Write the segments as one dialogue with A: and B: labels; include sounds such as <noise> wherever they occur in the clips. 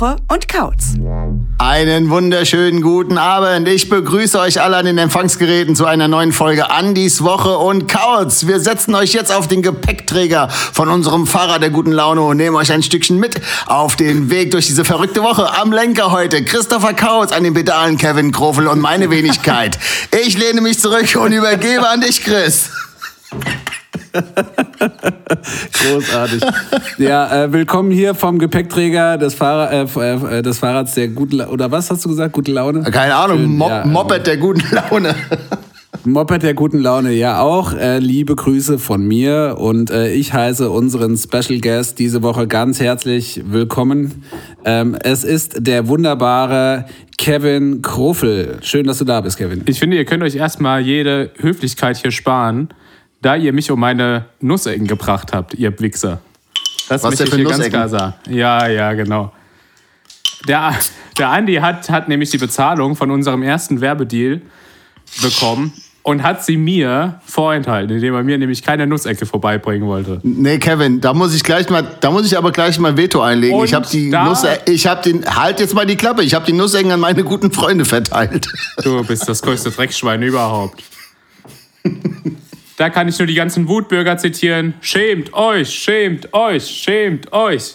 A: Woche und Kautz.
B: Einen wunderschönen guten Abend. Ich begrüße euch alle an den Empfangsgeräten zu einer neuen Folge Andis Woche und Kautz. Wir setzen euch jetzt auf den Gepäckträger von unserem Fahrrad der guten Laune und nehmen euch ein Stückchen mit auf den Weg durch diese verrückte Woche. Am Lenker heute Christopher Kautz, an den Pedalen Kevin Krofel und meine Wenigkeit. Ich lehne mich zurück und übergebe an dich, Chris. <laughs>
C: Großartig. Ja, äh, willkommen hier vom Gepäckträger des, Fahrrad, äh, äh, des Fahrrads der guten oder was hast du gesagt? Gute Laune?
B: Keine Ahnung, Mo ja, Moped der guten Laune. <laughs>
C: Moped der guten Laune, ja auch. Äh, liebe Grüße von mir und äh, ich heiße unseren Special Guest diese Woche ganz herzlich willkommen. Ähm, es ist der wunderbare Kevin Krofel. Schön, dass du da bist, Kevin.
D: Ich finde, ihr könnt euch erstmal jede Höflichkeit hier sparen da ihr mich um meine Nussecken gebracht habt, ihr Wichser. Das
B: Was möchte ich hier ganz klar
D: sagen. Ja, ja, genau. Der, der Andi hat, hat nämlich die Bezahlung von unserem ersten Werbedeal bekommen und hat sie mir vorenthalten, indem er mir nämlich keine Nussecke vorbeibringen wollte.
B: Nee, Kevin, da muss ich gleich mal, da muss ich aber gleich mal Veto einlegen. Und ich habe die Nuss, ich habe den, halt jetzt mal die Klappe, ich habe die Nussecken an meine guten Freunde verteilt.
D: Du bist das größte Dreckschwein überhaupt. <laughs> Da kann ich nur die ganzen Wutbürger zitieren. Schämt euch, schämt euch, schämt euch.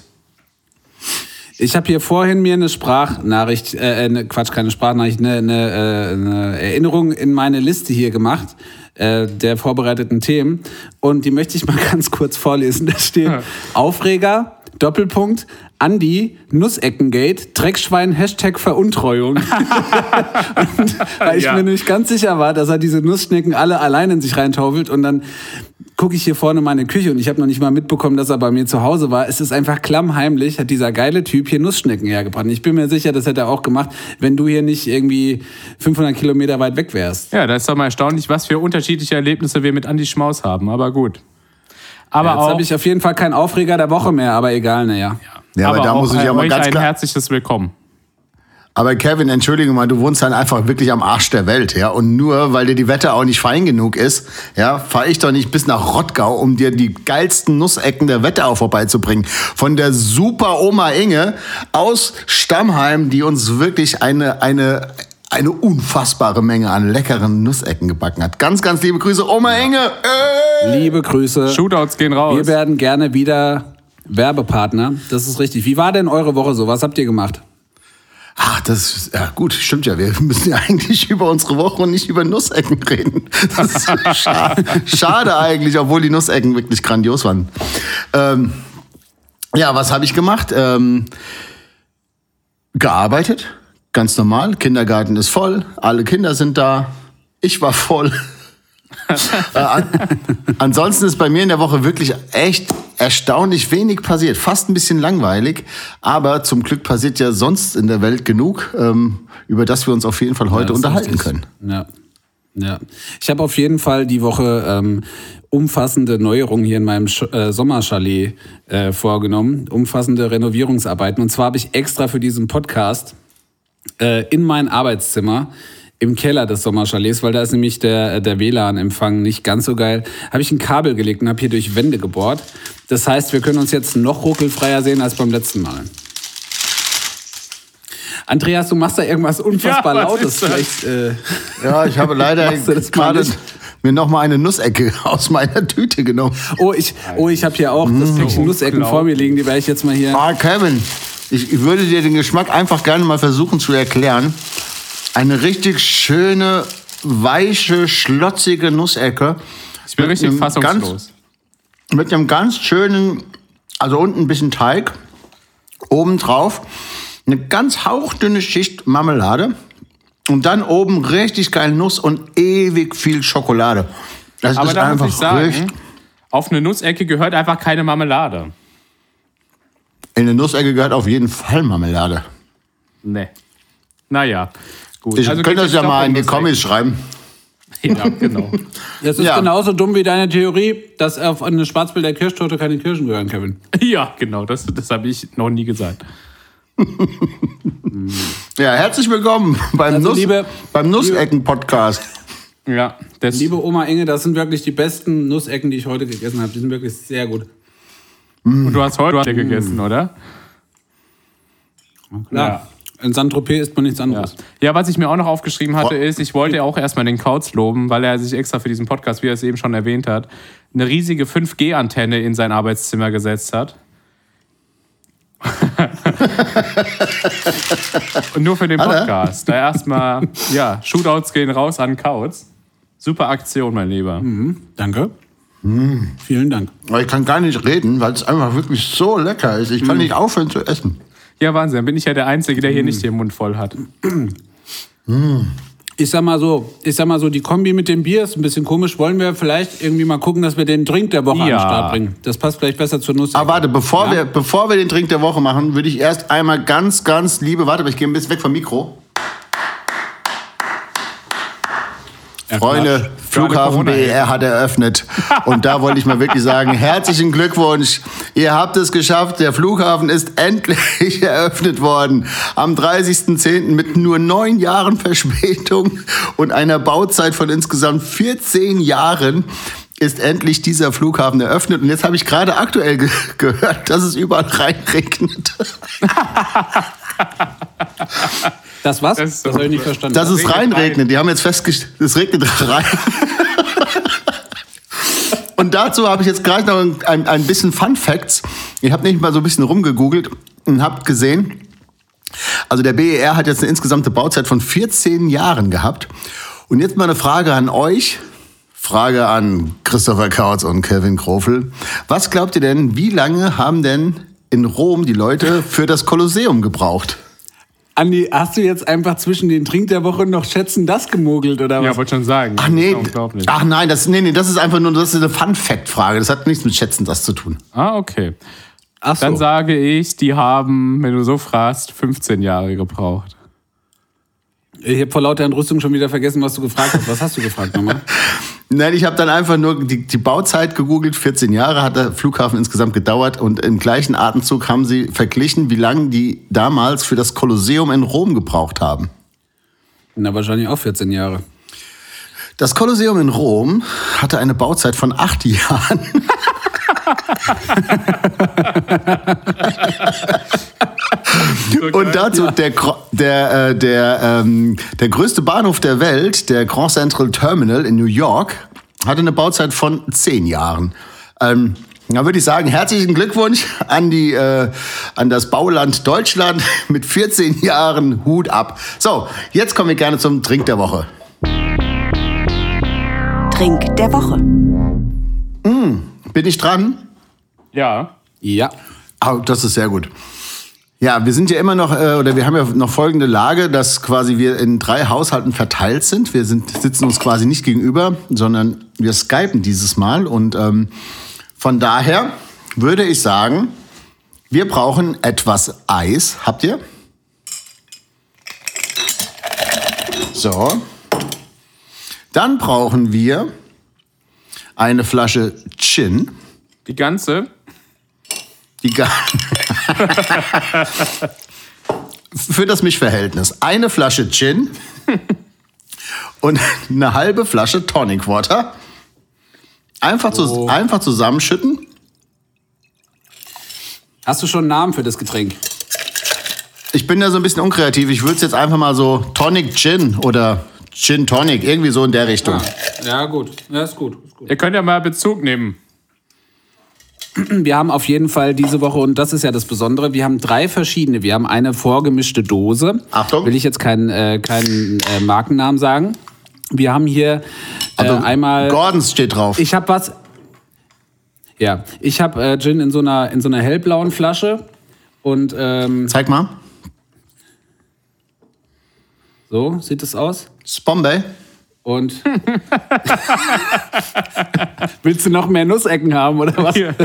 C: Ich habe hier vorhin mir eine Sprachnachricht, äh, eine, Quatsch, keine Sprachnachricht, eine, eine, äh, eine Erinnerung in meine Liste hier gemacht äh, der vorbereiteten Themen und die möchte ich mal <laughs> ganz kurz vorlesen. Da steht ja. Aufreger, Doppelpunkt, Andi, Nusseckengate, Dreckschwein, Hashtag Veruntreuung. <laughs> und, weil ich ja. mir nicht ganz sicher war, dass er diese Nussschnecken alle allein in sich reintaufelt und dann gucke ich hier vorne meine Küche und ich habe noch nicht mal mitbekommen, dass er bei mir zu Hause war. Es ist einfach klammheimlich, hat dieser geile Typ hier Nussschnecken hergebracht. Ich bin mir sicher, das hätte er auch gemacht, wenn du hier nicht irgendwie 500 Kilometer weit weg wärst.
D: Ja, da ist doch mal erstaunlich, was für unterschiedliche Erlebnisse wir mit Andi Schmaus haben. Aber gut.
C: Aber ja, jetzt habe ich auf jeden Fall keinen Aufreger der Woche mehr, aber egal, naja.
D: Ja. Ja, aber, aber da muss ich ja mal ganz klar. Ein herzliches Willkommen.
B: Aber Kevin, entschuldige mal, du wohnst dann einfach wirklich am Arsch der Welt, ja. Und nur weil dir die Wette auch nicht fein genug ist, ja, fahre ich doch nicht bis nach Rottgau, um dir die geilsten Nussecken der Wetterau vorbeizubringen. Von der super Oma Inge aus Stammheim, die uns wirklich eine, eine, eine unfassbare Menge an leckeren Nussecken gebacken hat. Ganz, ganz liebe Grüße, Oma Inge.
C: Äh! Liebe Grüße.
D: Shootouts gehen raus.
C: Wir werden gerne wieder Werbepartner, das ist richtig. Wie war denn eure Woche so? Was habt ihr gemacht?
B: Ach, das ist, ja gut, stimmt ja. Wir <laughs> müssen ja eigentlich über unsere Woche und nicht über Nussecken reden. Das ist <laughs> schade, schade eigentlich, obwohl die Nussecken wirklich grandios waren. Ähm, ja, was habe ich gemacht? Ähm, gearbeitet, ganz normal. Kindergarten ist voll, alle Kinder sind da. Ich war voll. <laughs> äh, an, ansonsten ist bei mir in der Woche wirklich echt erstaunlich wenig passiert. Fast ein bisschen langweilig, aber zum Glück passiert ja sonst in der Welt genug, ähm, über das wir uns auf jeden Fall heute ja, unterhalten können.
C: Ja. Ja, ich habe auf jeden Fall die Woche ähm, umfassende Neuerungen hier in meinem Sch äh, Sommerchalet äh, vorgenommen, umfassende Renovierungsarbeiten. Und zwar habe ich extra für diesen Podcast äh, in mein Arbeitszimmer im Keller des Sommerchalets, weil da ist nämlich der, der WLAN-Empfang nicht ganz so geil, habe ich ein Kabel gelegt und habe hier durch Wände gebohrt. Das heißt, wir können uns jetzt noch ruckelfreier sehen als beim letzten Mal. Andreas, du machst da irgendwas unfassbar ja, Lautes. Vielleicht,
B: äh, ja, ich habe leider <laughs> gerade mir noch mal eine Nussecke <laughs> aus meiner Tüte genommen.
C: Oh, ich, oh, ich habe hier auch mmh, das mm. Päckchen Nussecken vor mir liegen. Die werde ich jetzt mal hier.
B: Ah, Kevin, ich würde dir den Geschmack einfach gerne mal versuchen zu erklären. Eine richtig schöne, weiche, schlotzige Nussecke.
D: Ich bin richtig fassungslos.
B: Ganz, mit einem ganz schönen, also unten ein bisschen Teig, obendrauf eine ganz hauchdünne Schicht Marmelade und dann oben richtig geil Nuss und ewig viel Schokolade.
D: Das Aber ist da einfach muss ich sagen, auf eine Nussecke gehört einfach keine Marmelade.
B: In eine Nussecke gehört auf jeden Fall Marmelade.
D: Nee. Naja.
B: Gut. Ich also könnte das ja mal in die Comics schreiben. <laughs>
D: Ja, genau.
C: Das ist ja. genauso dumm wie deine Theorie, dass auf eine Schwarzbild der Kirschtorte keine Kirschen gehören, Kevin. <laughs>
D: Ja, genau. Das, das habe ich noch nie gesagt. <laughs>
B: ja, herzlich willkommen beim, also Nuss, liebe, beim Nussecken-Podcast.
C: Ja, das liebe Oma Inge, das sind wirklich die besten Nussecken, die ich heute gegessen habe. Die sind wirklich sehr gut.
D: Und du hast heute gegessen, oder?
C: Klar. In Saint-Tropez isst man nichts
D: Ja.
C: anderes.
D: ja, was ich mir auch noch aufgeschrieben hatte, ist, ich wollte auch erstmal den Kauz loben, weil er sich extra für diesen Podcast, wie er es eben schon erwähnt hat, eine riesige 5G-Antenne in sein Arbeitszimmer gesetzt hat. Und nur für den? Podcast. Da erstmal, ja, Shootouts gehen raus an Kauz. Super Aktion, mein Lieber.
C: Danke. Vielen Dank.
B: Aber ich kann gar nicht reden, weil es einfach wirklich so lecker ist. Ich kann nicht aufhören zu essen.
D: Ja, Wahnsinn. Dann bin ich ja der Einzige, der hier nicht den Mund voll hat.
C: Ich sag mal so, ich sag mal so, die Kombi mit dem Bier ist ein bisschen komisch. Wollen wir vielleicht irgendwie mal gucken, dass wir den Drink der Woche an
D: Ja.
C: den Start bringen? Das passt vielleicht besser zur Nuss.
B: Aber warte, bevor,
C: Ja?
B: wir, bevor wir den Trink der Woche machen, würde ich erst einmal ganz, ganz liebe, warte, aber ich gehe ein bisschen weg vom Mikro.
C: Ja,
B: Freunde. Flughafen BER hat eröffnet. Und da wollte ich mal wirklich sagen, <laughs> herzlichen Glückwunsch. Ihr habt es geschafft. Der Flughafen ist endlich <laughs> eröffnet worden. Am 30.10. mit nur neun Jahren Verspätung und einer Bauzeit von insgesamt 14 Jahren ist endlich dieser Flughafen eröffnet. Und jetzt habe ich gerade aktuell ge gehört, dass es überall reinregnet. <laughs>
C: Das was?
D: Das
C: Das, habe ich nicht verstanden.
B: Dass es
D: regnet
B: reinregnet. Die haben jetzt festgestellt, es regnet <laughs> rein. Und dazu habe ich jetzt gleich noch ein, ein bisschen Fun Facts. Ich habe nicht mal so ein bisschen rumgegoogelt und habe gesehen, also der BER hat jetzt eine insgesamte Bauzeit von 14 Jahren gehabt. Und jetzt mal eine Frage an euch. Frage an Christopher Kautz und Kevin Krofel. Was glaubt ihr denn, wie lange haben denn in Rom die Leute für das Kolosseum gebraucht?
C: Andi, hast du jetzt einfach zwischen den Trink der Woche noch Schätzen das gemogelt oder was?
D: Ja, wollte schon sagen.
B: Ach nee, ach nein, das, nee, nee, das ist einfach nur, das ist eine Fun-Fact-Frage. Das hat nichts mit Schätzen das zu tun.
D: Ah, okay.
C: Ach so.
D: Dann sage ich, die haben, wenn du so fragst, 15 Jahre gebraucht.
C: ich habe vor lauter Entrüstung schon wieder vergessen, was du gefragt hast. Was hast du gefragt nochmal? <laughs>
B: Nein, ich habe dann einfach nur die, die Bauzeit gegoogelt. 14 Jahre hat der Flughafen insgesamt gedauert und im gleichen Atemzug haben sie verglichen, wie lange die damals für das Kolosseum in Rom gebraucht haben.
C: Na, wahrscheinlich auch 14 Jahre.
B: Das Kolosseum in Rom hatte eine Bauzeit von acht <laughs> Jahren. <laughs> Und dazu der, Gro- der, äh, der, ähm, der größte Bahnhof der Welt, der Grand Central Terminal in New York, hatte eine Bauzeit von zehn Jahren. Ähm, da würde ich sagen, herzlichen Glückwunsch an, die, äh, an das Bauland Deutschland <laughs> mit 14 Jahren Hut ab. So, jetzt kommen wir gerne zum Trink der Woche.
A: Trink der Woche.
B: Bin ich dran?
D: Ja.
C: Ja.
B: Ah, das ist sehr gut. Ja, wir sind ja immer noch, äh, oder wir haben ja noch folgende Lage, dass quasi wir in drei Haushalten verteilt sind. Wir sind, sitzen uns quasi nicht gegenüber, sondern wir skypen dieses Mal. Und ähm, von daher würde ich sagen, wir brauchen etwas Eis. Habt ihr? So. Dann brauchen wir eine Flasche Gin.
D: Die ganze.
B: Die ga- <laughs> <laughs> Für das Mischverhältnis. Eine Flasche Gin und eine halbe Flasche Tonic Water. Einfach, zu, einfach zusammenschütten.
C: Hast du schon einen Namen für das Getränk?
B: Ich bin da so ein bisschen unkreativ. Ich würde es jetzt einfach mal so Tonic Gin oder Gin Tonic, irgendwie so in der Richtung.
C: Ja, gut. Ja, ist gut. Ist gut.
D: Ihr könnt ja mal Bezug nehmen.
C: Wir haben auf jeden Fall diese Woche, und das ist ja das Besondere, wir haben drei verschiedene. Wir haben eine vorgemischte Dose.
B: Achtung.
C: Will ich jetzt keinen, äh, keinen äh, Markennamen sagen. Wir haben hier äh,
B: Also
C: einmal.
B: Gordons steht drauf.
C: Ich habe was. Ja, ich habe äh, Gin in so einer in so einer hellblauen Flasche und ähm,
B: Zeig mal.
C: so sieht es aus.
B: Spombay.
C: Und willst du noch mehr Nussecken haben oder was?
D: Hier.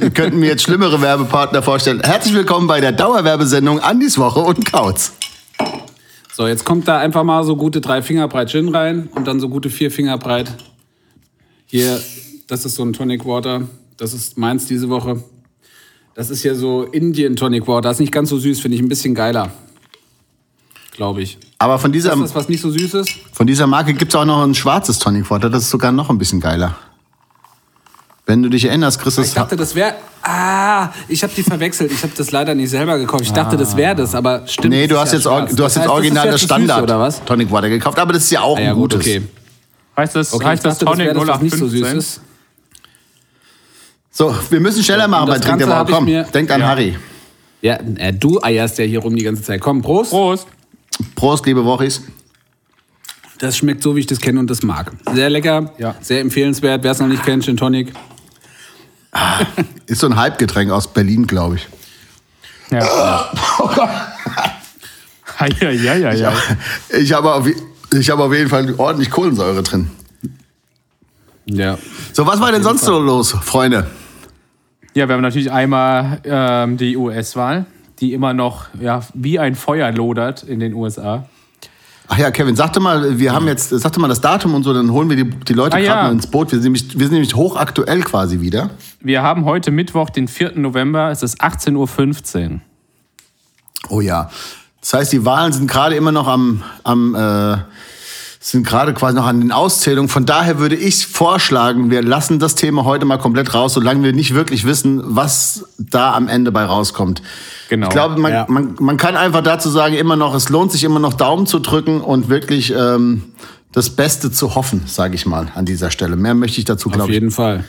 B: Ihr könnt mir jetzt schlimmere Werbepartner vorstellen. Herzlich willkommen bei der Dauerwerbesendung Andis Woche und Kauz.
C: So, jetzt kommt da einfach mal so gute drei Finger breit Gin rein und dann so gute vier Finger breit. Hier, das ist so ein Tonic Water. Das ist meins diese Woche. Das ist hier so Indian Tonic Water. Das ist nicht ganz so süß, finde ich ein bisschen geiler. Glaube ich.
B: Aber von dieser,
C: Ist das was nicht so süß ist?
B: von dieser Marke gibt es auch noch ein schwarzes Tonic Water. Das ist sogar noch ein bisschen geiler. Wenn du dich erinnerst, Chris,
C: Ich dachte, das wäre. Ah, ich habe die verwechselt. Ich habe das leider nicht selber gekauft. Ich dachte, das wäre das, aber stimmt.
B: Nee, du
C: das
B: hast
C: ist
B: jetzt,
C: ja
B: or-
C: schwarz.
B: du hast
C: Das
B: jetzt original
C: das
B: das
C: ist jetzt
B: Standard
C: Süß, oder was?
B: Tonic Water gekauft, aber das ist ja auch
C: Ah, ja,
B: ein
C: gut,
B: gutes.
C: okay.
D: Heißt das,
C: okay
D: heißt das
C: dachte, das
D: Tonic
C: das, was nicht so süß
D: 0815?
C: ist.
B: So, wir müssen schneller machen bei
C: das
B: Trink der Woche. Komm, denkt an
D: Ja.
B: Harry.
C: Ja, äh, du eierst ja hier rum die ganze Zeit. Komm, Prost.
D: Prost.
B: Prost, liebe Wochis.
C: Das schmeckt so, wie ich das kenne und das mag. Sehr lecker,
D: Ja.
C: sehr empfehlenswert. Wer es noch nicht kennt, Gin Tonic.
B: Ist so ein Hype-Getränk aus Berlin, glaube ich.
D: Ja.
B: Oh Gott.
D: Ja, ja, ja, ja.
B: Ich habe auf, ich habe auf jeden Fall ordentlich Kohlensäure drin.
C: Ja.
B: So, was war denn sonst so los, Freunde?
D: Ja, wir haben natürlich einmal ähm, die US-Wahl, die immer noch ja, wie ein Feuer lodert in den USA.
B: Ach ja, Kevin, sagte mal, wir haben jetzt, sagte mal das Datum und so, dann holen wir die, die Leute
D: Ah,
B: gerade
D: ja.
B: mal ins Boot. Wir sind, nämlich, wir sind nämlich hochaktuell quasi wieder.
D: Wir haben heute Mittwoch, den 4. November, es ist 18.15 Uhr.
B: Oh ja. Das heißt, die Wahlen sind gerade immer noch am, am äh, sind gerade quasi noch an den Auszählungen. Von daher würde ich vorschlagen, wir lassen das Thema heute mal komplett raus, solange wir nicht wirklich wissen, was da am Ende bei rauskommt.
D: Genau.
B: Ich glaube, man,
C: Ja.
B: man, man kann einfach dazu sagen, immer noch, es lohnt sich immer noch Daumen zu drücken und wirklich ähm, das Beste zu hoffen, sage ich mal an dieser Stelle. Mehr möchte ich dazu,
C: Auf
B: glaube ich,
C: jeden Fall.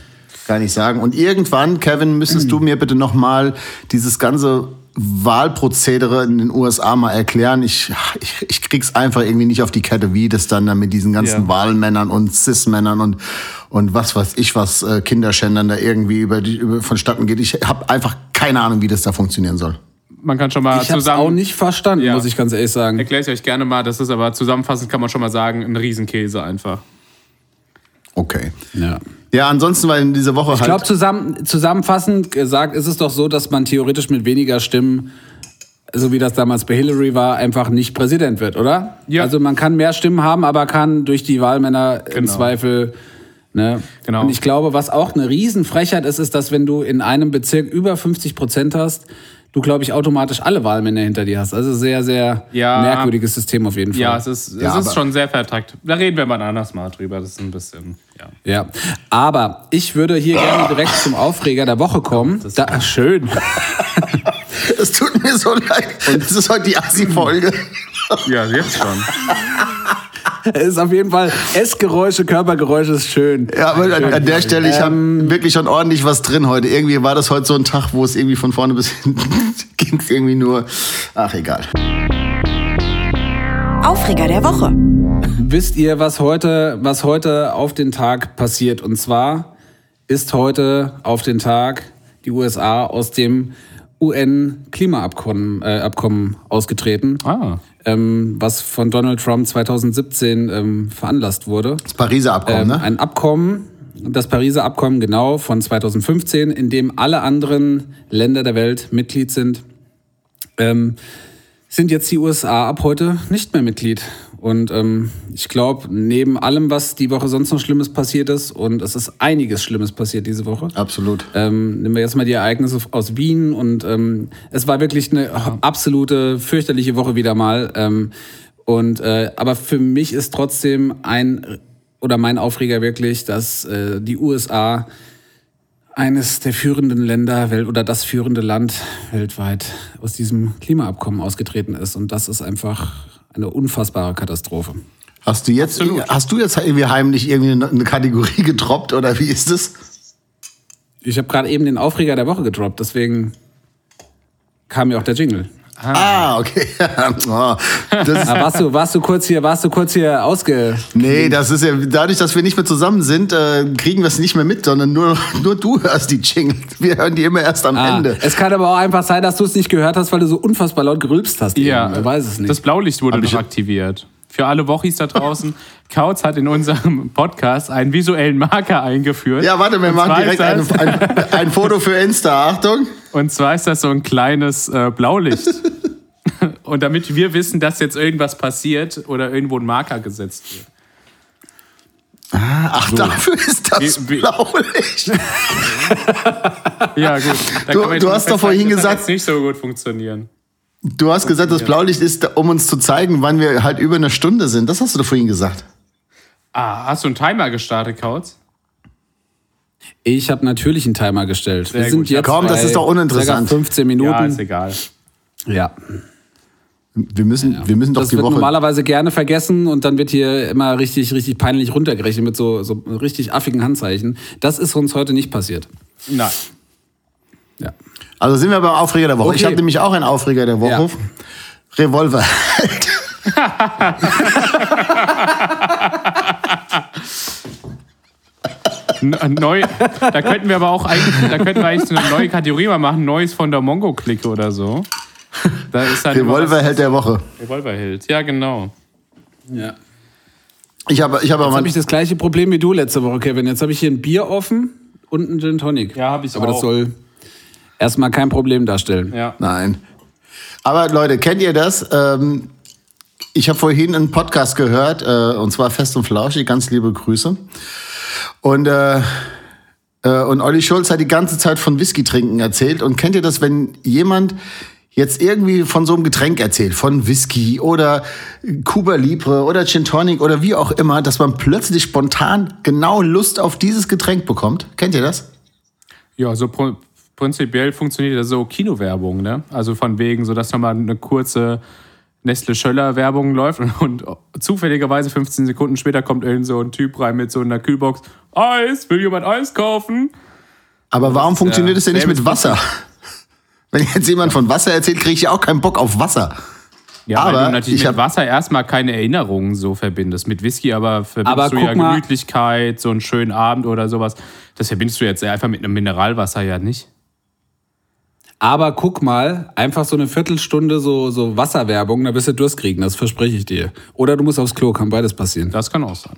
B: gar nicht sagen. Und irgendwann, Kevin, müsstest <clears throat> du mir bitte noch mal dieses ganze Wahlprozedere in den USA mal erklären. Ich, ich, ich krieg's einfach irgendwie nicht auf die Kette, wie das dann da mit diesen ganzen
D: Ja.
B: Wahlmännern und Cis-Männern und, und was weiß ich, was äh, Kinderschändern da irgendwie über die, über, vonstatten geht. Ich habe einfach keine Ahnung, wie das da funktionieren soll.
D: Man kann schon mal
C: Ich habe es
D: zusammen.
C: auch nicht verstanden,
D: Ja.
C: muss ich ganz ehrlich sagen.
D: Erkläre ich euch gerne mal, das ist aber zusammenfassend kann man schon mal sagen, ein Riesenkäse einfach.
B: Okay.
C: Ja.
B: Ja, ansonsten war in dieser Woche
C: Ich
B: halt.
C: glaube, zusammen, zusammenfassend gesagt ist es doch so, dass man theoretisch mit weniger Stimmen, so wie das damals bei Hillary war, einfach nicht Präsident wird, oder?
D: Ja.
C: Also man kann mehr Stimmen haben, aber kann durch die Wahlmänner im
D: Genau.
C: Zweifel. Ne?
D: Genau.
C: Und ich glaube, was auch eine Riesenfrechheit ist, ist, dass wenn du in einem Bezirk über 50 Prozent hast, du, glaube ich, automatisch alle Wahlmänner hinter dir hast. Also sehr, sehr
D: Ja.
C: merkwürdiges System auf jeden Fall.
D: Ja, es ist,
B: Ja,
D: es ist schon sehr vertrackt. Da reden wir mal anders mal drüber. Das ist ein bisschen, ja.
C: Ja, aber ich würde hier gerne direkt zum Aufreger der Woche kommen. Da, schön. <laughs>
B: Es tut mir so leid. Und es ist heute die Assi-Folge.
D: Ja, jetzt schon. <laughs>
C: Es ist auf jeden Fall Essgeräusche, Körpergeräusche ist schön.
B: Ja, aber an, an der Stelle, ich habe wirklich schon ordentlich was drin heute. Irgendwie war das heute so ein Tag, wo es irgendwie von vorne bis <laughs> hinten ging irgendwie nur. Ach, egal.
A: Aufreger der Woche.
C: Wisst ihr, was heute, was heute auf den Tag passiert? Und zwar ist heute auf den Tag die USA aus dem UN-Klimaabkommen äh, Abkommen ausgetreten,
D: Ah.
C: ähm, was von Donald Trump 2017 ähm, veranlasst wurde.
B: Das Pariser Abkommen,
C: Ähm,
B: ne?
C: Ein Abkommen, das Pariser Abkommen genau von 2015, in dem alle anderen Länder der Welt Mitglied sind, ähm, sind jetzt die USA ab heute nicht mehr Mitglied. Und ähm, ich glaube, neben allem, was die Woche sonst noch Schlimmes passiert ist, und es ist einiges Schlimmes passiert diese Woche,
B: Absolut.
C: ähm, nehmen wir jetzt mal die Ereignisse aus Wien und ähm, es war wirklich eine absolute fürchterliche Woche wieder mal. Ähm, und äh, aber für mich ist trotzdem ein oder mein Aufreger wirklich, dass äh, die USA eines der führenden Länder oder das führende Land weltweit aus diesem Klimaabkommen ausgetreten ist und das ist einfach eine unfassbare Katastrophe.
B: Hast du jetzt, hast du jetzt irgendwie heimlich irgendwie eine- Kategorie getroppt oder wie ist es?
C: Ich habe gerade eben den Aufreger der Woche gedroppt, deswegen kam mir auch der Jingle.
B: Ah, okay. <laughs> oh, das ist,
C: Ah, warst du, warst du kurz hier, warst du kurz hier ausge.
B: nee, das ist ja dadurch, dass wir nicht mehr zusammen sind, äh, kriegen wir es nicht mehr mit, sondern nur, <laughs> nur du hörst die Jingle. Wir hören die immer erst am
C: Ah,
B: Ende.
C: es kann aber auch einfach sein, dass du es nicht gehört hast, weil du so unfassbar laut gerülpst hast.
D: Ja,
C: eben. Man weiß es nicht.
D: Das Blaulicht wurde noch aktiviert. Für alle Wochis da draußen, <laughs> Kautz hat in unserem Podcast einen visuellen Marker eingeführt.
B: Ja, warte, wir machen direkt ein, ein, ein Foto für Insta. Achtung.
D: Und zwar ist das so ein kleines äh, Blaulicht. <laughs> Und damit wir wissen, dass jetzt irgendwas passiert oder irgendwo ein Marker gesetzt wird.
B: Ach, dafür ist das
D: Wie- wie-
B: Blaulicht. <laughs>
D: Ja, gut. Da
B: Du- du hast doch vorhin
D: das
B: gesagt-
D: jetzt nicht so gut funktionieren.
B: Du hast gesagt, das Blaulicht ist, um uns zu zeigen, wann wir halt über eine Stunde sind. Das hast du doch vorhin gesagt.
D: Ah, hast du einen Timer gestartet, Kautz?
C: Ich habe natürlich einen Timer gestellt.
D: Sehr
C: Wir sind
D: gut, ja.
C: jetzt
B: Komm, das ist doch uninteressant.
C: Circa 15
D: Ja, ist
C: Minuten.
D: egal.
C: Ja.
B: Wir müssen, wir müssen doch
C: Das
B: die
C: wird
B: Woche.
C: normalerweise gerne vergessen und dann wird hier immer richtig, richtig peinlich runtergerechnet mit so, so richtig affigen Handzeichen. Das ist uns heute nicht passiert.
D: Nein.
C: Ja.
B: Also sind wir beim Aufreger der Woche.
C: Okay.
B: Ich habe nämlich auch einen Aufreger der Woche.
C: Ja.
B: Revolver. <laughs> <laughs>
D: Neu, da könnten wir aber auch eigentlich, da könnten wir eigentlich so eine neue Kategorie mal machen, Neues von der Mongo-Clique oder so. Da ist halt
B: Revolverheld der Woche.
D: Revolverheld. Ja, genau.
C: ja.
B: Ich habe ich hab
C: Jetzt habe ich das gleiche Problem wie du letzte Woche, Kevin. Jetzt habe ich hier ein Bier offen und einen Gin Tonic.
D: Ja, hab ich
C: Aber das
D: auch.
C: soll erstmal kein Problem darstellen.
D: Ja.
B: Nein. Aber Leute, kennt ihr das? Ähm, ich habe vorhin einen Podcast gehört, äh, und zwar Fest und Flauschig, ganz liebe Grüße. Und, äh, äh, und Olli Schulz hat die ganze Zeit von Whisky trinken erzählt. Und kennt ihr das, wenn jemand jetzt irgendwie von so einem Getränk erzählt, von Whisky oder Cuba Libre oder Gin Tonic oder wie auch immer, dass man plötzlich spontan genau Lust auf dieses Getränk bekommt? Kennt ihr das?
D: Ja, so pr prinzipiell funktioniert das so Kinowerbung, ne? Also von wegen, so dass nochmal eine kurze Nestle Schöller Werbung läuft und, <laughs> und zufälligerweise 15 Sekunden später kommt irgend so ein Typ rein mit so einer Kühlbox. Eis, will jemand Eis kaufen?
B: Aber warum funktioniert
D: äh,
B: es denn nicht mit Wasser? <laughs> Wenn jetzt jemand von Wasser erzählt, kriege ich ja auch keinen Bock auf Wasser.
D: Ja, weil
B: Aber
D: du natürlich
B: ich
D: mit Wasser erstmal keine Erinnerungen so verbindest. Mit Whisky aber verbindest
C: Aber
D: du ja
C: mal-
D: Gemütlichkeit, so einen schönen Abend oder sowas. Das verbindest du jetzt einfach mit einem Mineralwasser ja nicht.
C: Aber guck mal, einfach so eine Viertelstunde so, so Wasserwerbung, da wirst du Durst kriegen, das verspreche ich dir. Oder du musst aufs Klo, kann beides passieren.
D: Das kann auch sein.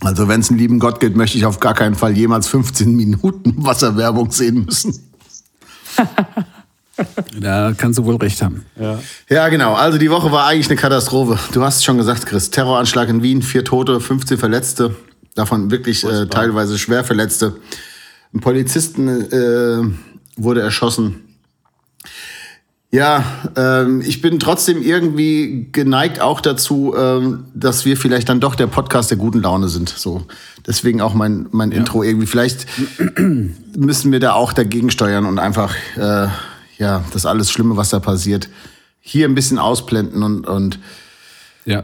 B: Also wenn es einen lieben Gott gibt, möchte ich auf gar keinen Fall jemals 15 <laughs> Minuten Wasserwerbung sehen müssen. <laughs>
C: Da kannst du wohl recht haben.
D: Ja.
B: Ja, genau. Also die Woche war eigentlich eine Katastrophe. Du hast es schon gesagt, Chris. Terroranschlag in Wien, vier Tote, 15 Verletzte, davon wirklich äh, teilweise schwer Verletzte. Ein Polizisten äh, wurde erschossen. Ja, ähm, ich bin trotzdem irgendwie geneigt auch dazu, ähm, dass wir vielleicht dann doch der Podcast der guten Laune sind. So, deswegen auch mein mein Intro irgendwie. Vielleicht müssen wir da auch dagegen steuern und einfach äh, ja das alles Schlimme, was da passiert, hier ein bisschen ausblenden und und
C: Ja.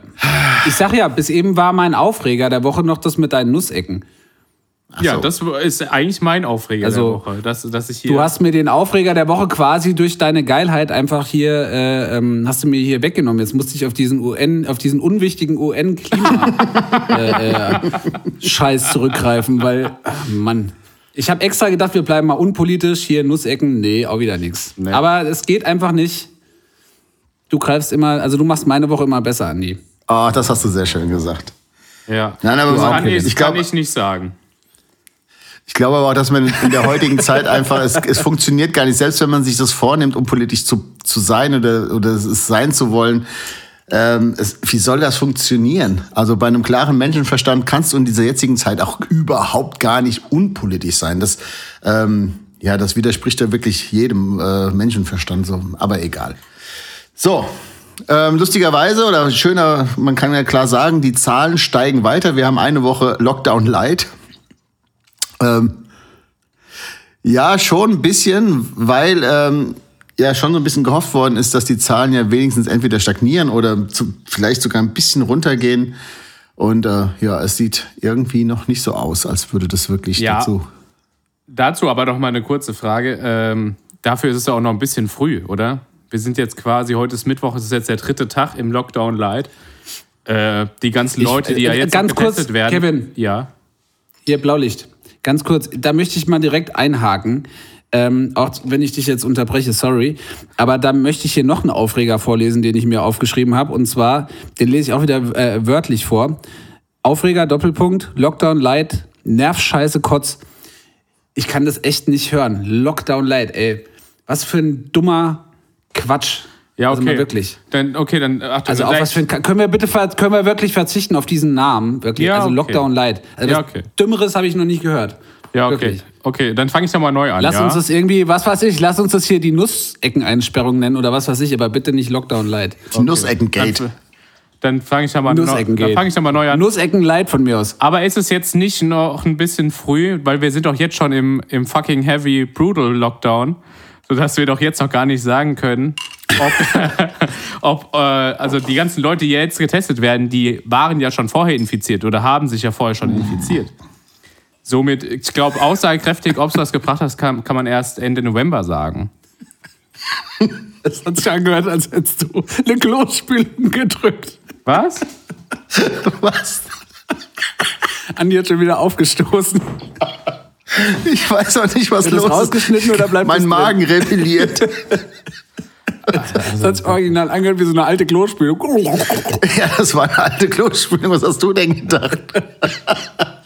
C: Ich sag ja, bis eben war mein Aufreger der Woche noch das mit deinen Nussecken.
D: Ja,
B: so.
D: das ist eigentlich mein Aufreger
C: Also,
D: der Woche. Dass, dass ich hier
C: Du hast mir den Aufreger der Woche quasi durch deine Geilheit einfach hier, äh, ähm, hast du mir hier weggenommen. Jetzt musste ich auf diesen UN, auf diesen unwichtigen UN-Klima-Scheiß <laughs> zurückgreifen, weil, ach, Mann. Ich habe extra gedacht, wir bleiben mal unpolitisch, hier Nussecken, nee, auch wieder nichts.
D: Nee.
C: Aber es geht einfach nicht. Du greifst immer, also du machst meine Woche immer besser, Andi.
B: oh, das hast du sehr schön gesagt.
D: Ja.
B: Nein, aber
D: das kann, ich,
B: ich
D: kann
B: glaub-
D: ich nicht sagen.
B: Ich glaube aber auch, dass man in der heutigen <laughs> Zeit einfach, es, es funktioniert gar nicht, selbst wenn man sich das vornimmt, um politisch zu, zu sein oder, oder es sein zu wollen. Ähm, es, wie soll das funktionieren? Also bei einem klaren Menschenverstand kannst du in dieser jetzigen Zeit auch überhaupt gar nicht unpolitisch sein. Das, ähm, ja, das widerspricht ja wirklich jedem äh, Menschenverstand so, aber egal. So, ähm, lustigerweise oder schöner, man kann ja klar sagen, die Zahlen steigen weiter. Wir haben eine Woche Lockdown Light. Ähm, ja, schon ein bisschen, weil ähm, ja schon so ein bisschen gehofft worden ist, dass die Zahlen ja wenigstens entweder stagnieren oder zu, vielleicht sogar ein bisschen runtergehen. Und äh, ja, es sieht irgendwie noch nicht so aus, als würde das wirklich
D: Ja.
B: dazu.
D: Dazu aber noch mal eine kurze Frage. Ähm, dafür ist es ja auch noch ein bisschen früh, oder? Wir sind jetzt quasi, heute ist Mittwoch, es ist jetzt der dritte Tag im Lockdown Light. Äh, die ganzen
C: Ich-
D: Leute, die ja
C: äh,
D: jetzt
C: ganz kurz,
D: getestet werden.
C: Kevin.
D: Ja.
C: Hier, Blaulicht. Ganz kurz, da möchte ich mal direkt einhaken. Ähm, auch wenn ich dich jetzt unterbreche, sorry. Aber da möchte ich hier noch einen Aufreger vorlesen, den ich mir aufgeschrieben habe. Und zwar, den lese ich auch wieder äh, wörtlich vor. Aufreger, Doppelpunkt, Lockdown Light, Nervscheiße, Kotz. Ich kann das echt nicht hören. Lockdown Light, ey. Was für ein dummer Quatsch.
D: Ja, okay.
C: Also mal wirklich.
D: Dann, okay, dann, ach,
C: Also auf was für ein, können wir bitte können wir wirklich verzichten auf diesen Namen wirklich
D: Ja,
C: also
D: okay.
C: Lockdown Light also
D: Ja, okay.
C: dümmeres habe ich noch nicht gehört
D: Ja, okay.
C: Wirklich.
D: Okay, dann fange ich nochmal neu an.
C: lass
D: ja?
C: uns das irgendwie was weiß ich lass uns das hier die Nusseckeneinsperrung nennen oder was weiß ich aber bitte nicht Lockdown Light
B: Die Nusseckengate.
D: Dann, Dann fange ich, da mal
C: Nussecken
D: neu- dann fang ich da mal neu an.
C: Nussecken light von mir aus.
D: Aber ist es jetzt nicht noch ein bisschen früh, weil wir sind doch jetzt schon im, im fucking heavy brutal Lockdown, sodass wir doch jetzt noch gar nicht sagen können, ob, <laughs> ob äh, also die ganzen Leute, die jetzt getestet werden, die waren ja schon vorher infiziert oder haben sich ja vorher schon infiziert. Somit, ich glaube, aussagekräftig, ob es was gebracht hat, kann, kann man erst Ende November sagen.
C: Es hat sich angehört, als hättest du eine Klospülung gedrückt.
D: Was?
B: Was?
C: Andi hat schon wieder aufgestoßen.
B: Ich weiß auch nicht, was
C: Wird das
B: los
C: rausgeschnitten
B: ist.
C: oder bleibt
B: mein
C: das drin?
B: Magen rebelliert.
C: Das hat sich original angehört wie so eine alte Klospülung. <laughs>
B: ja, das war eine alte Klospülung. Was hast du denn gedacht? <laughs>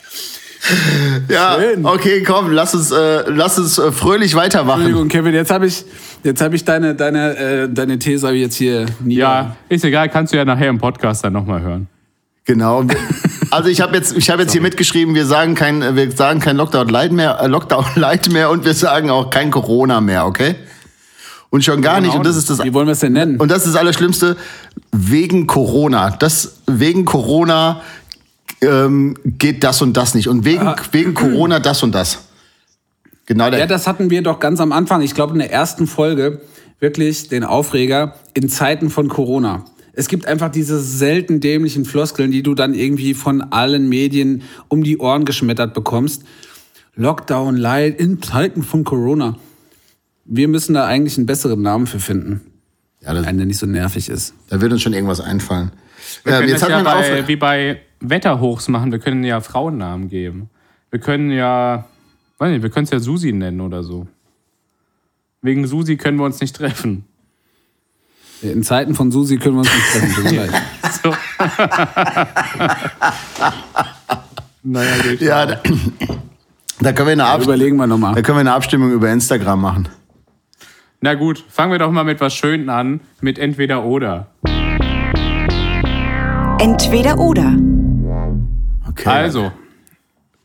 B: ja,
C: Schön.
B: okay, komm, lass uns, äh, lass uns äh, fröhlich weitermachen.
C: Entschuldigung, Kevin, jetzt habe ich, jetzt hab ich deine, deine, äh, deine These hab ich jetzt hier nie.
D: Ja, ist egal, kannst du ja nachher im Podcast dann nochmal hören.
B: Genau. <laughs> Also ich habe jetzt, ich habe jetzt hier mitgeschrieben, wir sagen kein, wir sagen kein Lockdown Light mehr, äh, Lockdown Light mehr und wir sagen auch kein Corona mehr, okay? Und schon gar nicht. Und das ist das.
C: Wie wollen wir es denn nennen?
B: Und das ist das Allerschlimmste wegen Corona. Das wegen Corona ähm, geht das und das nicht. Und wegen wegen <clears throat> Corona das und das. Genau.
C: Ja, das hatten wir doch ganz am Anfang, ich glaube in der ersten Folge, wirklich den Aufreger in Zeiten von Corona. Es gibt einfach diese selten dämlichen Floskeln, die du dann irgendwie von allen Medien um die Ohren geschmettert bekommst. Lockdown light in Zeiten von Corona. Wir müssen da eigentlich einen besseren Namen für finden.
B: ja, das,
C: Einen, der nicht so nervig ist.
B: da wird uns schon irgendwas einfallen.
D: Wir
B: Ähm,
D: können
B: jetzt
D: das
B: hat
D: ja
B: man
D: bei,
B: auf,
D: wie bei Wetterhochs machen. Wir können ja Frauennamen geben. Wir können ja, weiß nicht, wir können es ja Susi nennen oder so. Wegen Susi können wir uns nicht treffen.
C: In Zeiten von Susi können wir uns nicht treffen. tut mir leid. <laughs>
D: So. <laughs> naja, gut.
B: ja, da, <clears throat> da können wir eine Ab
C: Überlegen wir
B: da
C: nochmal.
B: können wir eine Abstimmung über Instagram machen.
D: Na gut, fangen wir doch mal mit was Schönen an, mit entweder oder.
A: Entweder oder.
B: Okay.
D: Also,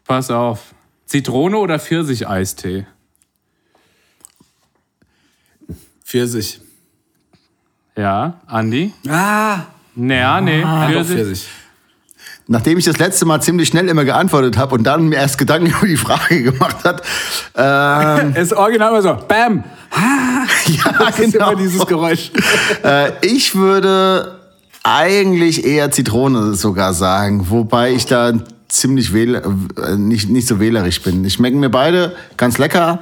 D: pass auf. Zitrone oder Pfirsich-Eistee?
C: Pfirsich.
D: Ja, Andi?
C: Ah,
D: Naja, nee,
C: doch
D: Pfirsich.
C: Pfirsich.
B: Nachdem ich das letzte Mal ziemlich schnell immer geantwortet habe und dann mir erst Gedanken <laughs> über die Frage gemacht hat, ähm,
C: Es <laughs> ist original immer so, bam. <laughs>
B: ja,
C: Das ist
B: genau.
C: immer dieses Geräusch.
B: äh, ich würde eigentlich eher Zitrone sogar sagen, wobei ich da ziemlich wähl äh, nicht, nicht so wählerisch bin. Ich schmecken mir beide ganz lecker,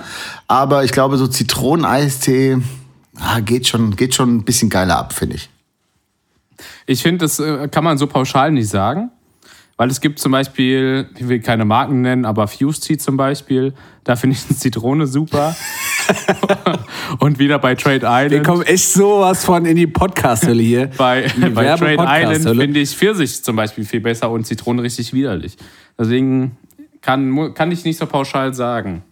B: aber ich glaube, so Zitroneneistee ah, geht, schon, geht schon ein bisschen geiler ab, finde ich.
D: Ich finde, das äh, kann man so pauschal nicht sagen. Weil es gibt zum Beispiel, ich will keine Marken nennen, aber Fuse Tea zum Beispiel, da finde ich <laughs> eine Zitrone super. <laughs> Und wieder bei Trade
C: Wir
D: Island.
C: kommen echt sowas von in die Podcast-Hölle hier. <laughs>
D: Bei, bei Trade Island finde ich Pfirsich zum Beispiel viel besser und Zitrone richtig widerlich. Deswegen kann, kann ich nicht so pauschal sagen.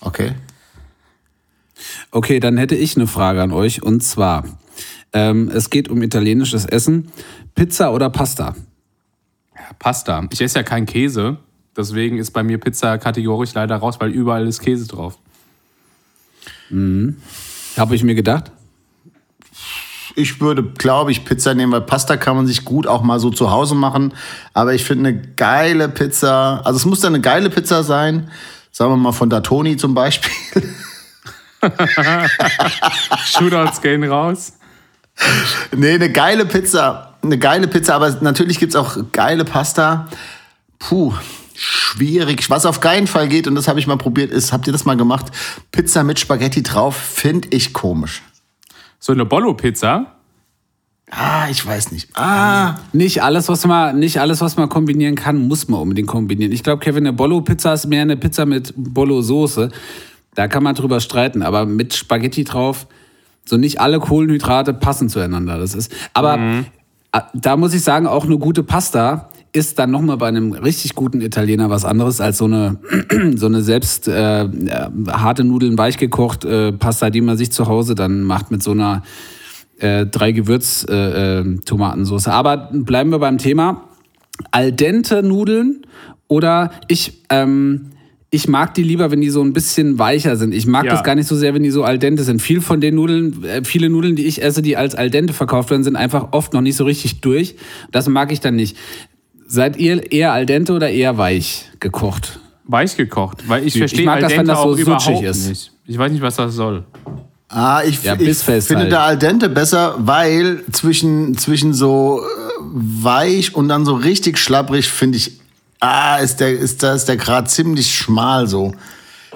B: Okay.
C: Okay, dann hätte ich eine Frage an euch. Und zwar, ähm, es geht um italienisches Essen. Pizza oder Pasta?
D: Pasta. Ich esse ja keinen Käse. Deswegen ist bei mir Pizza kategorisch leider raus, weil überall ist Käse drauf.
C: Habe ich mir gedacht.
B: Ich würde, glaube ich, Pizza nehmen, weil Pasta kann man sich gut auch mal so zu Hause machen. Aber ich finde eine geile Pizza, also es muss dann eine geile Pizza sein, sagen wir mal von Datoni zum Beispiel. <laughs>
D: Shootouts gehen raus.
B: nee, eine geile Pizza, eine geile Pizza, aber natürlich gibt's auch geile Pasta. Puh, schwierig. Was auf keinen Fall geht, und das habe ich mal probiert, ist, habt ihr das mal gemacht? Pizza mit Spaghetti drauf, finde ich komisch.
D: So eine Bollo-Pizza.
B: Ah, ich weiß nicht. Ah,
C: Nicht alles, was man, nicht alles, was man kombinieren kann, muss man unbedingt kombinieren. Ich glaube, Kevin, eine Bollo-Pizza ist mehr eine Pizza mit Bollo-Soße. Da kann man drüber streiten, aber mit Spaghetti drauf, so nicht alle Kohlenhydrate passen zueinander. Das ist, aber äh, da muss ich sagen, auch eine gute Pasta ist dann nochmal bei einem richtig guten Italiener was anderes als so eine, <clears throat> so eine selbst äh, äh, harte Nudeln weich gekocht äh, Pasta, die man sich zu Hause dann macht mit so einer äh, drei Gewürz äh, äh. Aber bleiben wir beim Thema al dente Nudeln oder ich ähm, ich mag die lieber, wenn die so ein bisschen weicher sind. Ich mag
D: Ja.
C: das gar nicht so sehr, wenn die so al dente sind. Viel von den Nudeln, äh, viele Nudeln, die ich esse, die als al dente verkauft werden, sind einfach oft noch nicht so richtig durch. Das mag ich dann nicht. Seid ihr eher al dente oder eher weich gekocht?
D: Weich gekocht, weil ich
C: Ich
D: verstehe
C: mag
D: al
C: das, wenn das so
D: auch überhaupt
C: sutschig ist.
D: nicht. Ich weiß nicht, was das soll.
B: Ah, ich,
C: Ja,
B: ich finde
C: halt.
B: da al dente besser, weil zwischen, zwischen so äh, weich und dann so richtig schlapprig finde ich, ah, ist der, ist da ist der Grad ziemlich schmal so.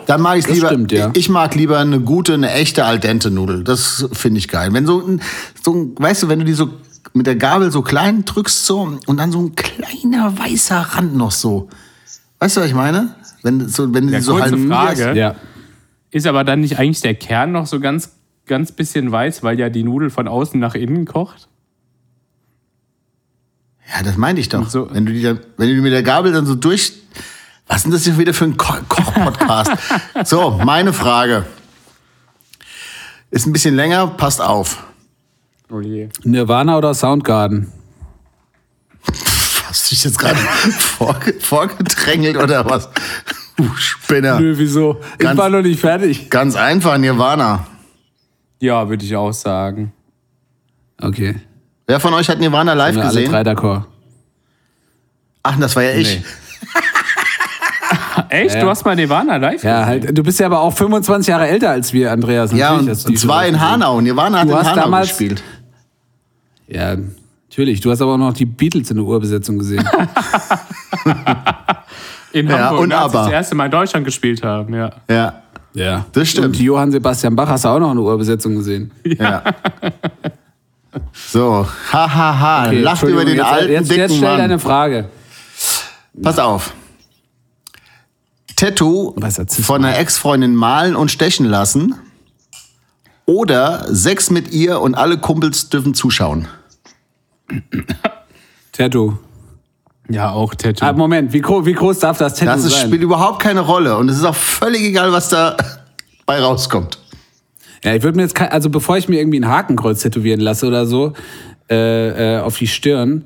B: Dann mag ich lieber,
C: stimmt, ja.
B: ich mag lieber eine gute, eine echte al dente Nudel. Das finde ich geil. Wenn so ein, so ein, weißt du, wenn du die so mit der Gabel so klein drückst so und dann so ein kleiner weißer Rand noch so. Weißt du, was ich meine? Wenn, so, wenn du
D: Ja,
B: die so halbierst.
D: Frage.
C: Ja.
D: Ist aber dann nicht eigentlich der Kern noch so ganz, ganz bisschen weiß, weil ja die Nudel von außen nach innen kocht?
B: Ja, das meinte ich doch.
D: so-
B: wenn, du die dann, wenn du mit der Gabel dann so durch. Was ist denn das hier wieder für ein Ko Koch-Podcast? <laughs> so, meine Frage. Ist ein bisschen länger, passt auf.
D: Oh je.
C: Nirvana oder Soundgarden?
B: Hast du dich jetzt gerade <laughs> vorge vorgedrängelt oder was? Du Spinner.
C: Nö, wieso? Ich
B: Ganz-
C: war noch nicht fertig.
B: Ganz einfach, Nirvana.
D: Ja, würde ich auch sagen.
C: Okay.
B: Wer von euch hat Nirvana live
C: alle
B: gesehen?
C: drei d'accord.
B: Ach, das war ja ich.
D: Nee. <laughs> Echt?
C: Ja.
D: Du hast mal Nirvana live?
C: Ja, halt, du bist ja aber auch 25 Jahre älter als wir, Andreas.
B: Ja, und, und zwar in
C: gesehen.
B: Hanau. Nirvana hat
C: Du
B: in
C: hast
B: Hanau
C: damals-
B: gespielt.
C: Ja, natürlich. Du hast aber auch noch die Beatles in der Urbesetzung gesehen. <laughs>
D: In
B: Ja,
D: Hamburg,
B: und
D: als sie
B: aber.
D: das erste Mal in Deutschland gespielt haben, ja.
B: Ja,
C: ja.
B: Das stimmt.
C: Und Johann Sebastian Bach hast du auch noch in der Urbesetzung gesehen.
B: ja. <laughs> So, hahaha, ha, ha.
C: Okay,
B: lacht über den
C: jetzt,
B: alten,
C: jetzt,
B: dicken
C: jetzt stell
B: Mann.
C: deine Frage.
B: Pass auf. Tattoo von einer Ex-Freundin malen und stechen lassen. Oder Sex mit ihr und alle Kumpels dürfen zuschauen.
C: Tattoo.
D: Ja, auch Tattoo.
C: Ah, Moment, wie, gro wie groß darf das Tattoo
B: Das ist,
C: sein?
B: spielt überhaupt keine Rolle. Und es ist auch völlig egal, was da <laughs> bei rauskommt.
C: Ja, ich würde mir jetzt, kein, also bevor ich mir irgendwie ein Hakenkreuz tätowieren lasse oder so, äh, äh, auf die Stirn,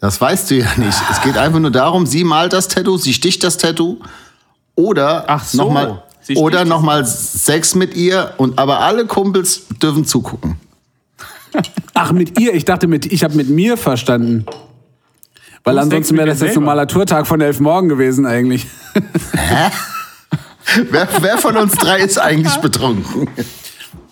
B: Das weißt du ja nicht. Es geht einfach nur darum, sie malt das Tattoo, sie sticht das Tattoo. Oder
D: Ach so.
B: nochmal oder
D: es.
B: noch mal Sex mit ihr und aber alle Kumpels dürfen zugucken.
C: Ach, mit ihr? Ich dachte, mit, ich habe mit mir verstanden. Weil ansonsten wäre das jetzt normaler Tourtag von elf Morgen gewesen eigentlich. <laughs>
B: Wer, wer von uns drei ist eigentlich betrunken?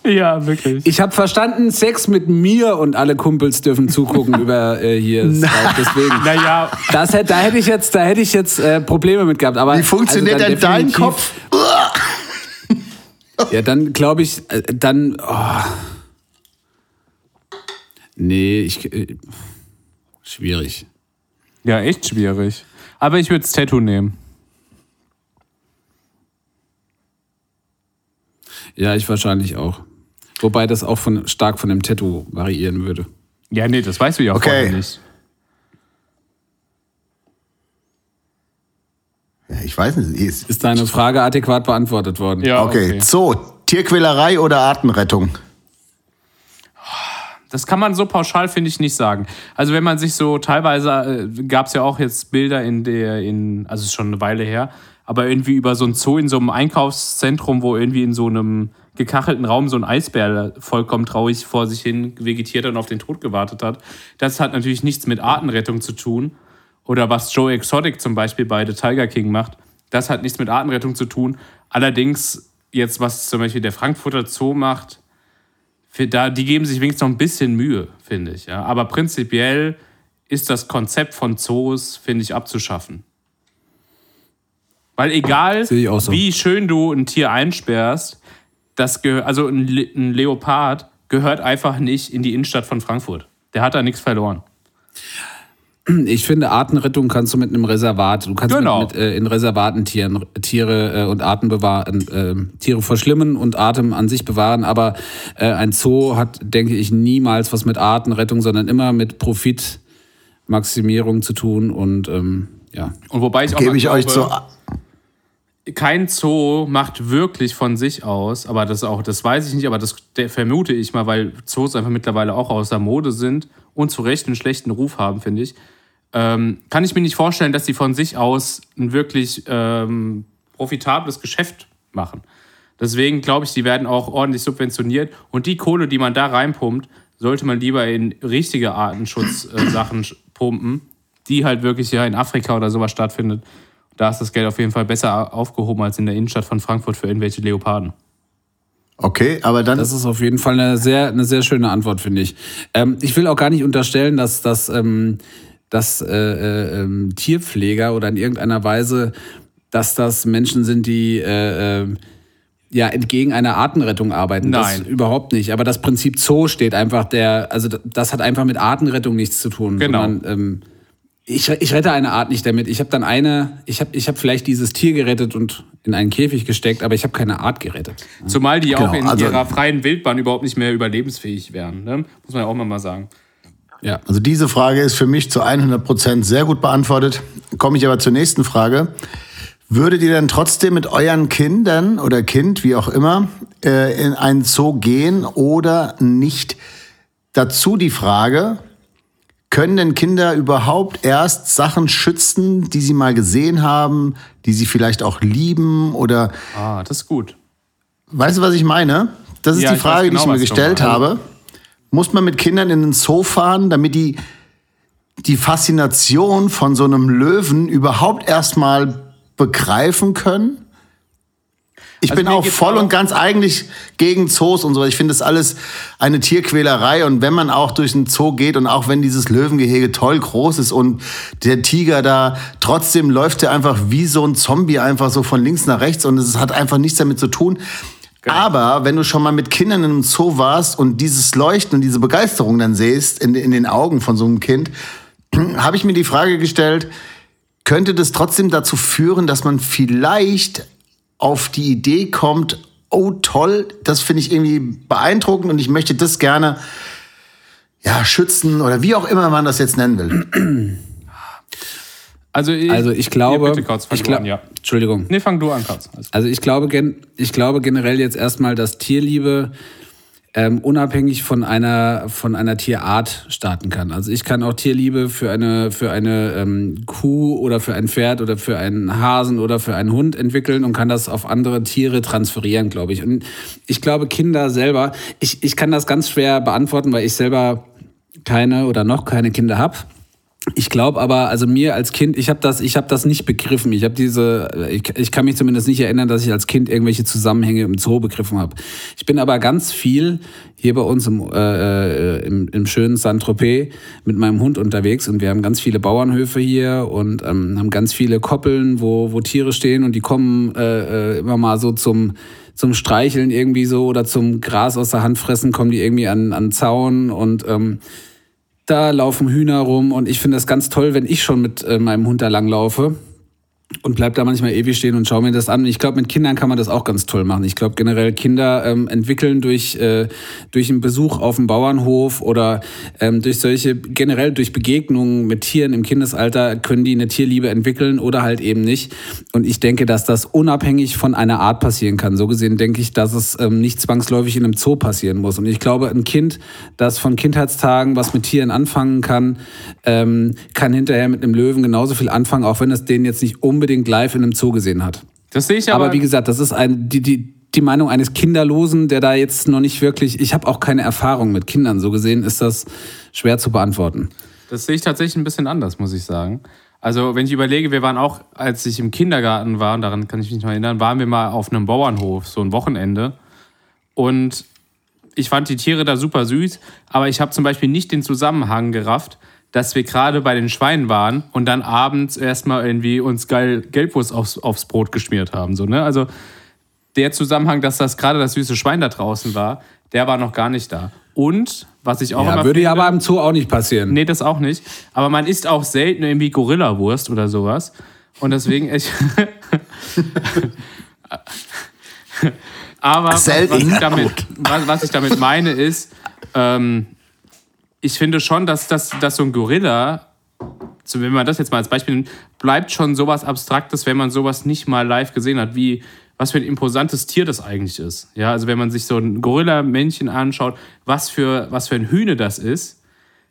D: ja, wirklich.
C: Ich habe verstanden, Sex mit mir und alle Kumpels dürfen zugucken <laughs> über äh, hier Skype. Deswegen.
D: Naja,
C: Das da hätte ich jetzt, da hätte ich jetzt äh, Probleme mit gehabt. Aber
B: Wie funktioniert
C: also
B: denn dein Kopf? <laughs>
C: Ja, dann glaube ich, äh, dann. Oh. Nee, ich. Äh, schwierig.
D: ja, echt schwierig. Aber ich würde das Tattoo nehmen.
C: Ja, ich wahrscheinlich auch. Wobei das auch von, stark von dem Tattoo variieren würde.
D: Ja, nee, das weißt du ja
B: Okay.
D: vorher nicht.
B: Ja, ich weiß nicht. Ist-
C: Ist deine Frage adäquat beantwortet worden?
D: Ja,
B: Okay,
D: okay.
B: Zoo, Tierquälerei oder Artenrettung?
D: Das kann man so pauschal, finde ich, nicht sagen. Also wenn man sich so teilweise, äh, gab es ja auch jetzt Bilder in der, in, also es ist schon eine Weile her, aber irgendwie über so ein Zoo in so einem Einkaufszentrum, wo irgendwie in so einem gekachelten Raum so ein Eisbär vollkommen traurig vor sich hin vegetiert und auf den Tod gewartet hat. Das hat natürlich nichts mit Artenrettung zu tun. Oder was Joe Exotic zum Beispiel bei The Tiger King macht. Das hat nichts mit Artenrettung zu tun. Allerdings jetzt, was zum Beispiel der Frankfurter Zoo macht, für da, die geben sich wenigstens noch ein bisschen Mühe, finde ich. Ja. Aber prinzipiell ist das Konzept von Zoos, finde ich, abzuschaffen. Weil egal,
C: Sehe ich auch so.
D: wie schön du ein Tier einsperrst, das also ein, Le ein Leopard gehört einfach nicht in die Innenstadt von Frankfurt. Der hat da nichts verloren.
C: Ich finde, Artenrettung kannst du mit einem Reservat. Du kannst
D: Genau.
C: mit, mit, äh, in Reservaten Tieren, Tiere äh, und Arten bewahren, äh, Tiere verschlimmen und Atem an sich bewahren. Aber äh, ein Zoo hat, denke ich, niemals was mit Artenrettung, sondern immer mit Profitmaximierung zu tun. Und ähm, ja,
D: Und wobei ich auch
B: Gebe ich euch
D: glaube,
B: so.
D: Kein Zoo macht wirklich von sich aus, aber das auch, das weiß ich nicht, aber das vermute ich mal, weil Zoos einfach mittlerweile auch außer Mode sind und zu Recht einen schlechten Ruf haben, finde ich. Ähm, kann ich mir nicht vorstellen, dass sie von sich aus ein wirklich ähm, profitables Geschäft machen. Deswegen glaube ich, die werden auch ordentlich subventioniert. Und die Kohle, die man da reinpumpt, sollte man lieber in richtige Artenschutzsachen äh, pumpen, die halt wirklich ja in Afrika oder sowas stattfindet. Da ist das Geld auf jeden Fall besser aufgehoben als in der Innenstadt von Frankfurt für irgendwelche Leoparden.
B: Okay, aber dann.
C: Das ist auf jeden Fall eine sehr, eine sehr schöne Antwort, finde ich. Ähm, ich will auch gar nicht unterstellen, dass, dass, ähm, dass äh, äh, ähm, Tierpfleger oder in irgendeiner Weise, dass das Menschen sind, die äh, äh, ja entgegen einer Artenrettung arbeiten.
D: Nein.
C: Das überhaupt nicht. Aber das Prinzip Zoo steht einfach der, also das hat einfach mit Artenrettung nichts zu tun.
D: Genau.
C: Sondern, ähm, ich, ich rette eine Art nicht damit. Ich habe dann eine, ich habe ich hab vielleicht dieses Tier gerettet und in einen Käfig gesteckt, aber ich habe keine Art gerettet.
D: Zumal die
B: Genau,
D: auch in
B: also-
D: ihrer freien Wildbahn überhaupt nicht mehr überlebensfähig wären. Ne? Muss man ja auch mal sagen.
C: Ja.
B: Also diese Frage ist für mich zu 100 Prozent sehr gut beantwortet. Komme ich aber zur nächsten Frage. Würdet ihr denn trotzdem mit euren Kindern oder Kind, wie auch immer, äh, in einen Zoo gehen oder nicht? Dazu die Frage, können denn Kinder überhaupt erst Sachen schützen, die sie mal gesehen haben, die sie vielleicht auch lieben oder
D: Ah, das ist gut.
B: Weißt du, was ich meine? Das ist
D: Ja,
B: die Frage,
D: genau,
B: die ich mir gestellt habe. Muss man mit Kindern in den Zoo fahren, damit die die Faszination von so einem Löwen überhaupt erstmal begreifen können? Ich
D: Also
B: bin auch voll und ganz eigentlich gegen Zoos und so. Ich finde das alles eine Tierquälerei. Und wenn man auch durch einen Zoo geht und auch wenn dieses Löwengehege toll groß ist und der Tiger da, trotzdem läuft er einfach wie so ein Zombie einfach so von links nach rechts und es hat einfach nichts damit zu tun. Aber wenn du schon mal mit Kindern in einem Zoo warst und dieses Leuchten und diese Begeisterung dann siehst in, in den Augen von so einem Kind, <clears throat> habe ich mir die Frage gestellt, könnte das trotzdem dazu führen, dass man vielleicht auf die Idee kommt, oh toll, das finde ich irgendwie beeindruckend und ich möchte das gerne ja, schützen oder wie auch immer man das jetzt nennen will. <clears throat>
D: Also ich,
C: Also ich glaube,
D: bitte, Kautz,
C: ich
D: du
C: glaub,
D: an, ja.
C: Entschuldigung.
D: Nee, fang du an, Katz. Alles gut.
C: Also ich glaube, gen ich glaube generell jetzt erstmal, dass Tierliebe ähm, unabhängig von einer von einer Tierart starten kann. Also ich kann auch Tierliebe für eine für eine ähm, Kuh oder für ein Pferd oder für einen Hasen oder für einen Hund entwickeln und kann das auf andere Tiere transferieren, glaube ich. Und ich glaube, Kinder selber, ich, ich kann das ganz schwer beantworten, weil ich selber keine oder noch keine Kinder habe. Ich glaube aber, also mir als Kind, ich habe das, ich habe das nicht begriffen. Ich habe diese, ich, ich kann mich zumindest nicht erinnern, dass ich als Kind irgendwelche Zusammenhänge im Zoo begriffen habe. Ich bin aber ganz viel hier bei uns im, äh, im, im schönen Saint-Tropez mit meinem Hund unterwegs und wir haben ganz viele Bauernhöfe hier und ähm, haben ganz viele Koppeln, wo, wo Tiere stehen und die kommen äh, äh, immer mal so zum zum Streicheln irgendwie so oder zum Gras aus der Hand fressen, kommen die irgendwie an, an Zaun und ähm, da laufen Hühner rum und ich finde das ganz toll, wenn ich schon mit äh, meinem Hund da langlaufe und bleib da manchmal ewig stehen und schau mir das an. Ich glaube, mit Kindern kann man das auch ganz toll machen. Ich glaube generell Kinder ähm, entwickeln durch äh, durch einen Besuch auf dem Bauernhof oder ähm, durch solche generell durch Begegnungen mit Tieren im Kindesalter können die eine Tierliebe entwickeln oder halt eben nicht. Und ich denke, dass das unabhängig von einer Art passieren kann. So gesehen denke ich, dass es ähm, nicht zwangsläufig in einem Zoo passieren muss. Und ich glaube, ein Kind, das von Kindheitstagen was mit Tieren anfangen kann, ähm, kann hinterher mit einem Löwen genauso viel anfangen, auch wenn es den jetzt nicht unbedingt live in einem Zoo gesehen hat.
D: Das sehe ich aber.
C: Aber, wie gesagt, das ist ein, die, die, die Meinung eines Kinderlosen, der da jetzt noch nicht wirklich, ich habe auch keine Erfahrung mit Kindern, so gesehen ist das schwer zu beantworten.
D: Das sehe ich tatsächlich ein bisschen anders, muss ich sagen. Also, wenn ich überlege, wir waren auch, als ich im Kindergarten war, und daran kann ich mich noch erinnern, waren wir mal auf einem Bauernhof, so ein Wochenende. Und ich fand die Tiere da super süß, aber ich habe zum Beispiel nicht den Zusammenhang gerafft, dass wir gerade bei den Schweinen waren und dann abends erstmal irgendwie uns geil Gelbwurst aufs, aufs Brot geschmiert haben. So, ne? Also der Zusammenhang, dass das gerade das süße Schwein da draußen war, der war noch gar nicht da. Und was ich auch
C: Ja,
D: immer
C: würde ja
D: finde-
C: aber im Zoo auch nicht passieren.
D: Nee, das auch nicht. Aber man isst auch selten irgendwie Gorillawurst oder sowas. Und deswegen ich. <laughs> Aber was, ich damit, was, was ich damit meine ist, ähm, ich finde schon, dass, dass, dass so ein Gorilla, wenn man das jetzt mal als Beispiel nimmt, bleibt schon sowas Abstraktes, wenn man sowas nicht mal live gesehen hat, wie was für ein imposantes Tier das eigentlich ist. Ja, also wenn man sich so ein Gorilla-Männchen anschaut, was für, was für ein Hühne das ist,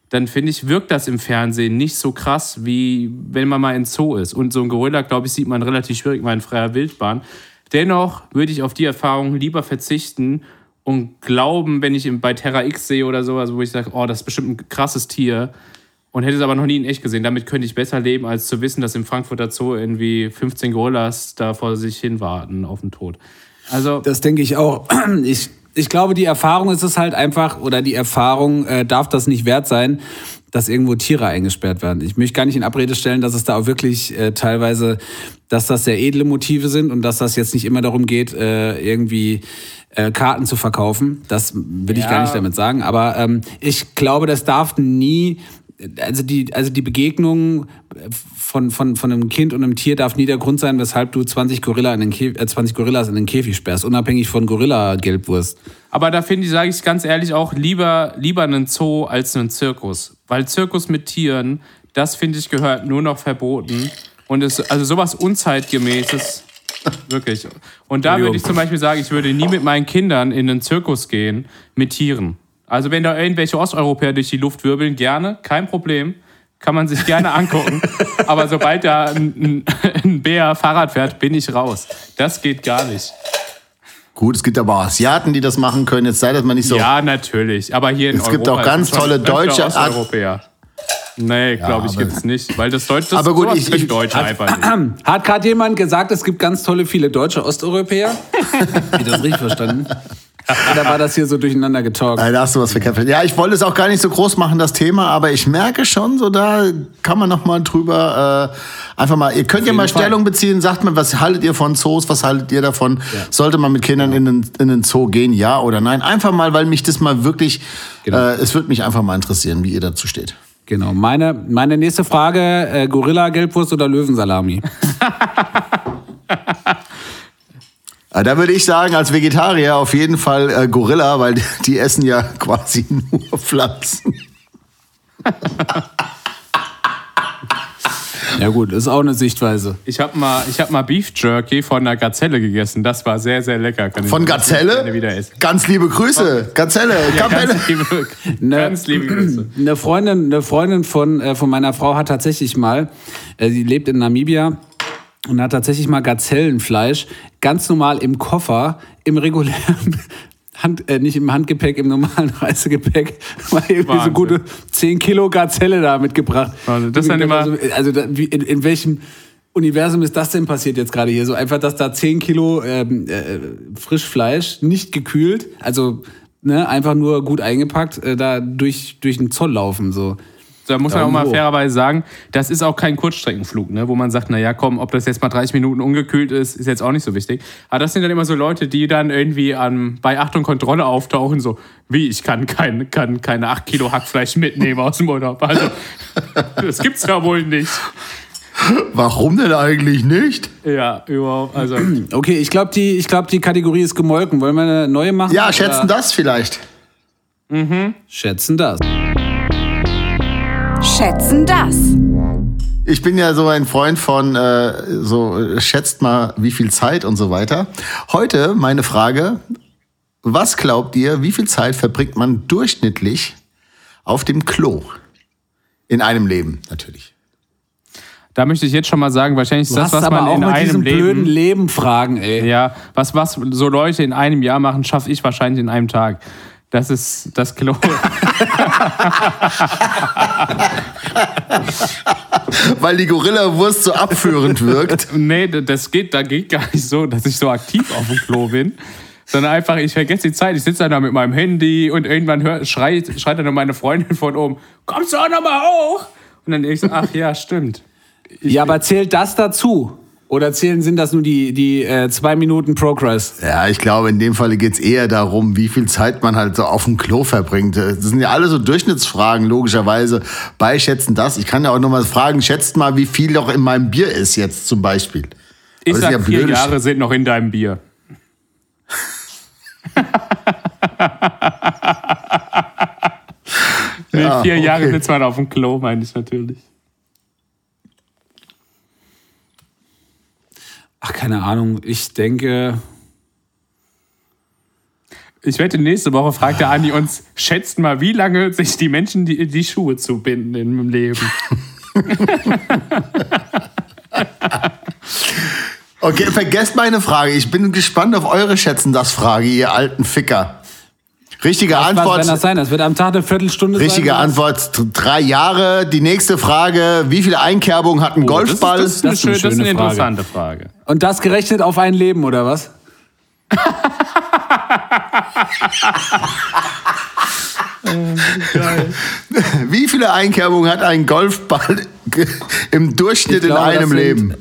D: dann finde ich, wirkt das im Fernsehen nicht so krass, wie wenn man mal in Zoo ist. Und so ein Gorilla, glaube ich, sieht man relativ schwierig mal in freier Wildbahn. Dennoch würde ich auf die Erfahrung lieber verzichten und glauben, wenn ich bei Terra X sehe oder sowas, wo ich sage, oh, das ist bestimmt ein krasses Tier und hätte es aber noch nie in echt gesehen. Damit könnte ich besser leben, als zu wissen, dass im Frankfurter Zoo irgendwie 15 Gorillas da vor sich hin warten auf den Tod. Also
C: das denke ich auch. Ich ich glaube, die Erfahrung ist es halt einfach, oder die Erfahrung äh, darf das nicht wert sein, dass irgendwo Tiere eingesperrt werden. Ich möchte gar nicht in Abrede stellen, dass es da auch wirklich äh, teilweise, dass das sehr edle Motive sind und dass das jetzt nicht immer darum geht, äh, irgendwie äh, Karten zu verkaufen. Das will ich ja. gar nicht damit sagen. Aber ähm, ich glaube, das darf nie also die, also die Begegnung von, von, von einem Kind und einem Tier darf nie der Grund sein, weshalb du 20, Gorilla in den Käf äh, 20 Gorillas in den Käfig sperrst, unabhängig von Gorilla-Gelbwurst.
D: Aber da finde ich, sage ich ganz ehrlich, auch lieber, lieber einen Zoo als einen Zirkus. Weil Zirkus mit Tieren, das finde ich gehört nur noch verboten. Und es, also sowas Unzeitgemäßes, wirklich. Und da würde ich zum Beispiel sagen, ich würde nie mit meinen Kindern in einen Zirkus gehen mit Tieren. Also wenn da irgendwelche Osteuropäer durch die Luft wirbeln, gerne, kein Problem. Kann man sich gerne angucken. <laughs> Aber sobald da ein, ein Bär Fahrrad fährt, bin ich raus. Das geht gar nicht.
B: Gut, es gibt aber auch Asiaten, die das machen können. Jetzt sei das mal nicht so.
D: Ja, natürlich. Aber hier in
B: es Europa. Es gibt auch ganz tolle deutsche
D: Osteuropäer. Nee, glaube ja, ich, gibt es nicht. Weil das Deutsche
B: aber gut, ich, ich,
C: Deutsche hat, einfach nicht. <clears throat> Hat gerade jemand gesagt, es gibt ganz tolle viele deutsche Osteuropäer? <laughs> Habe ich das richtig verstanden? Oder war das hier so durcheinander getalkt?
B: Da hast du was verkämpft. Ja, ich wollte es auch gar nicht so groß machen, das Thema, aber ich merke schon, so da kann man noch mal drüber äh, einfach mal. Ihr könnt ja mal Fall. Stellung beziehen. Sagt mal, was haltet ihr von Zoos? Was haltet ihr davon? Ja. Sollte man mit Kindern ja. in, den, in den Zoo gehen? Ja oder nein? Einfach mal, weil mich das mal wirklich. Genau. Äh, es würde mich einfach mal interessieren, wie ihr dazu steht.
C: Genau. Meine, meine nächste Frage: äh, Gorilla, Gelbwurst oder Löwensalami? <laughs>
B: Äh, da würde ich sagen, als Vegetarier auf jeden Fall äh, Gorilla, weil die, <laughs> die essen ja quasi nur Pflanzen. <laughs>
C: Ja gut, ist auch eine Sichtweise.
D: Ich habe mal, hab mal Beef Jerky von einer Gazelle gegessen. Das war sehr, sehr lecker.
B: Kann von Gazelle? Ganz liebe Grüße. Gazelle. Ja, ganz, liebe, <laughs>
C: ganz liebe Grüße. <clears throat> Eine Freundin, eine Freundin von, äh, von meiner Frau hat tatsächlich mal, äh, sie lebt in Namibia, und hat tatsächlich mal Gazellenfleisch ganz normal im Koffer, im regulären <laughs> Hand, äh, nicht im Handgepäck, im normalen <laughs> Reisegepäck, mal irgendwie Wahnsinn. so gute 10 Kilo Gazelle da mitgebracht.
D: Wahnsinn. Das dann immer
C: also, also in, in welchem Universum ist das denn passiert jetzt gerade hier? So einfach, dass da 10 Kilo ähm, äh, Frischfleisch, nicht gekühlt, also ne, einfach nur gut eingepackt, äh, da durch, durch den Zoll laufen. So
D: da muss man auch mal fairerweise sagen, das ist auch kein Kurzstreckenflug, ne? wo man sagt, naja, komm, ob das jetzt mal 30 Minuten ungekühlt ist, ist jetzt auch nicht so wichtig. Aber das sind dann immer so Leute, die dann irgendwie an, bei Achtung Kontrolle auftauchen, so, wie, ich kann, kein, kann keine 8 Kilo Hackfleisch mitnehmen aus dem Urlaub. Also, das gibt's ja wohl nicht.
B: Warum denn eigentlich nicht?
D: Ja, überhaupt. Also.
C: Okay, ich glaube, die, glaub, die Kategorie ist gemolken. Wollen wir eine neue machen?
B: Ja, schätzen oder? das vielleicht.
C: Mhm. Schätzen das
A: schätzen das.
B: Ich bin ja so ein Freund von äh, so schätzt mal wie viel Zeit und so weiter. Heute meine Frage: Was glaubt ihr, wie viel Zeit verbringt man durchschnittlich auf dem Klo in einem Leben natürlich?
D: Da möchte ich jetzt schon mal sagen, wahrscheinlich ist das, was man in einem Leben, blöden
C: Leben fragen, ey.
D: Ja, was was so Leute in einem Jahr machen, schaffe ich wahrscheinlich in einem Tag. Das ist das Klo. <laughs>
B: Weil die Gorilla-Wurst so abführend wirkt.
D: nee, das geht, da geht gar nicht so, dass ich so aktiv auf dem Klo bin. Sondern einfach, ich vergesse die Zeit. Ich sitze da mit meinem Handy und irgendwann hört, schreit, schreit dann meine Freundin von oben: Kommst du auch nochmal hoch? Und dann denke ich so: Ach ja, stimmt.
C: Ich ja, aber zählt das dazu? Oder zählen sind das nur die, die äh, zwei Minuten Progress?
B: Ja, ich glaube, in dem Fall geht es eher darum, wie viel Zeit man halt so auf dem Klo verbringt. Das sind ja alle so Durchschnittsfragen, logischerweise. Beischätzen das. Ich kann ja auch noch mal fragen, schätzt mal, wie viel noch in meinem Bier ist jetzt zum Beispiel.
D: Ich sag, ja vier Jahre sind noch in deinem Bier. <laughs> nee, ja, vier Jahre okay. sitzt man auf dem Klo, meine ich natürlich.
C: Ach, keine Ahnung. Ich denke.
D: Ich wette, nächste Woche fragt der Andi uns, schätzt mal, wie lange sich die Menschen die, die Schuhe zubinden im Leben. <laughs>
B: Okay, vergesst meine Frage. Ich bin gespannt auf eure Schätzen das Frage, ihr alten Ficker. Richtige
C: Was
B: Antwort.
C: kann das sein? Das wird am Tag eine Viertelstunde
B: Richtige
C: sein.
B: Antwort, drei Jahre. Die nächste Frage, wie viele Einkerbungen hat ein Golfball?
D: Oh, Das ist, das ist, eine,
C: Das ist
D: schön, ist eine
C: schöne
D: interessante Frage.
C: Und das gerechnet auf ein Leben, oder was? <laughs>
B: Wie viele Einkerbungen hat ein Golfball im Durchschnitt
C: glaube,
B: in einem Leben?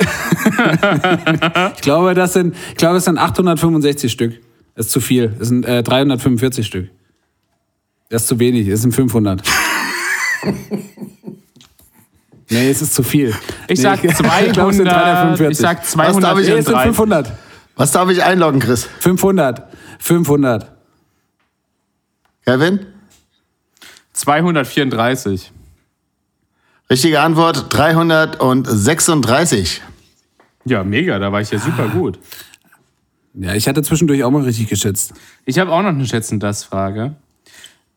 B: <laughs>
C: Ich glaube, das sind, ich glaube, es sind 865 Stück. Das ist zu viel. Es sind äh, 345 Stück. Das ist zu wenig. Es sind 500. <laughs> nee, es ist zu viel.
D: Ich
C: nee,
D: sag <laughs>
C: ich glaube, es sind
D: 200,
C: 345.
D: ich sag
B: Was darf ich
C: nee, es sind
D: 203.
C: 500.
B: Was darf ich einloggen, Chris?
C: 500. 500.
B: Kevin?
D: 234.
B: Richtige Antwort, 336.
D: Ja, mega, da war ich ja super gut.
C: Ja, ich hatte zwischendurch auch mal richtig geschätzt.
D: Ich habe auch noch eine Schätzen das Frage.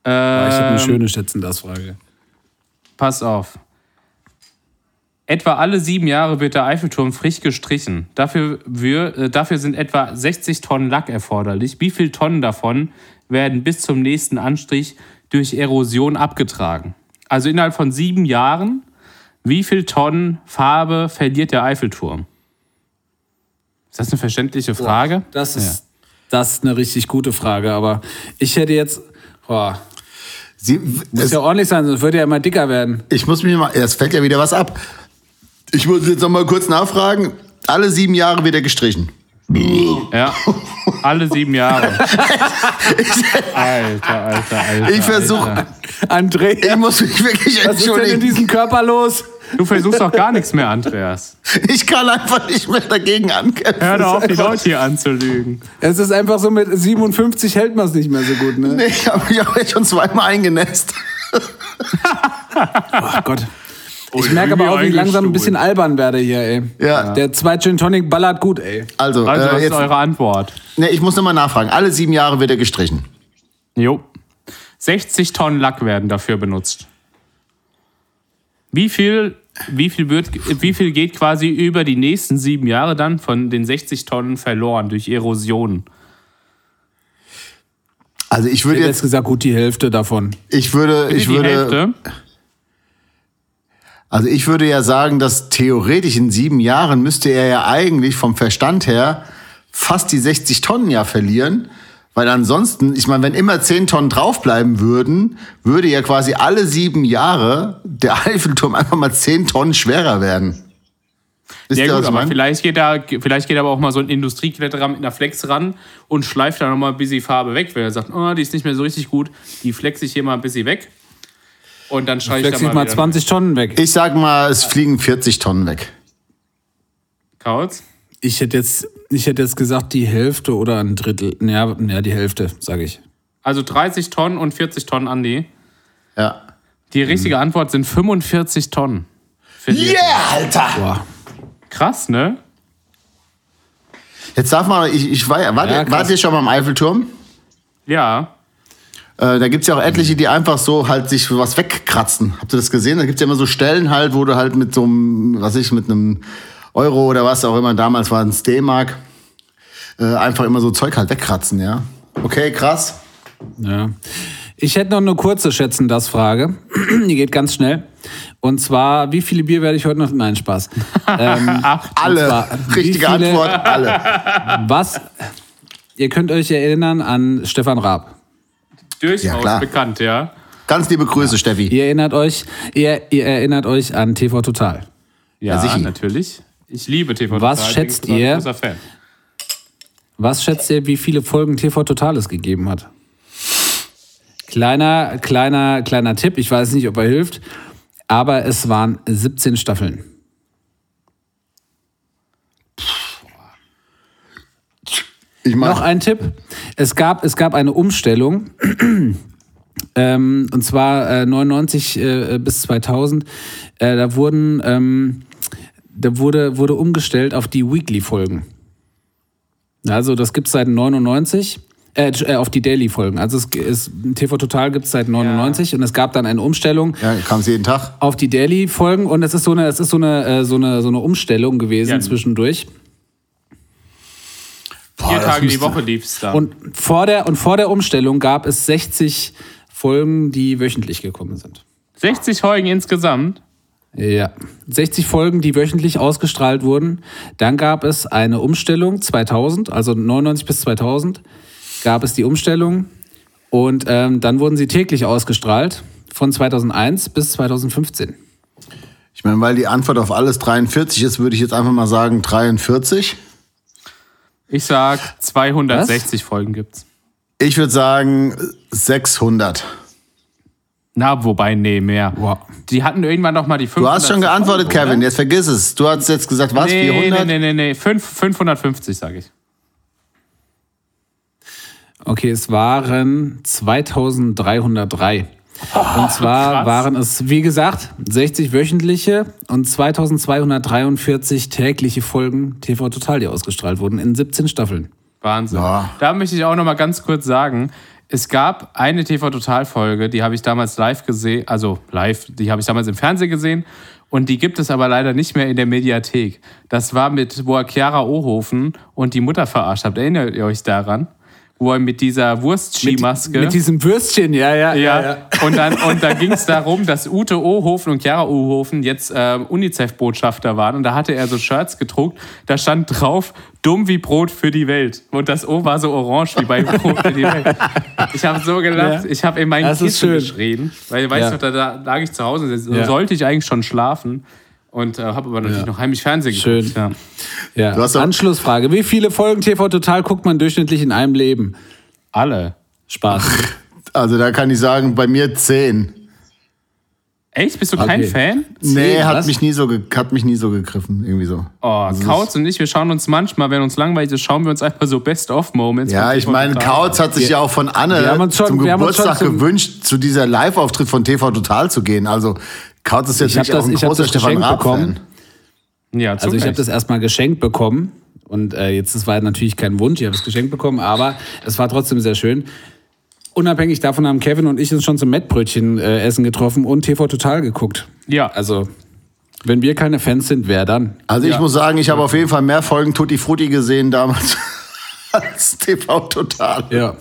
C: Aber ich habe eine
D: Ähm,
C: schöne Schätzen das Frage.
D: Pass auf. Etwa alle sieben Jahre wird der Eiffelturm frisch gestrichen. Dafür, wir, äh, dafür sind etwa 60 Tonnen Lack erforderlich. Wie viel Tonnen davon werden bis zum nächsten Anstrich durch Erosion abgetragen? Also innerhalb von sieben Jahren, wie viel Tonnen Farbe verliert der Eiffelturm? Ist das eine verständliche Frage?
C: Das ist, das ist eine richtig gute Frage, aber ich hätte jetzt. Boah,
B: Sie,
C: muss
B: es,
C: ja ordentlich sein, sonst würde er immer dicker werden.
B: ich muss mich mal, es fällt ja wieder was ab. Ich muss jetzt noch mal kurz nachfragen. Alle sieben Jahre wird er gestrichen.
D: Ja, alle sieben Jahre. <laughs> Alter, alter, alter.
B: Ich versuche,
C: André,
B: ich muss mich wirklich
C: was ist denn in
B: entschuldigen.
C: diesem Körper los?
D: Du versuchst doch gar nichts mehr, Andreas.
B: Ich kann einfach nicht mehr dagegen ankämpfen.
D: Hör doch auf, die
B: ist
D: Leute hier anzulügen.
C: Es ist einfach so, mit 57 hält man es nicht mehr so gut, ne?
B: Nee, ich habe mich auch jetzt schon zweimal eingenässt. <laughs>
C: Ach Gott. Ich merke aber auch, wie ich langsam ein bisschen albern werde hier, ey.
B: Ja.
C: Der zwei Gin Tonic ballert gut, ey.
B: Also,
D: Also, was
B: äh,
D: ist
B: jetzt,
D: eure Antwort?
B: nee, ich muss nochmal nachfragen. Alle sieben Jahre wird er gestrichen.
D: Jo. 60 Tonnen Lack werden dafür benutzt. Wie viel, wie viel, wird, wie viel geht quasi über die nächsten sieben Jahre dann von den 60 Tonnen verloren durch Erosion?
B: Also ich
C: Ich
B: würde jetzt,
C: jetzt gesagt, gut die Hälfte davon.
B: ich würde, ich
D: die
B: würde,
D: Hälfte?
B: also ich würde ja sagen, dass theoretisch in sieben Jahren müsste er ja eigentlich vom Verstand her fast die 60 Tonnen ja verlieren. Weil ansonsten, ich meine, wenn immer 10 Tonnen draufbleiben würden, würde ja quasi alle sieben Jahre der Eiffelturm einfach mal 10 Tonnen schwerer werden. Wisst
D: Ja
B: ihr,
D: gut, aber vielleicht geht, da, vielleicht geht aber auch mal so ein Industriekletterer mit einer Flex ran und schleift da nochmal ein bisschen Farbe weg, weil er sagt, oh, die ist nicht mehr so richtig gut, die flex ich hier mal ein bisschen weg. Und dann streiche ich
C: Flex
D: da
C: ich
D: mal,
C: mal
D: wieder
C: 20 Tonnen weg.
B: Ich sag mal, es fliegen 40 Tonnen weg.
D: Kauz.
C: Ich hätte jetzt, ich hätte jetzt gesagt, die Hälfte oder ein Drittel. Ja, ja die Hälfte, sage ich.
D: Also 30 Tonnen und 40 Tonnen, Andi.
B: Ja.
D: Die richtige
C: Mhm.
D: Antwort sind 45 Tonnen.
B: Yeah, Alter!
C: Boah.
D: Krass, ne?
B: Jetzt darf man, ich, ich war, wart,
C: Ja,
B: wart ihr schon mal am Eiffelturm?
D: Ja.
B: Äh, da gibt's ja auch etliche, die einfach so halt sich was wegkratzen. Habt ihr das gesehen? Da gibt's ja immer so Stellen halt, wo du halt mit so einem, was ich, mit einem Euro oder was auch immer, damals war ein D-Mark, äh, einfach immer so Zeug halt wegkratzen, ja. Okay, krass.
C: Ja. Ich hätte noch eine kurze Schätzen das Frage. <clears throat> Die geht ganz schnell. Und zwar, wie viele Bier werde ich heute noch? Nein, Spaß. <laughs> Ähm,
B: Alle.
C: zwar,
B: Richtige
C: viele-
B: Antwort, alle.
C: was? Ihr könnt euch erinnern an Stefan Raab.
D: Durchaus
B: Ja, klar.
D: bekannt, ja.
B: Ganz liebe Grüße, Steffi.
C: Ihr erinnert euch, ihr, ihr erinnert euch an TV Total.
D: Ja,
B: sicher.
D: natürlich. Ich liebe TV
C: Was
D: Total,
C: schätzt
D: bin ein
C: ihr?
D: großer Fan.
C: Was schätzt ihr, wie viele Folgen TV Total es gegeben hat? Kleiner, kleiner, kleiner Tipp. Ich weiß nicht, ob er hilft. Aber es waren 17 Staffeln.
B: Ich
C: Noch
B: mach,
C: ein Tipp. Es gab, es gab eine Umstellung. <clears throat> ähm, und zwar äh, 99 äh, bis 2000. Äh, da wurden, ähm, da wurde, wurde umgestellt auf die Weekly-Folgen. Also das gibt's seit 99. Äh, äh, auf die Daily-Folgen. Also es ist, TV Total gibt es seit 99 und es gab dann eine Umstellung
B: Ja, kam jeden Tag.
C: auf die Daily-Folgen und es ist so eine, es ist so eine, äh, so eine, so eine Umstellung gewesen
D: Ja.
C: zwischendurch.
B: Boah,
D: Vier Tage die Woche lief's da.
C: Und vor der, und vor der Umstellung gab es 60 Folgen, die wöchentlich gekommen sind.
D: 60 Folgen insgesamt.
C: Ja, 60 Folgen, die wöchentlich ausgestrahlt wurden. Dann gab es eine Umstellung 2000, also 99 bis 2000 gab es die Umstellung und ähm, dann wurden sie täglich ausgestrahlt von 2001 bis 2015.
B: Ich meine, weil die Antwort auf alles 43 ist, würde ich jetzt einfach mal sagen 43.
D: Ich sag 260 Folgen gibt's.
B: Ich würde sagen 600.
D: Na, wobei, nee, mehr.
C: Wow.
D: Die hatten irgendwann noch mal die 500.
B: Du hast schon geantwortet,
D: Folge,
B: Kevin.
D: oder?
B: Jetzt vergiss es. Du hast jetzt gesagt, was?
D: Nee,
B: 400?
D: nee, nee, nee, nee. Fünf- 550, sage ich.
C: Okay, es waren 2303. Und zwar
D: krass.
C: waren es, wie gesagt, 60 wöchentliche und 2243 tägliche Folgen TV Total, die ausgestrahlt wurden in 17 Staffeln.
D: Wahnsinn.
B: Ja.
D: Da möchte ich auch noch mal ganz kurz sagen, es gab eine TV-Total-Folge, die habe ich damals live gesehen, also live, die habe ich damals im Fernsehen gesehen und die gibt es aber leider nicht mehr in der Mediathek. Das war mit, wo er Chiara Ohofen und die Mutter verarscht habt. Erinnert ihr euch daran? Wo er mit dieser Wurstskimaske...
C: Mit diesem Würstchen, ja, ja.
D: Ja, und dann, und da <laughs> ging es darum, dass Ute Ohofen und Chiara Ohofen jetzt äh, UNICEF-Botschafter waren. Und da hatte er so Shirts gedruckt, da stand drauf, dumm wie Brot für die Welt. Und das O war so orange wie bei <laughs> Brot für die Welt. Ich habe so gelacht,
C: Ja.
D: ich habe in meinen
C: Das
D: Kissen geschrien. Weil, weißt
C: Ja.
D: du, da, da lag ich zu Hause,
C: Ja.
D: sollte ich eigentlich schon schlafen. Und äh, habe aber natürlich
C: Ja.
D: noch heimlich Fernsehen
C: Schön.
D: geguckt. Ja.
C: ja.
B: Du hast
C: Anschlussfrage. Wie viele Folgen TV Total guckt man durchschnittlich in einem Leben?
D: Alle.
C: Spaß. <laughs>
B: Also da kann ich sagen, bei mir 10.
D: Echt? Bist du kein
C: Okay.
D: Fan?
B: Nee,
C: Zehn,
B: hat
C: was?
B: mich, nie so hat mich nie so gegriffen. Irgendwie so.
D: Oh, Kautz und ich, wir schauen uns manchmal, wenn uns langweilig ist, schauen wir uns einfach so Best-of-Moments.
B: Ja, ich meine, Kautz hat sich ja auch von Anne
C: schon-
B: zum Geburtstag
C: zum-
B: gewünscht, zu dieser Live-Auftritt von TV Total zu gehen. Also Kautz ist jetzt
C: Ich hab
B: wirklich auch
C: das-
B: ein
C: ich
B: großer
C: das
B: Stefan
C: bekommen.
D: Ja,
C: Also ich habe
D: Recht.
C: das erstmal geschenkt bekommen und äh, jetzt das war natürlich kein Wunsch, ich habe es geschenkt bekommen, aber es war trotzdem sehr schön. Unabhängig davon haben Kevin und ich uns schon zum Mettbrötchen äh, essen getroffen und TV Total geguckt.
D: Ja.
C: Also wenn wir keine Fans sind, wer dann?
B: Also ich
D: Ja.
B: muss sagen, ich habe auf jeden Fall mehr Folgen Tutti Frutti gesehen damals <laughs> als TV Total.
C: Ja.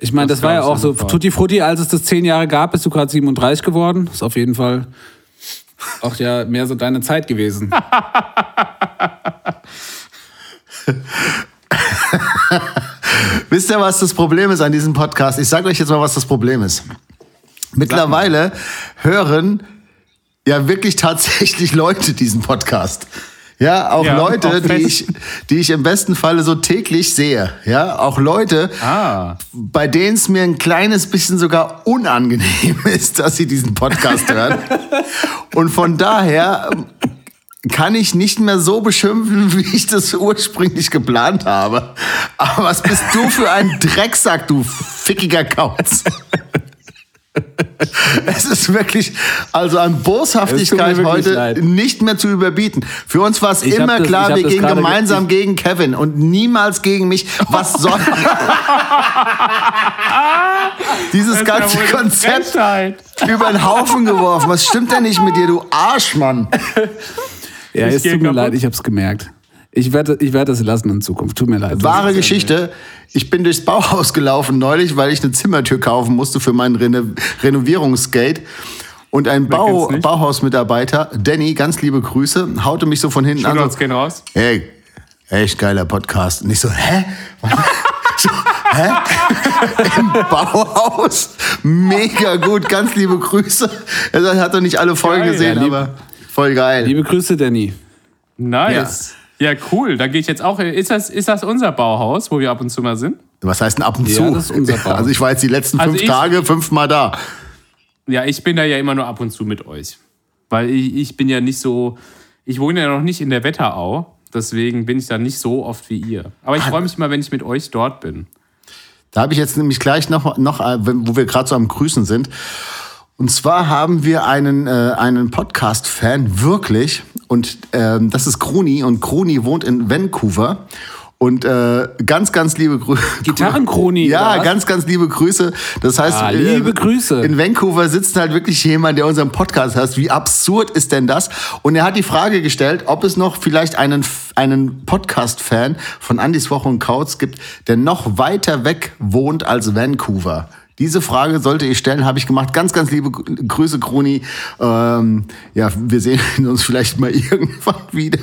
C: Ich meine, das,
D: Das
C: war ja auch so. Tutti Frutti, als es das zehn Jahre gab, bist du gerade 37 geworden. Ist auf jeden Fall auch ja mehr so deine Zeit gewesen. <laughs>
B: Wisst ihr, was das Problem ist an diesem Podcast? Ich sage euch jetzt mal, was das Problem ist. Mittlerweile hören ja wirklich tatsächlich Leute diesen Podcast. Ja, auch
D: Ja,
B: Leute,
D: auch
B: die ich, die ich im besten Falle so täglich sehe. Ja, auch Leute,
D: Ah.
B: bei denen es mir ein kleines bisschen sogar unangenehm <laughs> ist, dass sie diesen Podcast hören. <laughs> Und von daher kann ich nicht mehr so beschimpfen, <laughs> wie ich das ursprünglich geplant habe. Aber was bist du für ein Drecksack, du fickiger Kauz? <laughs> Es ist wirklich, also an Boshaftigkeit heute
C: leid.
B: nicht mehr zu überbieten. Für uns war es immer
C: das-
B: klar, wir gehen
C: ge-
B: gemeinsam
C: ich-
B: gegen Kevin und niemals gegen mich. Was soll <laughs> <laughs> dieses ganze Konzept über den Haufen geworfen? Was stimmt denn nicht mit dir, du Arschmann?
C: Ja, es tut mir
D: kaputt.
C: leid, ich habe es gemerkt. Ich werde, ich werde das lassen in Zukunft. Tut mir leid.
B: Wahre Geschichte. Ich bin durchs Bauhaus gelaufen neulich, weil ich eine Zimmertür kaufen musste für mein Reno Renovierungsgate. Und ein Bau? Bauhausmitarbeiter, Danny, ganz liebe Grüße, haute mich so von hinten an.
D: Shoutouts
B: So,
D: gehen raus.
B: hey, echt geiler Podcast. Und ich so, hä? <laughs> so, hä? <laughs> Im Bauhaus? Mega gut, ganz liebe Grüße. Er er hat doch nicht alle Folgen
D: Geil.
B: gesehen,
C: Ja,
B: aber voll geil.
C: Liebe Grüße, Danny.
D: Nice. Ja, cool. Da gehe ich jetzt auch. Ist das, ist das unser Bauhaus, wo wir ab und zu mal sind?
B: Was heißt denn ab und
C: Ja,
B: zu?
C: das ist unser Bau.
B: Also ich war jetzt die letzten
D: Also
B: fünf
D: ich-
B: Tage fünfmal da.
D: Ja, ich bin da ja immer nur ab und zu mit euch. Weil ich, ich bin ja nicht so. Ich wohne ja noch nicht in der Wetterau. Deswegen bin ich da nicht so oft wie ihr. Aber ich freue mich mal, wenn ich mit euch dort bin.
B: Da habe ich jetzt nämlich gleich noch, noch äh, wo wir gerade so am Grüßen sind. Und zwar haben wir einen, äh, einen Podcast-Fan, wirklich. Und ähm, das ist Kroni. Und Kroni wohnt in Vancouver. Und äh, ganz, ganz liebe Grüße. <laughs>
C: Gitarrenkroni.
B: Ja, ganz, ganz liebe Grüße. Das heißt,
C: Ah, liebe Grüße.
B: In Vancouver sitzt halt wirklich jemand, der unseren Podcast hört. Wie absurd ist denn das? Und er hat die Frage gestellt, ob es noch vielleicht einen, einen Podcast-Fan von Andys Woche und Kautz gibt, der noch weiter weg wohnt als Vancouver. Diese Frage sollte ich stellen, habe ich gemacht. Ganz, ganz liebe Grüße, Kroni. Ähm, ja, wir sehen <laughs> uns vielleicht mal irgendwann wieder.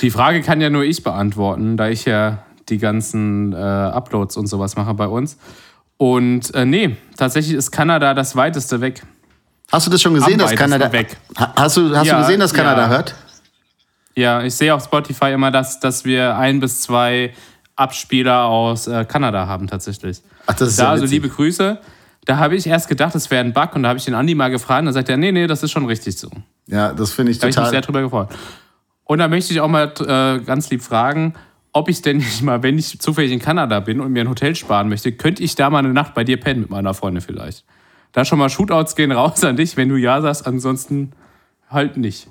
D: Die Frage kann ja nur ich beantworten, da ich ja die ganzen äh, Uploads und sowas mache bei uns. Und äh, nee, tatsächlich ist Kanada das weiteste weg.
B: Hast du das schon gesehen,
D: Am
B: dass Kanada
D: weg.
B: Ha- Hast du hast
D: Ja,
B: du gesehen, dass Kanada
D: ja.
B: hört?
D: Ja, ich sehe auf Spotify immer, dass, dass wir ein bis zwei Abspieler aus äh, Kanada haben tatsächlich.
B: Ach, das ist
D: da
B: ja
D: also liebe Grüße. Da habe ich erst gedacht, das wäre ein Bug und da habe ich den Andi mal gefragt und dann sagt er, nee, nee, das ist schon richtig so.
B: Ja, das finde ich
D: Da habe ich mich sehr
B: total.
D: drüber gefreut. Und da möchte ich auch mal äh, ganz lieb fragen, ob ich denn nicht mal, wenn ich zufällig in Kanada bin und mir ein Hotel sparen möchte, könnte ich da mal eine Nacht bei dir pennen mit meiner Freundin vielleicht. Da schon mal Shootouts gehen raus an dich, wenn du ja sagst, ansonsten halt nicht.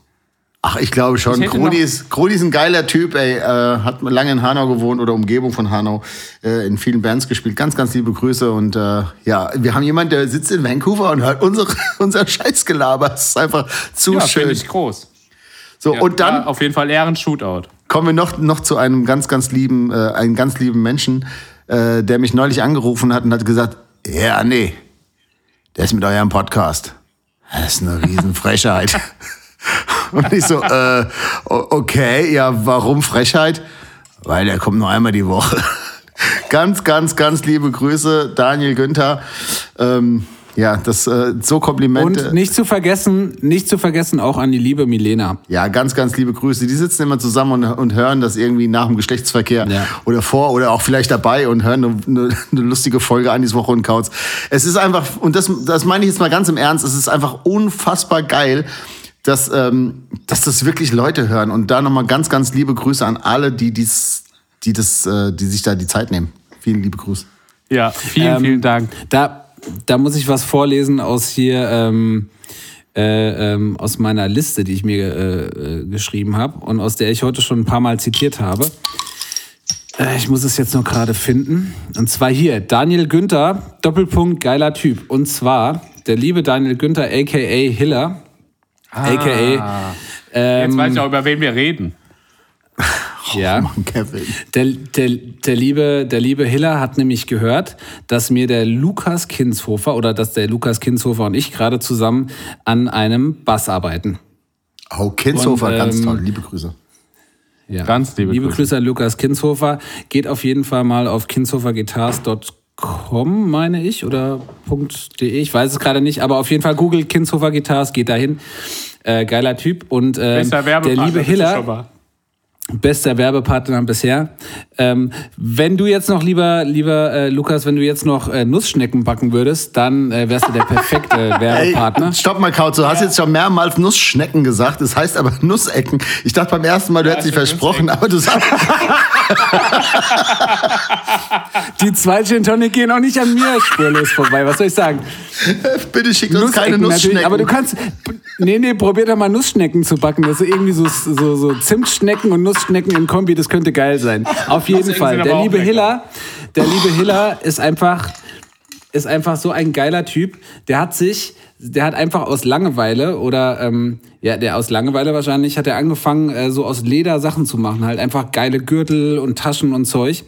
B: Ach, ich glaube schon. Kroni ist, Kroni ist ein geiler Typ, ey. Äh, hat lange in Hanau gewohnt oder Umgebung von Hanau, äh, in vielen Bands gespielt. Ganz, ganz liebe Grüße. Und äh, ja, wir haben jemanden, der sitzt in Vancouver und hört unsere, <laughs> unser Scheißgelaber. Das ist einfach zu
D: Ja,
B: schön.
D: ich groß.
B: So,
D: Ja,
B: und dann
D: da auf jeden Fall eher ein Shootout.
B: kommen wir noch, noch zu einem ganz, ganz lieben, äh, einen ganz lieben Menschen, äh, der mich neulich angerufen hat und hat gesagt, ja, nee, der ist mit eurem Podcast. Das ist eine Riesenfrechheit. <laughs> und ich so, äh, okay, ja, warum Frechheit? Weil der kommt nur einmal die Woche. <laughs> ganz, ganz, ganz liebe Grüße, Daniel Günther. Ähm, ja, das äh, so Komplimente.
C: Und nicht zu vergessen, nicht zu vergessen auch an die liebe Milena.
B: Ja, ganz, ganz liebe Grüße. Die sitzen immer zusammen und, und hören das irgendwie nach dem Geschlechtsverkehr
C: Ja.
B: oder vor oder auch vielleicht dabei und hören eine, eine, eine lustige Folge an diese Woche und Kauz. Es ist einfach, und das, das meine ich jetzt mal ganz im Ernst, es ist einfach unfassbar geil, dass, ähm, dass das wirklich Leute hören. Und da nochmal ganz, ganz liebe Grüße an alle, die, dies, die, das, äh, die sich da die Zeit nehmen. Vielen liebe Grüße.
D: Ja, vielen,
C: Ähm,
D: vielen Dank.
C: Da, da muss ich was vorlesen aus hier, ähm, äh, ähm, aus meiner Liste, die ich mir äh, äh, geschrieben habe und aus der ich heute schon ein paar Mal zitiert habe. Äh, ich muss es jetzt nur gerade finden. Und zwar hier, Daniel Günther, Doppelpunkt, geiler Typ. Und zwar der liebe Daniel Günther, a.k.a. Hiller, a.k.a.
D: Jetzt weiß ich auch, über wen wir reden. <laughs>
C: ja.
B: Mann, Kevin.
C: Der, der, der, liebe, der liebe Hiller hat nämlich gehört, dass mir der Lukas Kinshofer oder dass der Lukas Kinshofer und ich gerade zusammen an einem Bass arbeiten.
B: Oh, Kinshofer,
C: Und,
B: ganz
C: ähm,
B: toll. Liebe Grüße.
C: Ja.
D: Ganz liebe
C: liebe
D: Grüße.
C: Grüße an Lukas Kinshofer. Geht auf jeden Fall mal auf kinshoferguitars.com, meine ich, oder .de, ich weiß es gerade nicht, aber auf jeden Fall googelt Kinshofer Guitars, geht dahin. Äh, geiler Typ. Und
D: Bester
C: der liebe Hiller. Bester Werbepartner bisher. Ähm, wenn du jetzt noch, lieber, lieber äh, Lukas, wenn du jetzt noch äh, Nussschnecken backen würdest, dann äh, wärst du der perfekte <laughs> Werbepartner.
B: Ey, stopp mal, Kaut. Du hast jetzt schon mehrmals Nussschnecken gesagt. Das heißt aber Nussecken. Ich dachte beim ersten Mal, du hättest dich versprochen, aber du sagst, <laughs>
C: Die zwei Gin Tonic gehen auch nicht an mir spurlos vorbei. Was soll ich sagen?
B: bitte schickt uns keine
C: natürlich,
B: Nussschnecken.
C: Aber du kannst. Nee, nee, probier doch mal Nussschnecken zu backen. Das ist irgendwie so, so, so Zimtschnecken und Nussschnecken im Kombi, das könnte geil sein. Auf jeden Fall. Der liebe. Hiller, der liebe Hiller ist einfach, ist einfach so ein geiler Typ. Der hat sich, der hat einfach aus Langeweile oder ähm, ja, der aus Langeweile wahrscheinlich hat er angefangen, äh, so aus Leder Sachen zu machen. Halt einfach geile Gürtel und Taschen und Zeug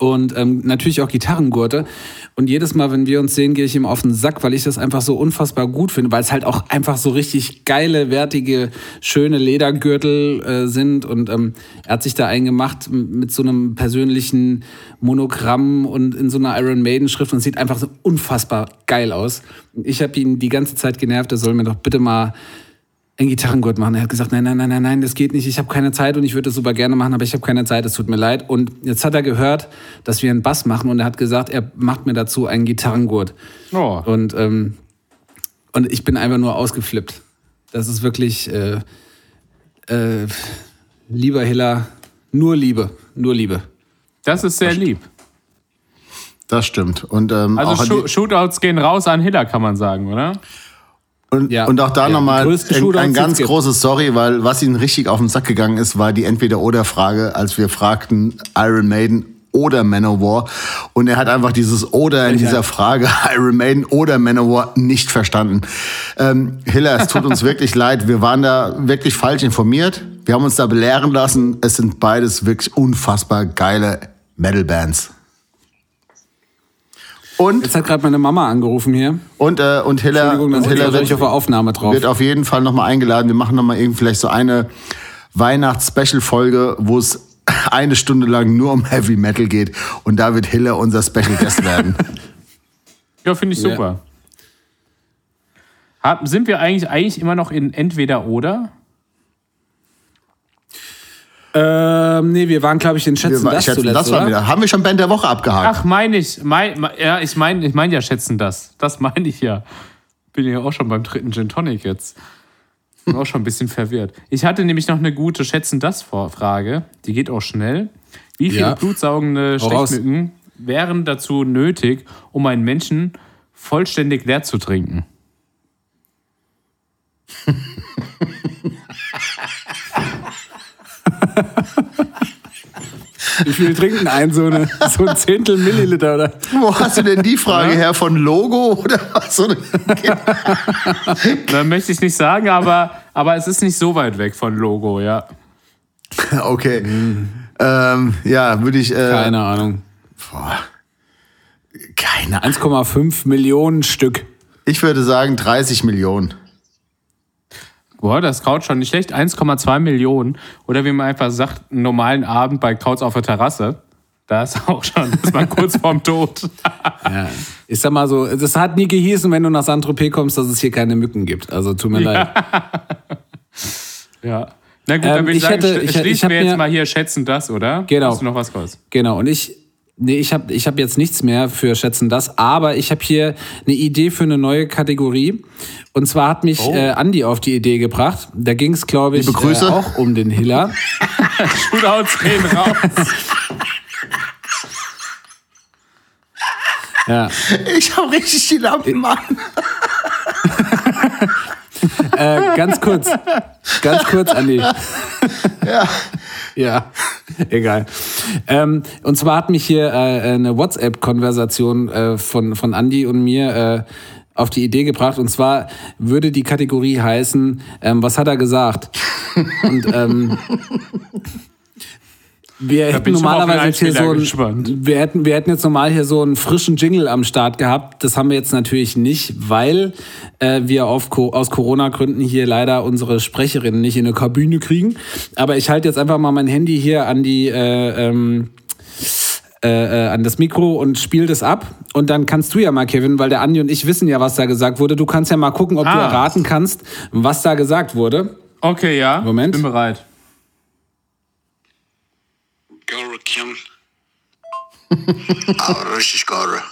C: und ähm, natürlich auch Gitarrengurte. Und jedes Mal, wenn wir uns sehen, gehe ich ihm auf den Sack, weil ich das einfach so unfassbar gut finde, weil es halt auch einfach so richtig geile, wertige, schöne Ledergürtel äh, sind. Und ähm, er hat sich da einen gemacht m- mit so einem persönlichen Monogramm und in so einer Iron Maiden-Schrift und sieht einfach so unfassbar geil aus. Ich habe ihn die ganze Zeit genervt, er soll mir doch bitte mal einen Gitarrengurt machen. Er hat gesagt, nein, nein, nein, nein, nein, das geht nicht. Ich habe keine Zeit und ich würde das super gerne machen, aber ich habe keine Zeit. Es tut mir leid. Und jetzt hat er gehört, dass wir einen Bass machen und er hat gesagt, er macht mir dazu einen Gitarrengurt.
D: Oh.
C: Und ähm, und ich bin einfach nur ausgeflippt. Das ist wirklich äh, äh, lieber Hiller, nur Liebe, nur Liebe.
D: Das ist sehr lieb.
B: das stimmt. Und ähm,
D: Also Shootouts gehen raus an Hiller, kann man sagen, oder?
B: Und,
C: Ja.
B: und auch da
C: Ja,
B: nochmal ein, ein ganz großes Sorry, weil was ihnen richtig auf den Sack gegangen ist, war die Entweder-Oder-Frage, als wir fragten Iron Maiden oder Manowar. Und er hat einfach dieses Oder in dieser Frage, <laughs> Iron Maiden oder Manowar, nicht verstanden. Ähm, Hiller, es tut uns wirklich <laughs> leid. Wir waren da wirklich falsch informiert. Wir haben uns da belehren lassen. Es sind beides wirklich unfassbar geile Metal-Bands. Und,
C: Jetzt hat gerade meine Mama angerufen hier.
B: und, äh, und Hiller,
C: Entschuldigung,
B: und Hiller
C: ich auf Aufnahme drauf.
B: wird auf jeden Fall nochmal eingeladen. Wir machen nochmal irgendwie vielleicht so eine Weihnachts-Special-Folge, wo es <laughs> eine Stunde lang nur um Heavy Metal geht. Und da wird Hiller unser Special Guest werden. <laughs>
D: Ja, finde ich
C: Ja.
D: super. Hab, sind wir eigentlich, eigentlich immer noch in entweder oder?
C: Ähm, nee, wir waren, glaube ich, in Schätzen
B: Wir-
C: das
B: schätzen,
C: zuletzt,
B: das war
C: oder?
B: wieder. Haben wir schon Band der Woche abgehakt?
D: Ach, meine ich. Mein, ja, ich meine ich mein ja schätzen das. Das meine ich ja. Bin ja auch schon beim dritten Gin Tonic jetzt. Bin auch schon ein bisschen verwirrt. Ich hatte nämlich noch eine gute Schätzen das Frage. Die geht auch schnell. Wie viele
C: Ja.
D: blutsaugende. Stechmücken wären dazu nötig, um einen Menschen vollständig leer zu trinken? <laughs>
C: Wie viel trinken ein so, eine, so ein Zehntel Milliliter, oder?
B: Wo hast du denn die Frage her? Von Logo oder was? So eine-
D: Da möchte ich nicht sagen, aber, aber es ist nicht so weit weg von Logo, ja.
B: Okay. Ähm, ja, würde ich. Äh,
C: Keine Ahnung.
B: boah. keine Ahnung.
C: 1,5 Millionen Stück.
B: Ich würde sagen 30 Millionen.
D: Boah, das Kraut schon nicht schlecht. 1,2 Millionen. Oder wie man einfach sagt, einen normalen Abend bei Krauts auf der Terrasse. Da ist auch schon, ist man kurz vorm Tod. <laughs>
C: Ja. Ich sag mal so, das hat nie gehießen, wenn du nach Saint-Tropez kommst, dass es hier keine Mücken gibt. Also tut mir leid. <laughs>
D: Ja. Na gut,
C: Ähm,
D: dann würde ich,
C: ich
D: sagen,
C: hätte- ich- ich hab
D: wir jetzt
C: mir-
D: mal hier schätzen das, oder?
C: Genau.
D: Hast du noch was raus?
C: Genau, und ich, nee, ich habe ich hab jetzt nichts mehr für Schätzen das, aber ich habe hier eine Idee für eine neue Kategorie. Und zwar hat mich
D: Oh.
C: äh, Andi auf die Idee gebracht. Da ging es, glaube ich. Äh, auch um den Hiller. <laughs>
D: Shootouts gehen raus.
C: ja.
B: Ich habe richtig die Lampen, Mann.
C: Äh, ganz kurz, ganz kurz, Andi.
B: Ja.
C: Ja, egal. Ähm, und zwar hat mich hier äh, eine WhatsApp-Konversation äh, von, von Andy und mir äh, auf die Idee gebracht. Und zwar würde die Kategorie heißen, ähm, was hat er gesagt? Und ähm, wir hätten normalerweise jetzt hier so ein, wir hätten, wir hätten jetzt normal hier so einen frischen Jingle am Start gehabt. Das haben wir jetzt natürlich nicht, weil äh, wir auf, aus Corona-Gründen hier leider unsere Sprecherinnen nicht in eine Kabine kriegen. Aber ich halte jetzt einfach mal mein Handy hier an die äh, ähm, äh, äh, an das Mikro und spiel das ab. Und dann kannst du ja mal, Kevin, weil der Andi und ich wissen ja, was da gesagt wurde. Du kannst ja mal gucken, ob du
D: Ah.
C: erraten kannst, was da gesagt wurde.
D: Okay, ja.
C: Moment.
D: Ich bin bereit.
A: Kim. <laughs> Aber richtig Gore.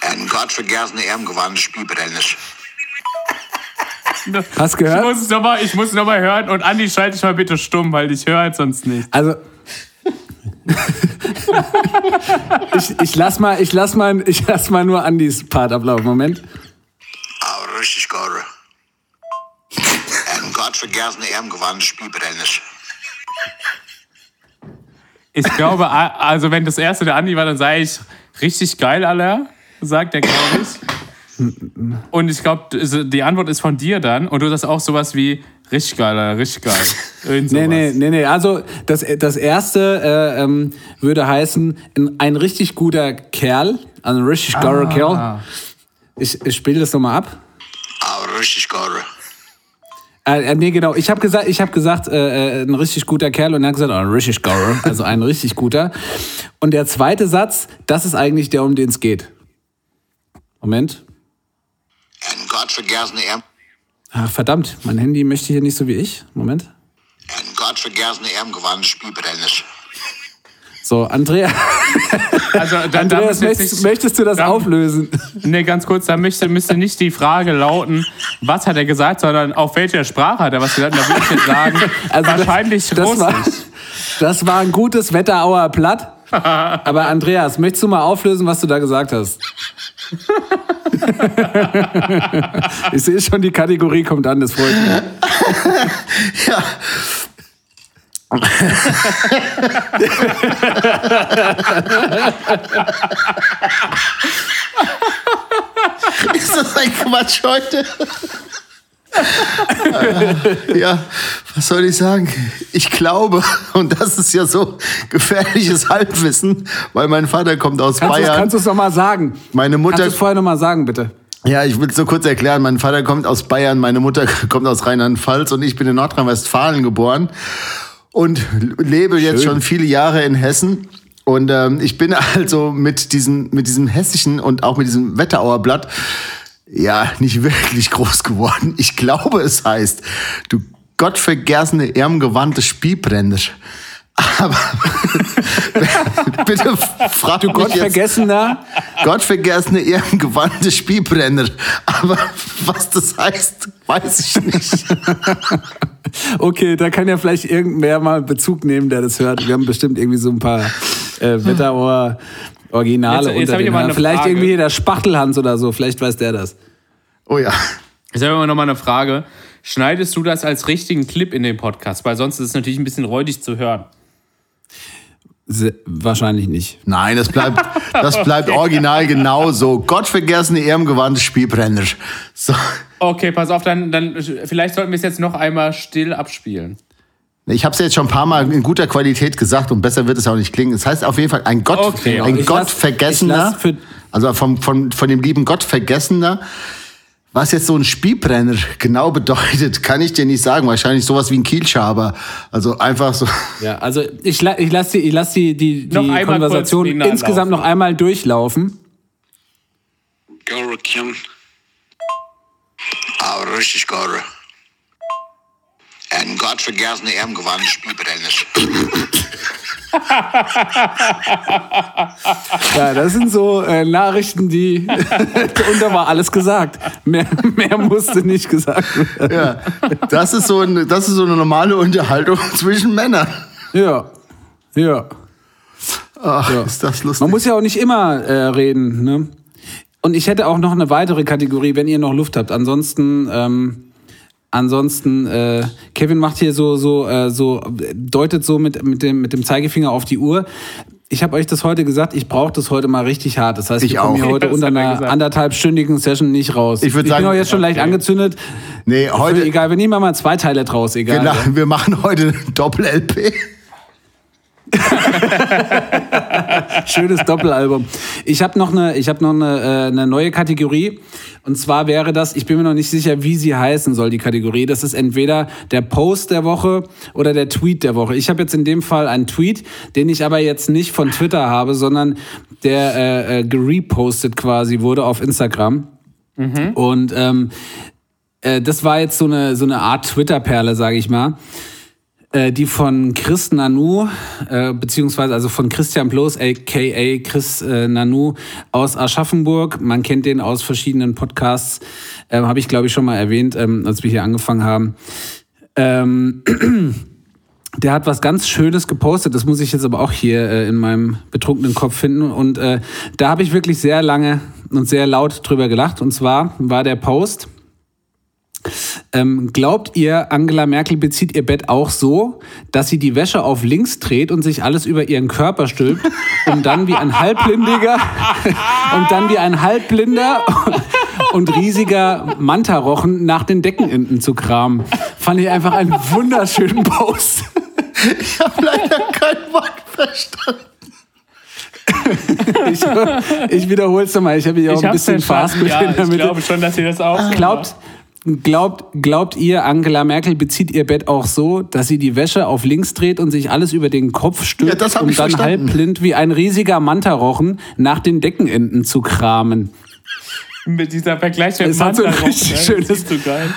A: En gottvergessene Ermgewandte Spielbrennisch.
C: Hast
D: Ich
C: gehört?
D: muss es noch mal, ich muss noch mal hören und Andi, schalte dich mal bitte stumm, weil ich höre halt sonst nicht.
C: Also. <laughs> ich, ich lass mal, ich lass mal, ich lass mal nur Andys Part ablaufen. Moment.
A: Aber richtig Gore. En gottvergessene Ermgewandte Spielbrennisch.
D: Ich glaube, also wenn das erste der Andi war, dann sage ich richtig geil, Alter, sagt er, glaube ich. Und ich glaube, die Antwort ist von dir dann und du sagst auch sowas wie richtig geil, Alter, richtig geil. Irgend
C: Nee, nee, nee, nee. Also das, das erste äh, ähm, würde heißen, ein, richtig guter Kerl, also ein richtig guter Kerl. Ich, ich spiele das nochmal ab.
A: Aber richtig Gore.
C: Äh, äh, nee, genau. Ich habe gesagt, ich habe gesagt, äh, äh, ein richtig guter Kerl und er hat gesagt, oh, ein richtig guter, also ein richtig guter. Und der zweite Satz, das ist eigentlich der, um den es geht. Moment. Ach, verdammt, mein Handy möchte hier nicht so wie ich. Moment.
A: En gottvergessene Ermgewandte Spielbrennisch.
C: So, Andrea,
D: Also, da, <laughs> da
C: Andreas,
D: jetzt
C: möchtest,
D: nicht,
C: möchtest du das
D: da-
C: auflösen?
D: Nee, ganz kurz, da müsste, müsste nicht die Frage lauten, was hat er gesagt, sondern auf welcher Sprache hat er was gesagt. Da würde ich jetzt sagen, <laughs>
C: Also das-
D: wahrscheinlich
C: das
D: Russisch.
C: war, das war ein gutes Wetterauer Platt. <laughs> Aber Andreas, möchtest du mal auflösen, was du da gesagt hast? Ich sehe schon, die Kategorie kommt an, das freut mich.
B: Ja. <laughs> Ist das ein Quatsch heute? <laughs> ja, was soll ich sagen? Ich glaube, und das ist ja so gefährliches Halbwissen, weil mein Vater kommt aus
C: Kannst
B: Bayern.
C: kannst du es nochmal sagen?
B: Meine Mutter-
C: Kannst du es vorher nochmal sagen, bitte?
B: Ja, ich will es so kurz erklären. Mein Vater kommt aus Bayern, meine Mutter <laughs> kommt aus Rheinland-Pfalz und ich bin in Nordrhein-Westfalen geboren und lebe jetzt
C: Schön.
B: schon viele Jahre in Hessen. Und ähm, ich bin <laughs> also mit diesem, mit diesem hessischen und auch mit diesem Wetterauer Blatt ja nicht wirklich groß geworden. Ich glaube, es heißt, du gottvergessene, ärmgewandte Spielbrenner. Aber <laughs> bitte frag
C: Du
B: jetzt,
C: Gottvergessener.
B: Gottvergessene, ehrengewandte Spielbrenner. Aber was das heißt, weiß ich nicht. <laughs>
C: Okay, da kann ja vielleicht irgendwer mal Bezug nehmen, der das hört. Wir haben bestimmt irgendwie so ein paar äh, Wetterauer Originale
D: Jetzt- jetzt
C: unter
D: ich
C: den Vielleicht
D: Frage.
C: irgendwie der Spachtelhans oder so. Vielleicht weiß der das.
B: Oh ja.
D: Jetzt haben wir noch mal eine Frage. Schneidest du das als richtigen Clip in den Podcast? Weil sonst ist es natürlich ein bisschen räudig zu hören.
C: Se wahrscheinlich nicht.
B: Nein, das bleibt, das bleibt original genauso. Gottvergessene, ehrengewandte Spielbrenner. So.
D: Okay, pass auf, dann, dann vielleicht sollten wir es jetzt noch einmal still abspielen.
B: Ich habe es jetzt schon ein paar Mal in guter Qualität gesagt und besser wird es auch nicht klingen. Es heißt auf jeden Fall ein Gott,
D: Okay,
B: ein Gottvergessener, also vom, von, von dem lieben Gott Vergessener. Was jetzt so ein Spielbrenner <laughs> genau bedeutet, kann ich dir nicht sagen. Wahrscheinlich sowas wie ein Kielschaber. Also einfach so.
C: Ja, also ich, la ich lasse die, ich lass die, die, die Konversation insgesamt noch einmal durchlaufen.
A: Gore Kim. Aber richtig Gore. Ein gottvergessene, ärmgewandte Spielbrenner. <laughs>
C: Ja, das sind so äh, Nachrichten, die. <laughs> und da war alles gesagt. Mehr, mehr musste nicht gesagt werden.
B: Ja, das ist so, ein, das ist so eine normale Unterhaltung <laughs> zwischen Männern.
C: Ja. Ja.
B: Ach, ist das lustig.
C: Man muss ja auch nicht immer äh, reden, ne? Und ich hätte auch noch eine weitere Kategorie, wenn ihr noch Luft habt. Ansonsten, ähm, ansonsten, äh, Kevin macht hier so, so, äh, so, deutet so mit, mit, dem, mit dem Zeigefinger auf die Uhr. Ich habe euch das heute gesagt, ich brauche das heute mal richtig hart. Das heißt,
B: Ich
C: ich komme hier heute unter
D: er
C: einer
D: gesagt.
C: anderthalbstündigen Session nicht raus.
B: Ich
C: ich
B: sagen-
C: bin auch jetzt schon leicht angezündet.
B: Nee, heute-
C: Egal, wir nehmen mal zwei Teile draus, egal.
B: Genau, wir machen heute ein Doppel-LP. <laughs>
C: Schönes Doppelalbum. Ich habe noch eine, ich habe noch eine, äh, eine neue Kategorie. Und zwar wäre das, ich bin mir noch nicht sicher, wie sie heißen soll, die Kategorie. Das ist entweder der Post der Woche oder der Tweet der Woche. Ich habe jetzt in dem Fall einen Tweet, den ich aber jetzt nicht von Twitter habe, sondern der äh, äh, gerepostet quasi wurde auf Instagram. Und ähm, äh, das war jetzt so eine, so eine Art Twitter-Perle, sage ich mal äh, die von Chris Nanu, äh, beziehungsweise also von Christian Bloß, aka Chris äh, Nanu aus Aschaffenburg. Man kennt den aus verschiedenen Podcasts, ähm, habe ich glaube ich schon mal erwähnt, ähm, als wir hier angefangen haben. Ähm, <clears throat> der hat was ganz Schönes gepostet, das muss ich jetzt aber auch hier äh, in meinem betrunkenen Kopf finden. Und äh, da habe ich wirklich sehr lange und sehr laut drüber gelacht. Und zwar war der Post. Ähm, glaubt ihr, Angela Merkel bezieht ihr Bett auch so, dass sie die Wäsche auf links dreht und sich alles über ihren Körper stülpt, um dann wie ein halbblindiger, um <laughs> dann wie ein halbblinder <laughs> und riesiger Mantarochen nach den Deckenenden zu kramen? Fand ich einfach einen wunderschönen Post.
B: Ich habe leider kein Wort verstanden.
C: Ich, ich wiederhole es nochmal. Ich habe hier auch ein bisschen Fast
D: ja,
C: in der
D: ich glaube schon, dass ihr das auch
C: Glaubt, glaubt, glaubt ihr, Angela Merkel bezieht ihr Bett auch so, dass sie die Wäsche auf links dreht und sich alles über den Kopf stülpt,
B: Ja, das
C: um dann halbblind wie ein riesiger Mantarochen nach den Deckenenden zu kramen?
D: mit dieser Vergleich mit
C: Es hat so ein richtig
D: ne?
C: schönes-
D: Das ist so geil.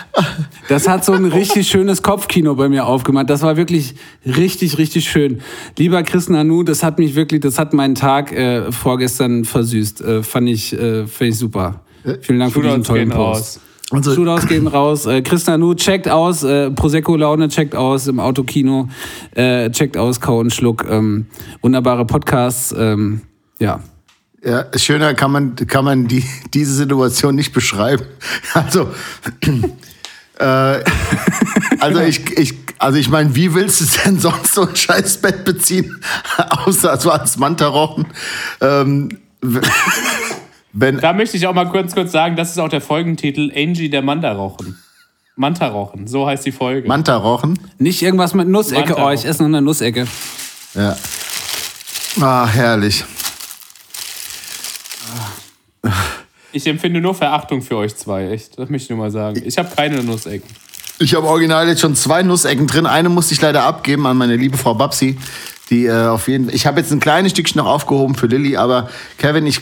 C: Das hat so ein richtig schönes Kopfkino bei mir aufgemacht. Das war wirklich richtig, richtig schön. Lieber Chris Nanu, das hat mich wirklich, das hat meinen Tag äh, vorgestern versüßt. Äh, fand ich, äh, fand ich super. Vielen Dank für diesen
D: Shootouts
C: tollen Post.
D: raus.
B: Also,
C: Shootouts gehen raus. Äh, Chris Nanu checkt aus. Äh, Prosecco Laune checkt aus im Autokino. Äh, checkt aus Kau und Schluck. Ähm, wunderbare Podcasts. Ähm, ja.
B: Ja, schöner kann man, kann man die, diese Situation nicht beschreiben. <laughs> Also, äh, also ich, ich, also ich meine, wie willst du denn sonst so ein scheiß Bett beziehen, <laughs> außer so als Mantarochen? Ähm, wenn,
D: Da möchte ich auch mal kurz, kurz sagen, das ist auch der Folgentitel Angie der Mandarochen. Mantarochen, so heißt die Folge.
B: Mantarochen?
C: Nicht irgendwas mit Nussecke. Oh, ich esse noch eine Nussecke.
B: Ja. Ah, herrlich.
D: ich empfinde nur Verachtung für euch zwei, echt. Das möchte ich nur mal sagen. Ich habe keine Nussecken.
B: Ich habe original jetzt schon zwei Nussecken drin. Eine musste ich leider abgeben an meine liebe Frau Babsi. Die äh, auf jeden Ich habe jetzt ein kleines Stückchen noch aufgehoben für Lilly, aber Kevin, ich,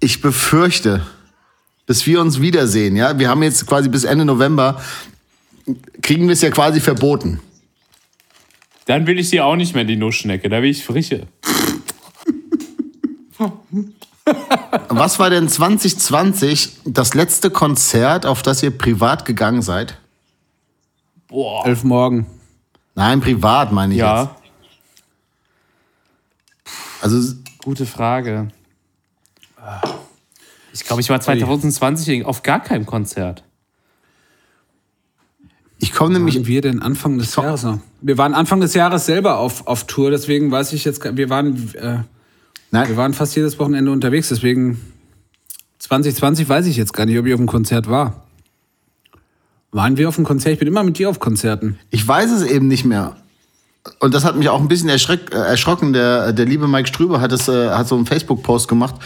B: ich befürchte, bis wir uns wiedersehen, ja. Wir haben jetzt quasi bis Ende November, kriegen wir es ja quasi verboten.
D: Dann will ich dir auch nicht mehr die Nussschnecke, da will ich frische.
B: Was war denn 2020 das letzte Konzert, auf das ihr privat gegangen seid?
D: Boah.
C: Elf Morgen.
B: Nein, privat meine ich jetzt.
D: Ja,
B: Also
D: gute Frage. Ich glaube, ich war 2020 auf gar keinem Konzert.
B: ich komme nämlich
C: Waren wir denn Anfang des Jahres noch? Wir waren Anfang des Jahres selber auf, auf Tour, deswegen weiß ich jetzt, gar- wir waren, äh, wir
B: Nein,
C: waren fast jedes Wochenende unterwegs, deswegen 2020 weiß ich jetzt gar nicht, ob ich auf dem Konzert war. Waren wir auf dem Konzert? Ich bin immer mit dir auf Konzerten.
B: ich weiß es eben nicht mehr. Und das hat mich auch ein bisschen erschreck, äh, erschrocken. Der, der liebe Mike Strüber hat, es, äh, hat so einen Facebook-Post gemacht.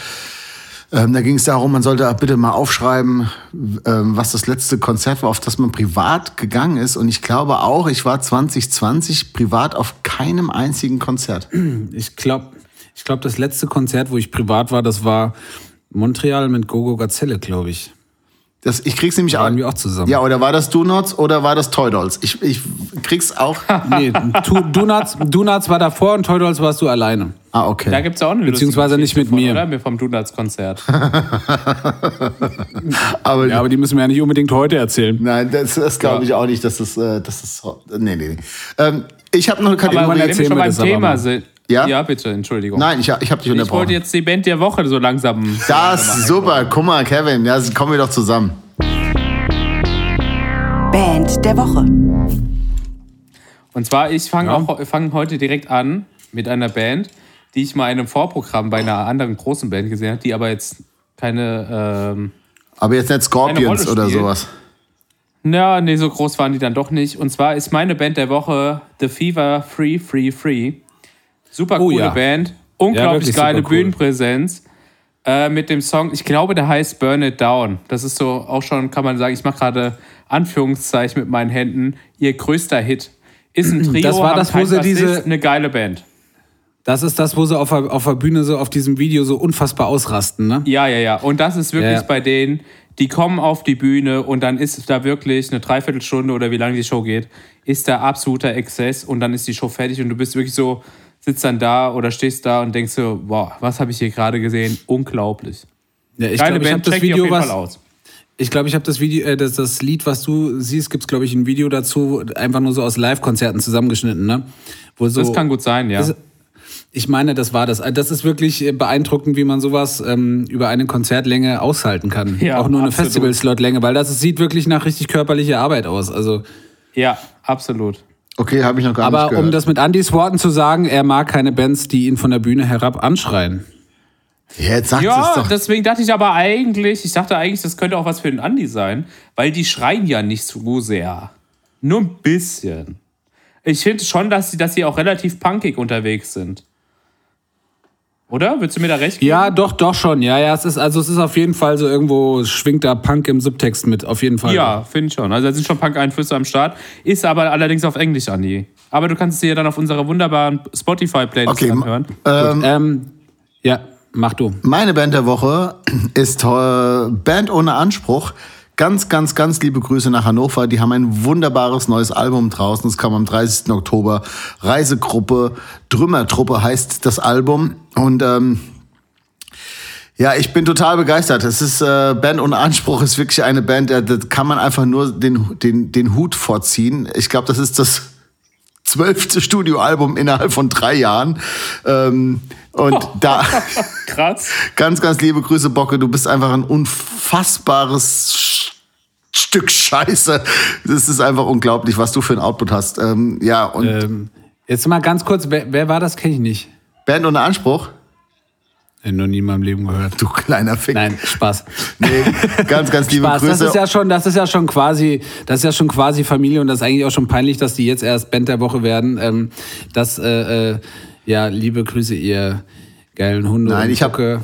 B: Ähm, da ging es darum, man sollte bitte mal aufschreiben, ähm, was das letzte Konzert war, auf das man privat gegangen ist. Und ich glaube auch, ich war 2020 privat auf keinem einzigen Konzert. <clears throat>
C: Ich glaube, ich glaub, das letzte Konzert, wo ich privat war, das war Montreal mit Gogo Gazelle, glaube ich.
B: Das, ich krieg's nämlich auch.
C: wir auch zusammen.
B: Ja, oder war das Donuts oder war das Toy Dolls? Ich, ich krieg's auch. <laughs>
C: Nee, Tu- Donuts, Donuts war davor und Toy Dolls warst du alleine.
B: Ah, okay.
D: Da gibt es auch eine
C: Beziehungsweise nicht mit
D: Geschichte
C: mir.
D: Oder? Vom Donuts-Konzert. <laughs>
B: aber
C: Ja, aber die müssen wir ja nicht unbedingt heute erzählen.
B: Nein, das, das glaube ich auch nicht, dass das, äh, das ist. Nee, nee, nee. Ähm, ich habe noch eine
D: Aber
B: Kategorie.
D: wenn wir schon beim
C: aber
D: Thema sind.
B: Ja?
D: Ja, bitte, Entschuldigung.
B: Nein, ich, ich habe dich
D: ich
B: unterbrochen.
D: wollte jetzt die Band der Woche so langsam.
B: das super. Guck mal, Kevin, ja, kommen wir doch zusammen.
E: Band der Woche.
D: Und zwar, ich fange
C: Ja.
D: auch fang heute direkt an mit einer Band, die ich mal in einem Vorprogramm bei einer anderen großen Band gesehen habe, die aber jetzt keine. Ähm,
B: Aber jetzt nicht Scorpions oder sowas.
D: na, nee, so groß waren die dann doch nicht. Und zwar ist meine Band der Woche The Fever Free Free Free. Super
C: Oh
D: coole
C: ja.
D: Band. Unglaublich
C: wirklich
D: geile
C: cool.
D: Bühnenpräsenz. Äh, mit dem Song, ich glaube, der heißt Burn It Down. Das ist so auch schon, kann man sagen, ich mache gerade Anführungszeichen mit meinen Händen. Ihr größter Hit. Ist ein <clears throat> Trio,
C: Das war das, wo sie diese-
D: eine geile Band.
C: Das ist das, wo sie auf der, auf der Bühne so auf diesem Video so unfassbar ausrasten, ne?
D: Ja, ja, ja. Und das ist wirklich
C: Ja.
D: bei denen, die kommen auf die Bühne und dann ist da wirklich eine Dreiviertelstunde oder wie lange die Show geht, ist da absoluter Exzess und dann ist die Show fertig und du bist wirklich so, sitzt dann da oder stehst da und denkst so, boah, was habe ich hier gerade gesehen? Unglaublich.
C: Ja, ich glaube, ich habe das Video, was, ich glaube, ich habe das Video, äh, das, das Lied, was du siehst, gibt's glaube ich ein Video dazu, einfach nur so aus Live-Konzerten zusammengeschnitten, ne? Wo so,
D: Das kann gut sein, ja.
C: Ist- Ich meine, das war das. Das ist wirklich äh, beeindruckend, wie man sowas ähm, über eine Konzertlänge aushalten kann.
D: Ja,
C: Auch nur eine
D: absolut.
C: Festival-Slot-Länge, weil das sieht wirklich nach richtig körperlicher Arbeit aus. Also,
D: Ja, absolut.
B: Okay, habe ich noch gar nicht
C: aber
B: gehört.
C: um das mit Andys Worten zu sagen, er mag keine Bands, die ihn von der Bühne herab anschreien.
B: ja, jetzt sagt es
D: Ja,
B: doch.
D: deswegen dachte ich aber eigentlich, ich dachte eigentlich, das könnte auch was für den Andi sein, weil die schreien ja nicht so sehr. Nur ein bisschen. Ich finde schon, dass sie, dass sie auch relativ punkig unterwegs sind. Oder? Würdest du mir da recht geben?
C: Ja, doch, doch schon. Ja, ja, es ist also es ist auf jeden Fall so irgendwo schwingt da Punk im Subtext mit, auf jeden Fall.
D: Ja, finde ich schon. Also da sind schon Punk-Einflüsse am Start. Ist aber allerdings auf Englisch, Andi. Aber du kannst es dir ja dann auf unserer wunderbaren Spotify-Playlist
B: Okay,
D: anhören.
B: ähm,
C: Ähm, ja, mach du.
B: Meine Band der Woche ist äh, Band ohne Anspruch. Ganz, ganz, ganz liebe Grüße nach Hannover. Die haben ein wunderbares neues Album draußen. Es kam am 30. Oktober. Reisegruppe, Trümmertruppe heißt das Album. Und ähm, ja, ich bin total begeistert. Es ist äh, Band ohne Anspruch ist wirklich eine Band, da da kann man einfach nur den, den, den Hut vorziehen. Ich glaube, das ist das zwölfte Studioalbum innerhalb von drei Jahren. Ähm, und da <laughs>
D: Krass.
B: ganz, ganz liebe Grüße, Bocke. Du bist einfach ein unfassbares Stück Scheiße. Das ist einfach unglaublich, was du für ein Output hast. Ähm, ja, und
C: Ähm, jetzt mal ganz kurz, wer, wer war das? Kenne ich nicht.
B: Band ohne Anspruch?
C: Noch nie in meinem Leben gehört.
B: Du kleiner Fick.
C: Nein, Spaß.
B: Nee, ganz, ganz liebe
C: Spaß.
B: Grüße.
C: Das ist ja schon, das ist ja schon quasi, das ist ja schon quasi Familie und das ist eigentlich auch schon peinlich, dass die jetzt erst Band der Woche werden. Ähm, das, äh, äh, ja, liebe Grüße, ihr geilen Hunde.
B: Nein, ich hab-
C: Bocke.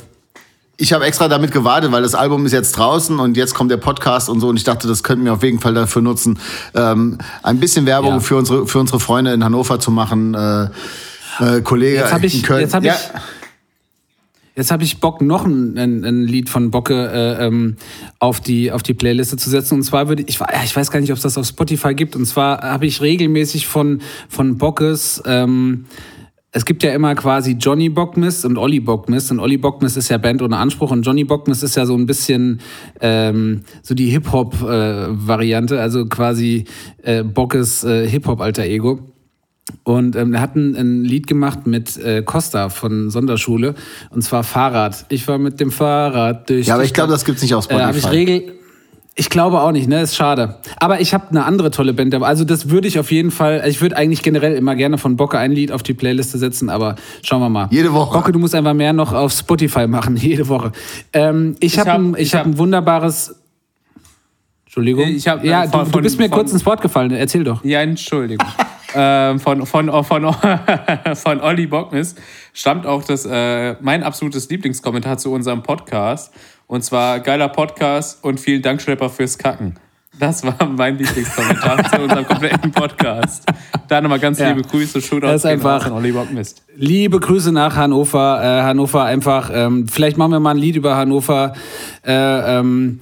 B: Ich habe extra damit gewartet, weil das Album ist jetzt draußen und jetzt kommt der Podcast und so und ich dachte, das könnten wir auf jeden Fall dafür nutzen, ähm, ein bisschen Werbung
C: Ja.
B: für unsere für unsere Freunde in Hannover zu machen. Äh, äh, Kollege
C: Jetzt hab ich-
B: in Köln.
C: jetzt hab
B: ja,
C: ich- Jetzt habe ich Bock, noch ein, ein, ein Lied von Bocke äh, ähm, auf, die, auf die Playliste zu setzen. Und zwar würde ich, ich, weiß gar nicht, ob es das auf Spotify gibt. Und zwar habe ich regelmäßig von, von Bockes, ähm, es gibt ja immer quasi Johnny Bockmist und Olli Bockmist. Und Olli Bockmist ist ja Band ohne Anspruch und Johnny Bockmist ist ja so ein bisschen ähm, so die Hip-Hop-Variante, also quasi äh, Bockes äh, Hip-Hop-Alter Ego. Und ähm, er hat ein, ein Lied gemacht mit äh, Costa von Sonderschule und zwar Fahrrad. Ich war mit dem Fahrrad durch.
B: ja, aber ich glaube, das gibt's nicht auf
C: äh, hab ich
B: Spotify.
C: Regel. Ich glaube auch nicht, ne? Ist schade. Aber ich habe eine andere tolle Band. dabei. Also das würde ich auf jeden Fall. Ich würde eigentlich generell immer gerne von Bocke ein Lied auf die Playliste setzen, aber schauen wir mal.
B: Jede Woche.
C: Bocke, du musst einfach mehr noch auf Spotify machen <laughs> jede Woche. Ähm, ich habe
D: hab-
C: ein, ich hab
D: hab-
C: ein wunderbares. Entschuldigung.
D: Ich hab,
C: ja,
D: äh,
C: du,
D: von-
C: du
D: von-
C: bist mir
D: von-
C: kurz ins Wort gefallen. Erzähl doch.
D: Ja, Entschuldigung. <laughs> ähm, von, von, von, <laughs> von Olli Bockmist stammt auch das, äh, mein absolutes Lieblingskommentar zu unserem Podcast. Und zwar geiler Podcast und vielen Dank, Schlepper, fürs Kacken. Das war mein Lieblingskommentar zu unserem kompletten Podcast. Da nochmal ganz
C: Ja.
D: liebe Grüße, Shootout
C: Das ist einfach-
D: Olli Bockmist.
C: Liebe Grüße nach Hannover. Äh, Hannover einfach, ähm, vielleicht machen wir mal ein Lied über Hannover. Äh, ähm,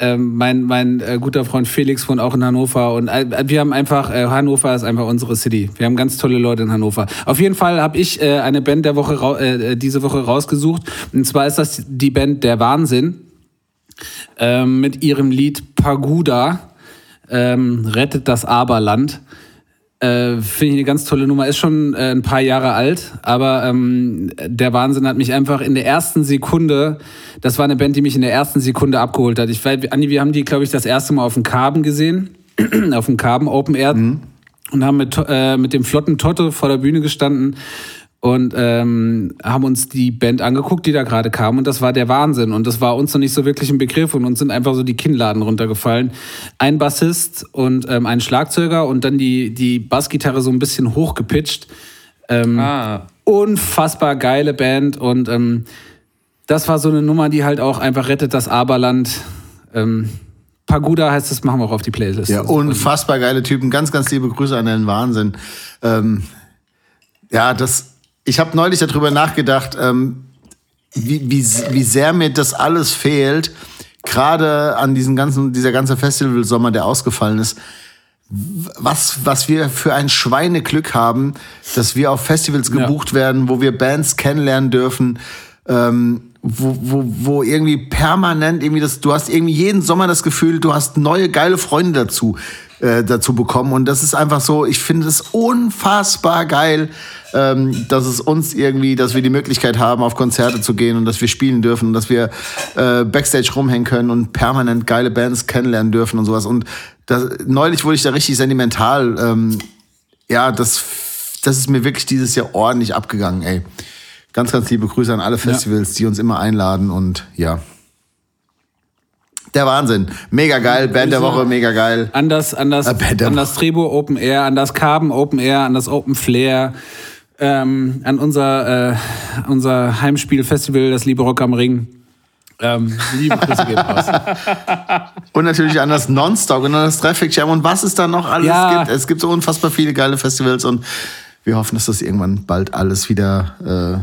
C: ähm, mein mein äh, guter Freund Felix wohnt auch in Hannover und äh, wir haben einfach, äh, Hannover ist einfach unsere City. Wir haben ganz tolle Leute in Hannover. Auf jeden Fall habe ich äh, eine Band der Woche rau- äh, diese Woche rausgesucht und zwar ist das die Band Der Wahnsinn ähm, mit ihrem Lied Paguda ähm, rettet das Aberland. Äh, Finde ich eine ganz tolle Nummer. Ist schon äh, ein paar Jahre alt, aber ähm, der Wahnsinn hat mich einfach in der ersten Sekunde, das war eine Band, die mich in der ersten Sekunde abgeholt hat. Ich weiß, Andi, wir haben die, glaube ich, das erste Mal auf dem Karben gesehen, <clears throat> auf dem Karben Open Air und haben mit, äh, mit dem flotten Totte vor der Bühne gestanden und ähm, haben uns die Band angeguckt, die da gerade kam. Und das war der Wahnsinn. Und das war uns noch nicht so wirklich ein Begriff. Und uns sind einfach so die Kinnladen runtergefallen. Ein Bassist und ähm, ein Schlagzeuger und dann die, die Bassgitarre so ein bisschen hochgepitcht.
D: Ah,
C: Unfassbar geile Band. Und ähm, das war so eine Nummer, die halt auch einfach rettet das Aberland. Ähm, Paguda heißt das, machen wir auch auf die Playlist.
B: Ja, unfassbar geile Typen. Ganz, ganz liebe Grüße an den Wahnsinn. Ähm, ja, das. Ich habe neulich darüber nachgedacht, ähm, wie, wie, wie sehr mir das alles fehlt, gerade an diesen ganzen, dieser ganze Festivalsommer, der ausgefallen ist. Was, was wir für ein Schweineglück haben, dass wir auf Festivals gebucht werden, wo wir Bands kennenlernen dürfen, ähm, wo, wo, wo irgendwie permanent irgendwie das, du hast irgendwie jeden Sommer das Gefühl, du hast neue geile Freunde dazu, äh, dazu bekommen. Und das ist einfach so, ich finde es unfassbar geil, ähm, dass es uns irgendwie, dass wir die Möglichkeit haben, auf Konzerte zu gehen und dass wir spielen dürfen und dass wir äh, Backstage rumhängen können und permanent geile Bands kennenlernen dürfen und sowas. Und das, neulich wurde ich da richtig sentimental. Ähm, ja, das, das ist mir wirklich dieses Jahr ordentlich abgegangen, ey. Ganz, ganz liebe Grüße an alle Festivals, die uns immer einladen und ja. Der Wahnsinn. Mega geil. Band der Woche, mega geil.
C: An das, an das, an das Open Air, an das Carbon Open Air, an das Open Flair, ähm, an unser, äh, unser Heimspielfestival, das Liebe Rock am Ring. Ähm, liebe Grüße gehen raus. <laughs>
B: Und natürlich an das Nonstop und an das Traffic Jam und was es da noch alles
C: Ja.
B: gibt. Es gibt so unfassbar viele geile Festivals und wir hoffen, dass das irgendwann bald alles wieder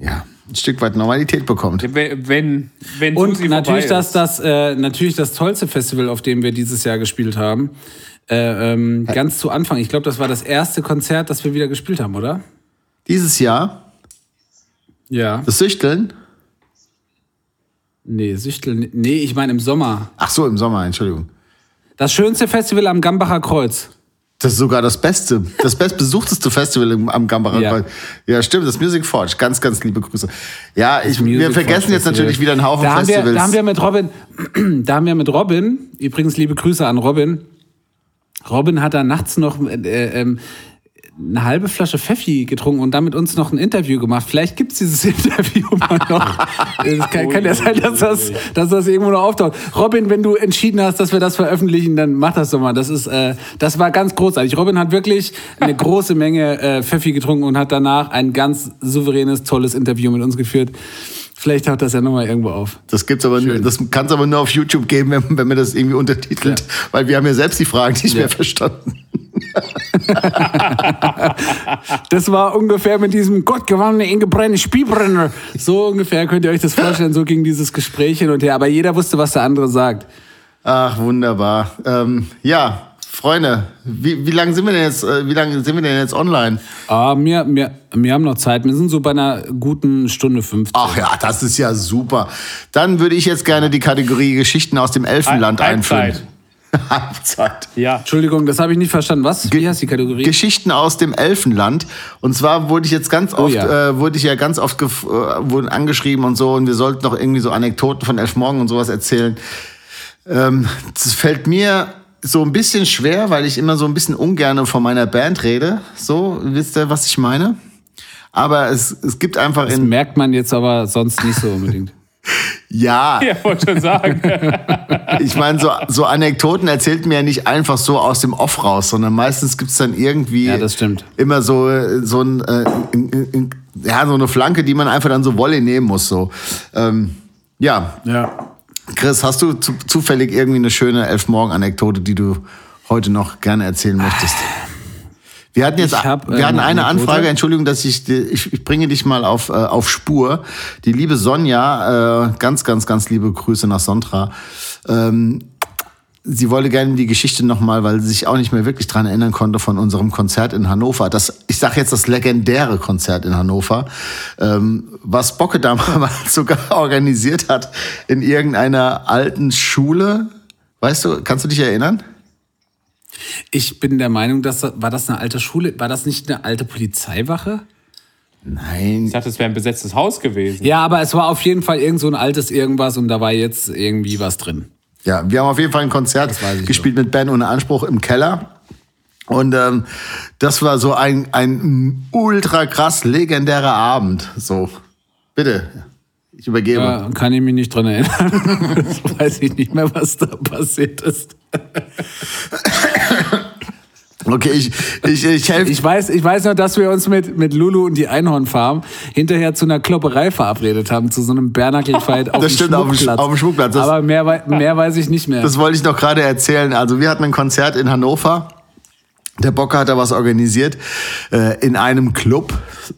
B: äh, ja, ein Stück weit Normalität bekommt.
D: wenn, wenn,
C: Und natürlich das, das, äh, natürlich das tollste Festival, auf dem wir dieses Jahr gespielt haben. Äh, ähm, ganz zu Anfang. Ich glaube, das war das erste Konzert, das wir wieder gespielt haben, oder?
B: Dieses Jahr,
C: Ja.
B: das Süchteln.
C: Nee, Süchtel. Nee, ich meine im Sommer.
B: Ach so, im Sommer, Entschuldigung.
C: Das schönste Festival am Gambacher Kreuz.
B: Das ist sogar das Beste, das bestbesuchteste Festival im- am Gambacher
C: Ja.
B: Ja, stimmt, das Music Forge. Ganz, ganz liebe Grüße. Ja, ich, wir vergessen
C: Forge
B: jetzt
C: Festival.
B: natürlich wieder einen Haufen
C: da haben wir,
B: Festivals.
C: Da haben wir mit Robin, <clears throat> da haben wir mit Robin, übrigens liebe Grüße an Robin. Robin hat da nachts noch äh, ähm, eine halbe Flasche Pfeffi getrunken und dann mit uns noch ein Interview gemacht. Vielleicht gibt's dieses <laughs> Interview mal noch. Es kann, kann ja sein, dass das, dass das irgendwo noch auftaucht. Robin, wenn du entschieden hast, dass wir das veröffentlichen, dann mach das doch mal. Das ist, äh, das war ganz großartig. Robin hat wirklich eine große Menge äh, Pfeffi getrunken und hat danach ein ganz souveränes, tolles Interview mit uns geführt. Vielleicht taucht das ja nochmal irgendwo auf.
B: Das gibt's aber nur, das kann es aber nur auf YouTube geben, wenn, wenn man das irgendwie untertitelt, weil wir haben ja selbst die Fragen nicht mehr verstanden.
C: Das war ungefähr mit diesem gottgewandene Ingebrenne Spielbrenner. So ungefähr könnt ihr euch das vorstellen. So ging dieses Gespräch hin und her. Aber jeder wusste, was der andere sagt.
B: Ach, wunderbar. Ähm, ja, Freunde, wie, wie lange sind wir denn jetzt, äh, wie lange sind wir denn jetzt online?
C: Ah, wir, wir, wir haben noch Zeit. Wir sind so bei einer guten Stunde 15.
B: Ach ja, das ist ja super. Dann würde ich jetzt gerne die Kategorie Geschichten aus dem Elfenland einführen.
D: Halbzeit. <laughs>
B: Halbzeit.
D: Ja.
C: Entschuldigung, das habe ich nicht verstanden. Was? Wie heißt die Kategorie?
B: Geschichten aus dem Elfenland. Und zwar wurde ich jetzt ganz oft,
C: ja.
B: äh, wurde ich ja ganz oft gef- äh, wurden angeschrieben und so, und wir sollten noch irgendwie so Anekdoten von Elfmorgen und sowas erzählen. Ähm, das fällt mir so ein bisschen schwer, weil ich immer so ein bisschen ungern von meiner Band rede. So, wisst ihr, was ich meine? Aber es, es gibt einfach
C: Das
B: in.
C: merkt man jetzt aber sonst nicht so unbedingt.
B: Ja,
D: Ja, wollte schon sagen. <laughs>
B: ich meine, so, so Anekdoten erzählt mir ja nicht einfach so aus dem Off raus, sondern meistens gibt's dann irgendwie
C: Ja, das stimmt.
B: immer so, so, ein, äh, in, in, in, ja, so eine Flanke, die man einfach dann so Wolle nehmen muss. So. Ähm, ja,
C: Ja.
B: Chris, hast du zu, zufällig irgendwie eine schöne Elfmorgen-Anekdote, die du heute noch gerne erzählen möchtest? Wir hatten jetzt,
C: hab,
B: wir hatten
C: eine
B: eine
C: Anekdote.
B: Anfrage, Entschuldigung, dass ich, ich bringe dich mal auf, äh, auf Spur. Die liebe Sonja, äh, ganz, ganz, ganz liebe Grüße nach Sontra. Ähm, sie wollte gerne die Geschichte nochmal, weil sie sich auch nicht mehr wirklich dran erinnern konnte von unserem Konzert in Hannover. Das, ich sage jetzt das legendäre Konzert in Hannover, ähm, was Bocke damals <laughs> sogar organisiert hat in irgendeiner alten Schule. Weißt du, kannst du dich erinnern?
C: Ich bin der Meinung, dass das- war das eine alte Schule? War das nicht eine alte Polizeiwache?
B: Nein.
D: Ich dachte, es wäre ein besetztes Haus gewesen.
C: Ja, aber es war auf jeden Fall irgend so ein altes irgendwas und da war jetzt irgendwie was drin.
B: Ja, wir haben auf jeden Fall ein Konzert gespielt mit Ben ohne Anspruch im Keller. Und ähm, das war so ein, ein ultra krass legendärer Abend. So, bitte, ich übergebe.
C: Ja, kann ich mich nicht dran erinnern. <laughs> das weiß ich nicht mehr, was da passiert ist. <coughs>
B: Okay, ich, ich, ich helfe.
C: Ich weiß, ich weiß noch, dass wir uns mit, mit Lulu und die Einhornfarm hinterher zu einer Klopperei verabredet haben, zu so einem Bernackel-Fight <laughs> auf
B: Das
C: dem
B: stimmt, auf dem Sch-
C: Schmuckplatz.
B: auf dem Schmuckplatz. Das-
C: Aber mehr, mehr weiß ich nicht mehr.
B: Das wollte ich noch gerade erzählen. Also wir hatten ein Konzert in Hannover. Der Bocker hat da was organisiert äh, in einem Club.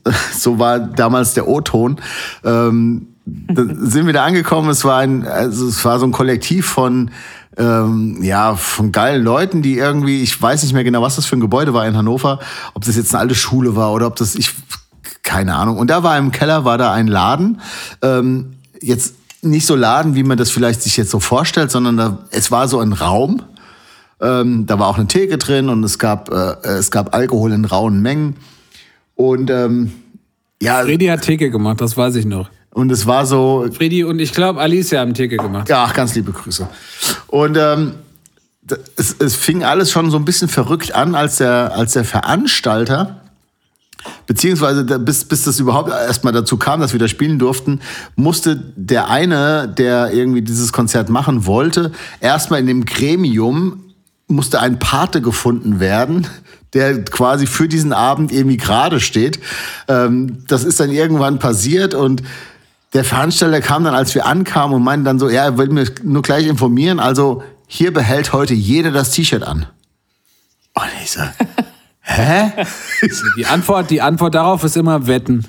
B: <laughs> So war damals der O-Ton. Ähm, sind wir da angekommen. Es war ein, also es war so ein Kollektiv von ähm, ja von geilen Leuten, die irgendwie, ich weiß nicht mehr genau, was das für ein Gebäude war in Hannover, ob das jetzt eine alte Schule war oder ob das ich keine Ahnung. Und da war im Keller war da ein Laden. Ähm, jetzt nicht so Laden, wie man das vielleicht sich jetzt so vorstellt, sondern da, es war so ein Raum. Ähm, da war auch eine Theke drin und es gab, äh, es gab Alkohol in rauen Mengen. Und ähm, ja,
C: Freddy hat Theke gemacht, das weiß ich noch.
B: Und es war so,
C: Freddy und ich glaube Alicia haben Theke gemacht.
B: ja, ach, ganz liebe Grüße. Und ähm, es, es fing alles schon so ein bisschen verrückt an, als der, als der Veranstalter, beziehungsweise bis, bis das überhaupt erstmal dazu kam, dass wir da spielen durften, musste der eine, der irgendwie dieses Konzert machen wollte, erstmal in dem Gremium musste ein Pate gefunden werden, der quasi für diesen Abend irgendwie gerade steht. Ähm, das ist dann irgendwann passiert und der Veranstalter kam dann, als wir ankamen und meinte dann so, ja, er will mir nur gleich informieren, also hier behält heute jeder das T-Shirt an. Und ich so, <laughs> hä?
C: Die Antwort, die Antwort darauf ist immer Wetten.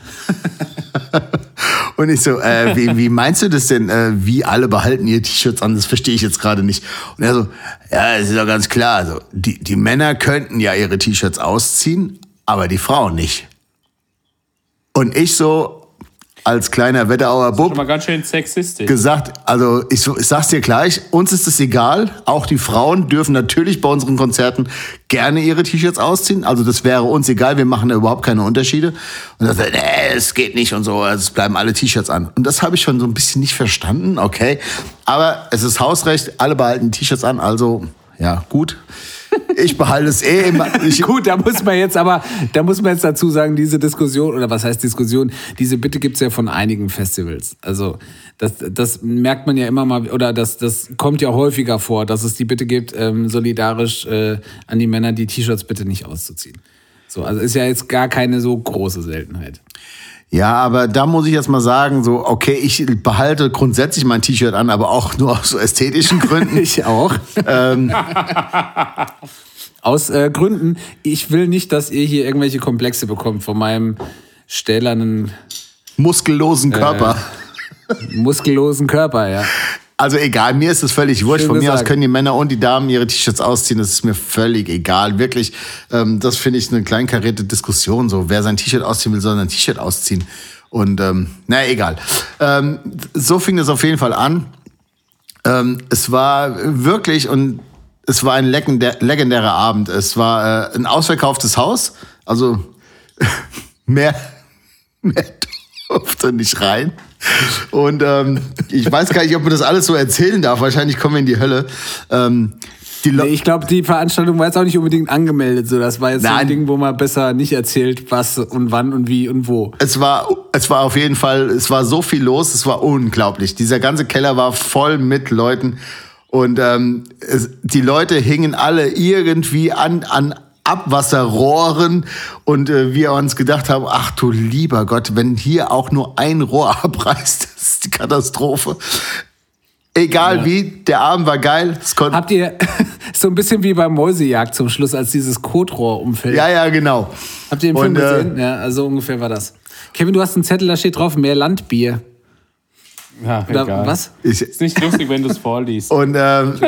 B: Und ich so, äh, wie, wie meinst du das denn? Äh, wie alle behalten ihr T-Shirts an? Das verstehe ich jetzt gerade nicht. Und er so, ja, es ist doch ganz klar. Also, die, die Männer könnten ja ihre T-Shirts ausziehen, aber die Frauen nicht. Und ich so, als kleiner Wetterauer Bub,
D: Schon mal ganz schön sexistisch.
B: gesagt, also ich, ich sag's dir gleich, uns ist es egal, auch die Frauen dürfen natürlich bei unseren Konzerten gerne ihre T-Shirts ausziehen. Also das wäre uns egal, wir machen da überhaupt keine Unterschiede. Und dann sagt, nee, es geht nicht und so, also es bleiben alle T-Shirts an. Und das habe ich schon so ein bisschen nicht verstanden, okay. Aber es ist Hausrecht, alle behalten T-Shirts an, also ja, gut. Ich behalte es eh immer. <laughs>
C: Gut, da muss man jetzt aber, da muss man jetzt dazu sagen, diese Diskussion, oder was heißt Diskussion, diese Bitte gibt's ja von einigen Festivals. Also das, das merkt man ja immer mal, oder das, das kommt ja häufiger vor, dass es die Bitte gibt, ähm, solidarisch äh, an die Männer die T-Shirts bitte nicht auszuziehen. So, also ist ja jetzt gar keine so große Seltenheit.
B: ja, aber da muss ich jetzt mal sagen, so, okay, ich behalte grundsätzlich mein T-Shirt an, aber auch nur aus so ästhetischen Gründen. <laughs>
C: Ich auch.
B: ähm, <laughs>
C: Aus äh, Gründen, ich will nicht, dass ihr hier irgendwelche Komplexe bekommt von meinem stählernen,
B: muskellosen Körper. <laughs>
C: muskellosen Körper, ja.
B: Also egal, mir ist es völlig wurscht.
C: Schön
B: Von mir aus können die Männer und die Damen ihre T-Shirts ausziehen. Das ist mir völlig egal. Wirklich, ähm, das finde ich eine kleinkarierte Diskussion. So, wer sein T-Shirt ausziehen will, soll sein T-Shirt ausziehen. Und ähm, naja, egal. Ähm, so fing es auf jeden Fall an. Ähm, es war wirklich und es war ein legendär, legendärer Abend. Es war äh, ein ausverkauftes Haus. Also <laughs> mehr, mehr durfte nicht rein. Und ähm, ich weiß gar nicht, ob man das alles so erzählen darf. Wahrscheinlich kommen wir in die Hölle. Ähm, die Le-
C: Ich glaube, die Veranstaltung war jetzt auch nicht unbedingt angemeldet. So, das war jetzt so
B: Nein.
C: ein Ding, wo man besser nicht erzählt, was und wann und wie und wo.
B: es war, es war auf jeden Fall, es war so viel los, es war unglaublich. Dieser ganze Keller war voll mit Leuten und ähm, es, die Leute hingen alle irgendwie an, an Abwasserrohren und äh, wir uns gedacht haben, ach du lieber Gott, wenn hier auch nur ein Rohr <laughs> abreißt, das ist die Katastrophe. Egal wie, der Abend war geil.
C: Habt ihr <laughs> so ein bisschen wie beim Mäusejagd zum Schluss, als dieses Kotrohr umfällt?
B: ja, ja, genau.
C: Habt ihr den Film
B: Und, äh,
C: gesehen? Ja, also ungefähr war das. Kevin, du hast einen Zettel, da steht drauf, mehr Landbier.
D: Ja,
C: Oder
D: egal.
C: was?
B: Ich,
D: Ist nicht lustig, wenn du es vorliest. <laughs>
B: Und ähm,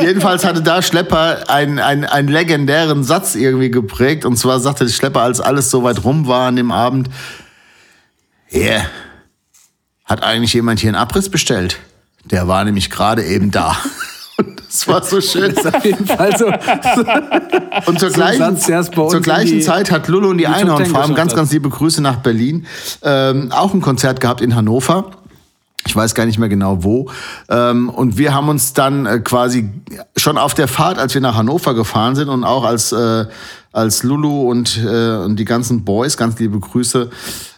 B: jedenfalls hatte da Schlepper einen, einen, einen legendären Satz irgendwie geprägt. Und zwar sagte der Schlepper, als alles so weit rum war an dem Abend, yeah, hat eigentlich jemand hier einen Abriss bestellt? Der war nämlich gerade eben da. <laughs> Und das war so schön.
C: Das ist auf jeden Fall so. <laughs>
B: Und zur gleichen, zur gleichen Zeit hat Lulu und die,
C: die
B: Einhornfarm, ganz, ganz liebe Grüße nach Berlin, ähm, auch ein Konzert gehabt in Hannover. Ich weiß gar nicht mehr genau wo. Ähm, und wir haben uns dann äh, quasi schon auf der Fahrt, als wir nach Hannover gefahren sind und auch als, äh, als Lulu und, äh, und die ganzen Boys, ganz liebe Grüße,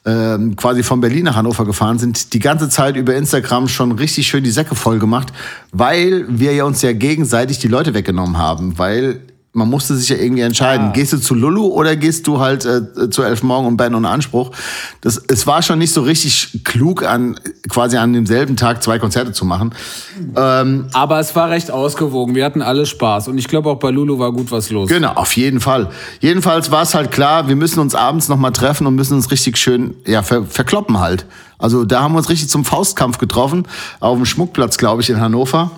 B: ähm, quasi von Berlin nach Hannover gefahren sind, die ganze Zeit über Instagram schon richtig schön die Säcke voll gemacht, weil wir ja uns ja gegenseitig die Leute weggenommen haben, weil man musste sich ja irgendwie entscheiden. Gehst du zu Lulu oder gehst du halt äh, zu Elf Morgen und Ben ohne Anspruch? Das, es war schon nicht so richtig klug, an quasi an demselben Tag zwei Konzerte zu machen. Ähm,
C: Aber es war recht ausgewogen. Wir hatten alle Spaß. Und ich glaube, auch bei Lulu war gut was los.
B: genau, auf jeden Fall. Jedenfalls war es halt klar, wir müssen uns abends nochmal treffen und müssen uns richtig schön ja, ver verkloppen halt. Also da haben wir uns richtig zum Faustkampf getroffen, auf dem Schmuckplatz, glaube ich, in Hannover.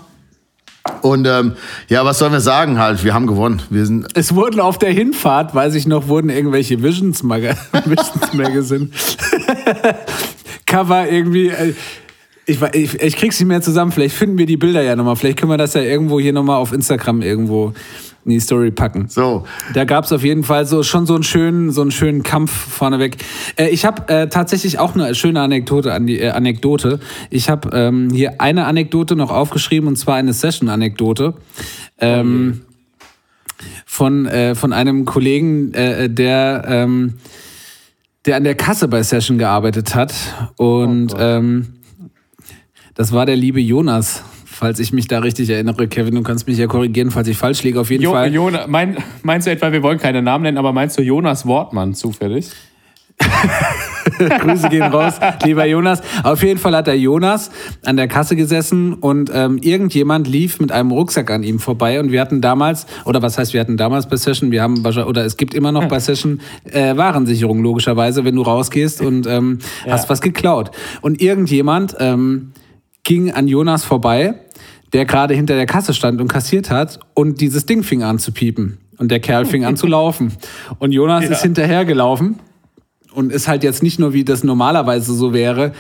B: Und ähm, ja, was sollen wir sagen halt? Wir haben gewonnen. Wir sind
C: Es wurden auf der Hinfahrt, weiß ich noch, wurden irgendwelche Visions, Maga <laughs> Visions Magazine <laughs> Cover irgendwie. äh, Ich, ich, ich krieg's nicht mehr zusammen. Vielleicht finden wir die Bilder ja nochmal. Vielleicht können wir das ja irgendwo hier nochmal auf Instagram irgendwo in die Story packen.
B: so.
C: Da gab's auf jeden Fall so schon so einen schönen, so einen schönen Kampf vorneweg. Äh, ich habe äh, tatsächlich auch eine schöne Anekdote an die äh, Anekdote. Ich habe ähm, hier eine Anekdote noch aufgeschrieben und zwar eine Session-Anekdote. Ähm, von, äh, von einem Kollegen, äh, der, ähm, der an der Kasse bei Session gearbeitet hat. Und ähm, das war der liebe Jonas, falls ich mich da richtig erinnere. Kevin, du kannst mich ja korrigieren, falls ich falsch liege. Auf jeden
D: Jo,
C: Fall.
D: Jona, mein, meinst du etwa, wir wollen keine Namen nennen, aber meinst du Jonas Wortmann zufällig? <laughs>
C: Grüße gehen raus, lieber Jonas. Auf jeden Fall hat der Jonas an der Kasse gesessen und ähm, irgendjemand lief mit einem Rucksack an ihm vorbei und wir hatten damals, oder was heißt, wir hatten damals bei Session, wir haben, wahrscheinlich- oder es gibt immer noch bei Session äh, Warensicherung, logischerweise, wenn du rausgehst und ähm, hast was geklaut. Und irgendjemand ähm, ging an Jonas vorbei, der gerade hinter der Kasse stand und kassiert hat und dieses Ding fing an zu piepen. Und der Kerl fing an zu <laughs> laufen. Und Jonas ist hinterhergelaufen und ist halt jetzt nicht nur, wie das normalerweise so wäre,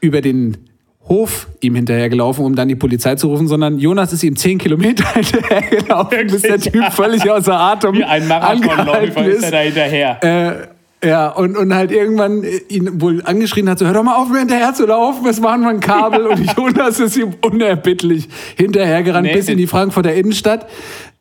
C: über den Hof ihm hinterhergelaufen, um dann die Polizei zu rufen, sondern Jonas ist ihm zehn Kilometer <laughs> hinterhergelaufen, bis der Typ völlig außer Atem
D: Wie ein Marathonläufer ist er da hinterher.
C: äh, ja, und, und halt irgendwann ihn wohl angeschrien hat, so, hör doch mal auf, mir hinterher zu laufen, was machen wir ein Kabel? <laughs> Und Jonas ist ihm unerbittlich hinterhergerannt
D: Nee,
C: bis in die Frankfurter Innenstadt,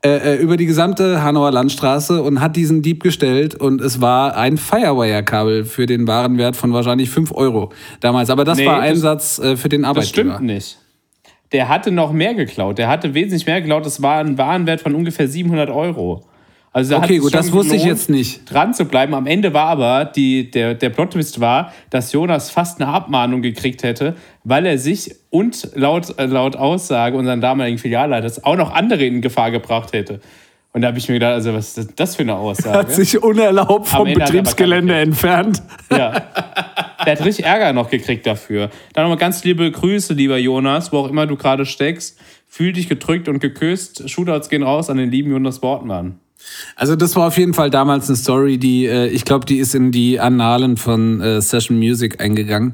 C: äh, äh, über die gesamte Hanauer Landstraße und hat diesen Dieb gestellt und es war ein Firewire-Kabel für den Warenwert von wahrscheinlich 5 Euro damals. Aber das
D: Nee,
C: war
D: das-
C: Einsatz äh, für den
D: Das
C: Arbeitgeber.
D: stimmt nicht. Der hatte noch mehr geklaut. Der hatte wesentlich mehr geklaut. Das war ein Warenwert von ungefähr 700 Euro. Also
C: Okay, gut, das wusste ich
D: gelohnt,
C: jetzt nicht.
D: Dran zu bleiben. Am Ende war aber die, der, der Plot-Twist war, dass Jonas fast eine Abmahnung gekriegt hätte, weil er sich und laut, äh, laut Aussage unseren damaligen Filialleiters auch noch andere in Gefahr gebracht hätte. Und da habe ich mir gedacht, also was ist das für eine Aussage?
C: Hat sich unerlaubt vom Betriebsgelände entfernt. <laughs>
D: Ja. Der hat richtig Ärger noch gekriegt dafür. Dann nochmal ganz liebe Grüße, lieber Jonas, wo auch immer du gerade steckst. Fühl dich gedrückt und geküsst. Shootouts gehen raus an den lieben Jonas Bortmann.
C: Also das war auf jeden Fall damals eine Story, die, äh, ich glaube, die ist in die Annalen von äh, Session Music eingegangen.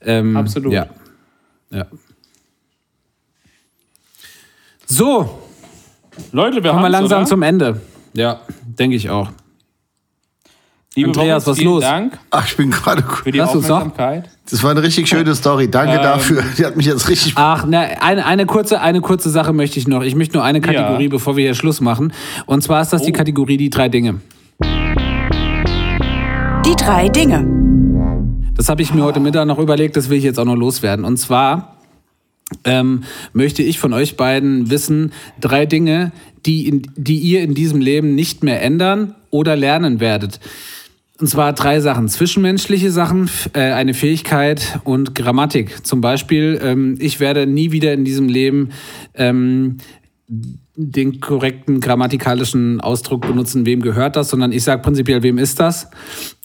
C: Ähm,
D: Absolut.
C: Ja. ja. So,
D: Leute, wir
C: kommen wir
D: haben's,
C: langsam
D: oder?
C: zum Ende. Ja, denke ich auch.
D: Liebe
C: Andreas,
D: Boris,
C: was
D: vielen
C: los?
D: Dank
B: Ach, ich bin gerade.
D: für die
C: Lass.
D: Aufmerksamkeit.
B: Das war eine richtig schöne Story. Danke dafür. Die hat mich jetzt richtig.
C: Ach, ne, eine, eine, kurze, eine kurze Sache möchte ich noch. Ich möchte nur eine Kategorie,
D: Ja.
C: bevor wir hier Schluss machen. Und zwar ist das die
D: Oh.
C: Kategorie die drei Dinge.
E: Die drei Dinge.
C: Das habe ich mir heute Mittag noch überlegt, das will ich jetzt auch noch loswerden. Und zwar ähm, möchte ich von euch beiden wissen, drei Dinge, die, in, die ihr in diesem Leben nicht mehr ändern oder lernen werdet. Und zwar drei Sachen. Zwischenmenschliche Sachen, äh, eine Fähigkeit und Grammatik. Zum Beispiel, ähm, ich werde nie wieder in diesem Leben ähm, den korrekten grammatikalischen Ausdruck benutzen, wem gehört das, sondern ich sage prinzipiell, wem ist das?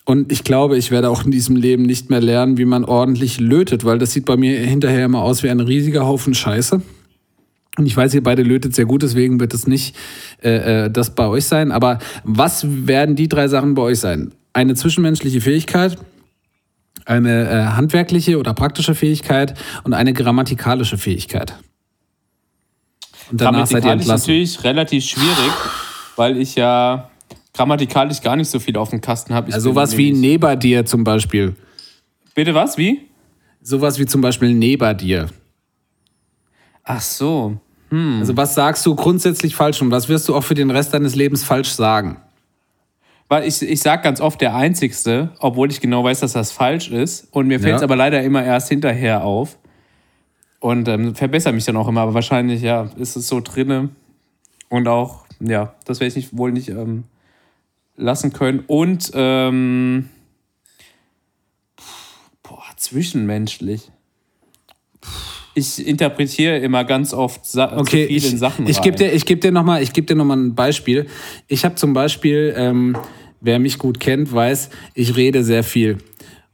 C: Und ich glaube, ich werde auch in diesem Leben nicht mehr lernen, wie man ordentlich lötet, weil das sieht bei mir hinterher immer aus wie ein riesiger Haufen Scheiße. Und ich weiß, ihr beide lötet sehr gut, deswegen wird es nicht äh, äh, das bei euch sein. Aber was werden die drei Sachen bei euch sein? Eine zwischenmenschliche Fähigkeit, eine äh, handwerkliche oder praktische Fähigkeit und eine grammatikalische Fähigkeit. Und danach seid ihr
D: Grammatikalisch
C: entlassen.
D: natürlich relativ schwierig, weil ich ja grammatikalisch gar nicht so viel auf dem Kasten habe. Bin
C: sowas wie neben dir zum Beispiel.
D: Bitte was? Wie?
C: Sowas wie zum Beispiel neben dir.
D: Ach so.
C: Also was sagst du grundsätzlich falsch und was wirst du auch für den Rest deines Lebens falsch sagen?
D: Weil ich, ich sage ganz oft der Einzigste, obwohl ich genau weiß, dass das falsch ist. Und mir fällt es
C: Ja.
D: aber leider immer erst hinterher auf. Und ähm, verbessere mich dann auch immer. Aber wahrscheinlich, ja, ist es so drinne. Und auch, ja, das werde ich nicht, wohl nicht ähm, lassen können. Und, ähm, boah, zwischenmenschlich. Ich interpretiere immer ganz oft Sa
C: Okay,
D: in
C: ich,
D: Sachen
C: ich gebe dir, ich geb dir nochmal geb dir noch mal ein Beispiel. Ich habe zum Beispiel, ähm, wer mich gut kennt, weiß, ich rede sehr viel.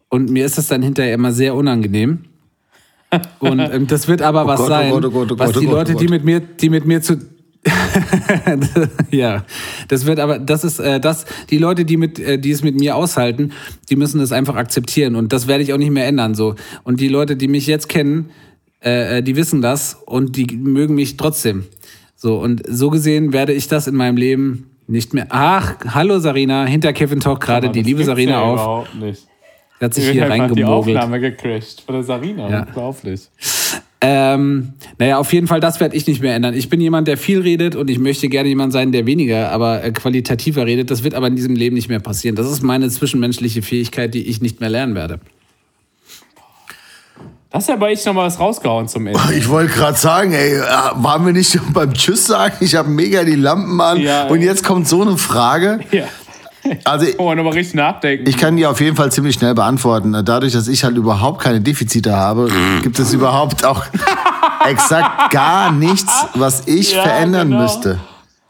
C: Und mir ist das dann hinterher immer sehr unangenehm. <laughs> Und ähm, das wird aber was
B: Gott, oh
C: sein,
B: Gott, oh Gott, oh
C: was
B: Gott, oh
C: die
B: oh
C: Leute,
B: Gott.
C: die mit mir, die mit mir zu <laughs> ja, das wird aber, das ist äh, das, die Leute, die mit, äh, die es mit mir aushalten, die müssen das einfach akzeptieren und das werde ich auch nicht mehr ändern so. Und die Leute, die mich jetzt kennen, äh, äh, die wissen das und die mögen mich trotzdem. So und so gesehen werde ich das in meinem Leben nicht mehr. Ach, hallo Sarina, hinter Kevin Talk gerade die liebe Sarina
D: ja
C: auf,
D: Überhaupt nicht.
C: hat sich
D: Mir
C: hier
D: einfach die
C: reingemogelt.
D: Aufnahme gecrashed von der Sarina.
C: Ja.
D: Unglaublich.
C: Ähm, naja, auf jeden Fall, das werde ich nicht mehr ändern. Ich bin jemand, der viel redet und ich möchte gerne jemand sein, der weniger, aber äh, qualitativer redet. Das wird aber in diesem Leben nicht mehr passieren. Das ist meine zwischenmenschliche Fähigkeit, die ich nicht mehr lernen werde.
D: Das ist ja bei ich noch mal was rausgehauen zum Ende.
B: Ich wollte gerade sagen, ey, äh, waren wir nicht schon beim Tschüss sagen? Ich habe mega die Lampen an.
D: Ja,
B: und
D: ey.
B: jetzt kommt so eine Frage.
D: Ja.
B: Also
D: Oh, nochmal richtig nachdenken.
B: ich kann die auf jeden Fall ziemlich schnell beantworten. Dadurch, dass ich halt überhaupt keine Defizite habe, gibt es überhaupt auch <laughs> exakt gar nichts, was ich
D: Ja,
B: verändern
D: genau.
B: müsste.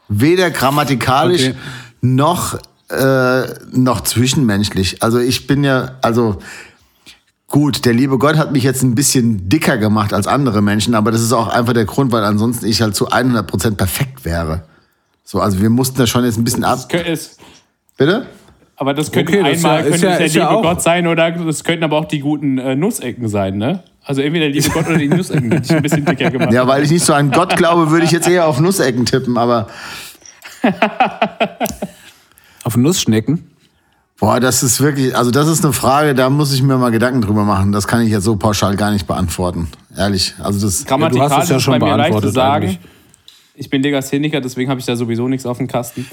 B: Weder grammatikalisch
C: Okay.
B: noch, äh, noch zwischenmenschlich. Also ich bin ja, also gut, der liebe Gott hat mich jetzt ein bisschen dicker gemacht als andere Menschen, aber das ist auch einfach der Grund, weil ansonsten ich halt zu 100% perfekt wäre. So, also wir mussten da schon jetzt ein bisschen ab.
D: Ist,
B: Bitte?
D: aber das könnte
C: Okay, das ist
D: einmal
C: ja- ist
D: könnte
C: ja-
D: der
C: ja
D: liebe
C: auch-
D: Gott sein oder das könnten aber auch die guten äh, Nussecken sein, ne? Also entweder der liebe <laughs> Gott oder die Nussecken, die dich ein bisschen dicker gemacht
B: Ja, weil ich nicht so an Gott glaube, würde ich jetzt eher auf Nussecken tippen, aber <laughs>
C: Auf Nussschnecken.
B: Boah, das ist wirklich, also das ist eine Frage, da muss ich mir mal Gedanken drüber machen. Das kann ich jetzt so pauschal gar nicht beantworten. Ehrlich. Also das.
D: Grammatikalisch
C: Ja, du hast es ja
D: ist
C: schon
D: bei mir leicht zu
C: beantwortet
D: sagen.
C: eigentlich.
D: Ich bin Legastheniker, deswegen habe ich da sowieso nichts auf dem Kasten.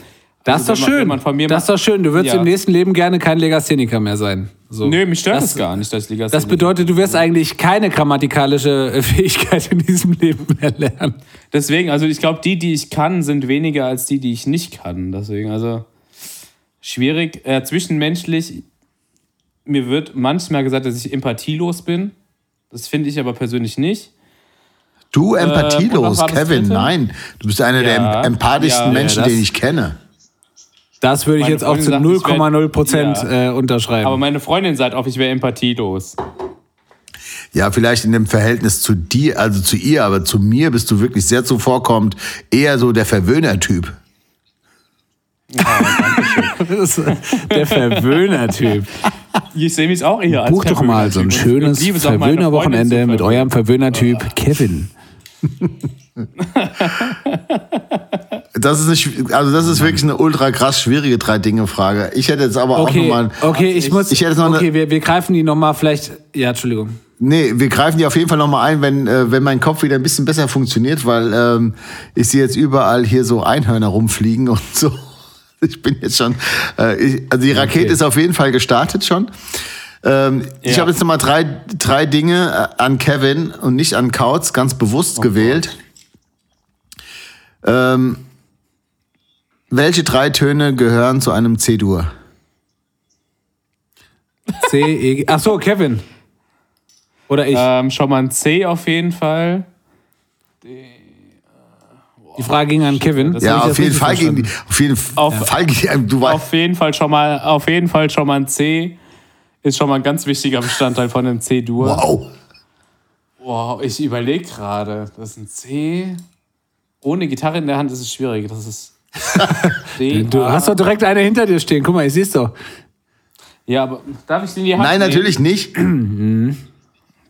C: Das ist
D: Also,
C: doch
D: man-
C: schön.
D: man von mir
C: das ist doch schön. Du wirst
D: Ja.
C: im nächsten Leben gerne kein Legastheniker mehr sein. So.
D: Nö, mich stört
C: das,
D: das gar nicht, dass ich Legastheniker
C: Das bedeutet, du wirst eigentlich keine grammatikalische äh, <laughs> Fähigkeit in diesem Leben mehr lernen.
D: Deswegen, also ich glaube, die, die ich kann, sind weniger als die, die ich nicht kann. Deswegen, also schwierig. Äh, zwischenmenschlich, mir wird manchmal gesagt, dass ich empathielos bin. Das finde ich aber persönlich nicht.
B: Du
D: und
B: empathielos,
D: das
B: Kevin.
D: dritte?
B: Nein, du bist einer der
D: Ja,
B: em- empathischsten
D: ja,
B: Menschen,
C: ja, das-
B: den ich kenne.
C: Das würde ich
D: Meine
C: jetzt auch zu
D: Freundin ich werd-
C: 0,0 Prozent
D: Ja.
C: äh, unterschreiben.
D: Aber meine Freundin sagt auch, ich wäre empathielos.
B: Ja, vielleicht in dem Verhältnis zu dir, also zu ihr, aber zu mir bist du wirklich sehr zuvorkommend, eher so der Verwöhner-Typ. <laughs>
C: Das ist der Verwöhner-Typ.
D: Ich sehe mich auch eher als
C: Buch doch mal so ein schönes
D: auch,
C: Verwöhner-Wochenende mit eurem Verwöhner-Typ Kevin.
B: Das ist, eine, schw- also das ist wirklich eine ultra krass schwierige Drei-Dinge-Frage. Ich hätte jetzt aber auch
C: Okay,
B: nochmal.
C: okay, ich muss.
B: ich hätte noch eine-
C: okay, wir, wir greifen die nochmal vielleicht. Ja, Entschuldigung.
B: Nee, wir greifen die auf jeden Fall nochmal ein, wenn, äh, wenn mein Kopf wieder ein bisschen besser funktioniert, weil ähm, ich sehe jetzt überall hier so Einhörner rumfliegen und so. <laughs> Ich bin jetzt schon. Äh, ich, also die Rakete
C: Okay.
B: ist auf jeden Fall gestartet schon. Ähm, Ich
D: Ja.
B: habe jetzt nochmal drei, drei Dinge äh, an Kevin und nicht an Kautz ganz bewusst gewählt. Ähm, welche drei Töne gehören zu einem C-Dur?
C: C, E, G. Ach so, Kevin. Oder ich.
D: Ähm, schon mal ein C auf jeden Fall.
C: Die Frage ging an Kevin.
D: das
B: Ja, auf jeden Fall
C: verstanden?
B: auf jeden
D: Auf-
B: Fall gegen du weißt.
D: Auf jeden Fall schon mal, auf jeden Fall schon mal ein C. Ist schon mal ein ganz wichtiger Bestandteil von einem C-Dur.
B: Wow.
D: Wow, ich überlege gerade. Das ist ein C. Ohne Gitarre in der Hand ist es schwierig. Das ist <laughs> D.
C: Du
D: A.
C: hast doch direkt eine hinter dir stehen. Guck mal, ich sieh's doch.
D: Ja, aber darf ich den in die Hand
B: Nein,
D: nehmen?
B: natürlich nicht.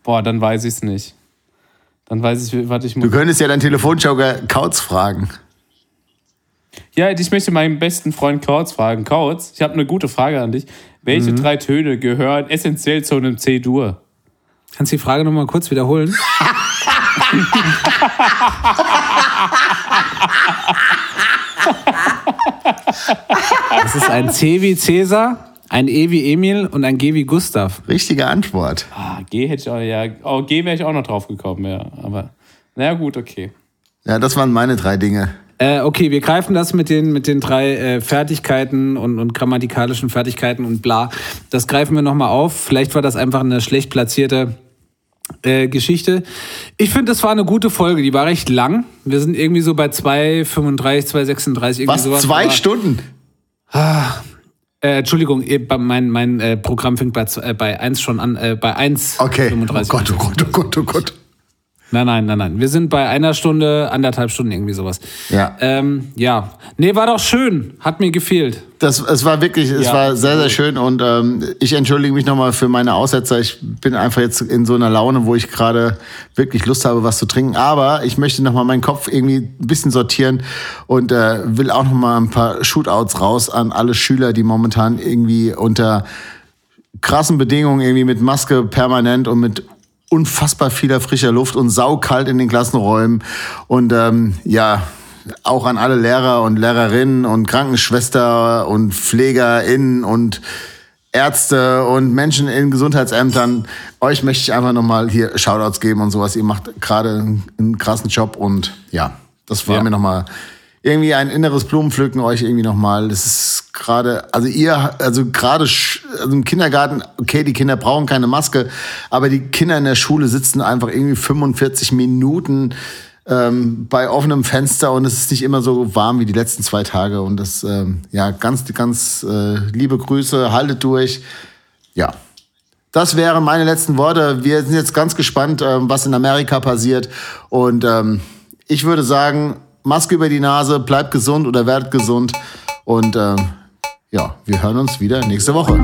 D: Boah, dann weiß ich es nicht. Dann weiß ich, warte, ich
B: Du
D: muss.
B: könntest ja deinen Telefonjoker Kautz fragen.
D: Ja, ich möchte meinen besten Freund Kautz fragen. Kautz, ich habe eine gute Frage an dich. Welche
B: Mhm.
D: drei Töne gehören essentiell zu einem C-Dur?
C: Kannst du die Frage nochmal kurz wiederholen? <laughs> Das ist ein C wie Cäsar, ein E wie Emil und ein G wie Gustav.
B: Richtige Antwort.
D: Ah, G hätte ich auch, ja. Oh, G wäre ich auch noch drauf gekommen, ja. Aber, naja, gut, okay.
B: Ja, das waren meine drei Dinge.
C: Äh, okay, wir greifen das mit den, mit den drei äh, Fertigkeiten und, und grammatikalischen Fertigkeiten und bla. Das greifen wir nochmal auf. Vielleicht war das einfach eine schlecht platzierte äh, Geschichte. Ich finde, das war eine gute Folge. Die war recht lang. Wir sind irgendwie so bei 2,35, 2,36. irgendwie
B: Was?
C: sowas.
B: Zwei
C: Aber-
B: Stunden?
C: Äh, Entschuldigung, mein, mein äh, Programm fängt bei, äh, bei 1 schon an. Äh, bei 1,35.
B: Okay. Oh Gott, oh Gott, oh Gott, oh Gott.
C: Nein, nein, nein, nein. Wir sind bei einer Stunde, anderthalb Stunden, irgendwie sowas.
B: Ja.
C: Ähm, ja. Nee, war doch schön. Hat mir gefehlt.
B: Das, es war wirklich, es
D: Ja,
B: war sehr, sehr schön und ähm, ich entschuldige mich nochmal für meine Aussetzer. Ich bin einfach jetzt in so einer Laune, wo ich gerade wirklich Lust habe, was zu trinken. Aber ich möchte nochmal meinen Kopf irgendwie ein bisschen sortieren und äh, will auch nochmal ein paar Shootouts raus an alle Schüler, die momentan irgendwie unter krassen Bedingungen irgendwie mit Maske permanent und mit unfassbar vieler frischer Luft und saukalt in den Klassenräumen und ähm, ja auch an alle Lehrer und Lehrerinnen und Krankenschwester und PflegerInnen und Ärzte und Menschen in Gesundheitsämtern. Euch möchte ich einfach nochmal hier Shoutouts geben und sowas. Ihr macht gerade einen, einen krassen Job und ja, das war
C: Ja.
B: mir nochmal irgendwie ein inneres Blumenpflücken euch irgendwie nochmal. Das ist gerade, also ihr, also gerade also im Kindergarten, okay, die Kinder brauchen keine Maske, aber die Kinder in der Schule sitzen einfach irgendwie 45 Minuten ähm, bei offenem Fenster und es ist nicht immer so warm wie die letzten zwei Tage. Und das, ähm, ja, ganz, ganz äh, liebe Grüße, haltet durch. Ja, das wären meine letzten Worte. Wir sind jetzt ganz gespannt, ähm, was in Amerika passiert. Und ähm, ich würde sagen, Maske über die Nase, bleibt gesund oder werdet gesund. Und ähm, ja, wir hören uns wieder nächste Woche.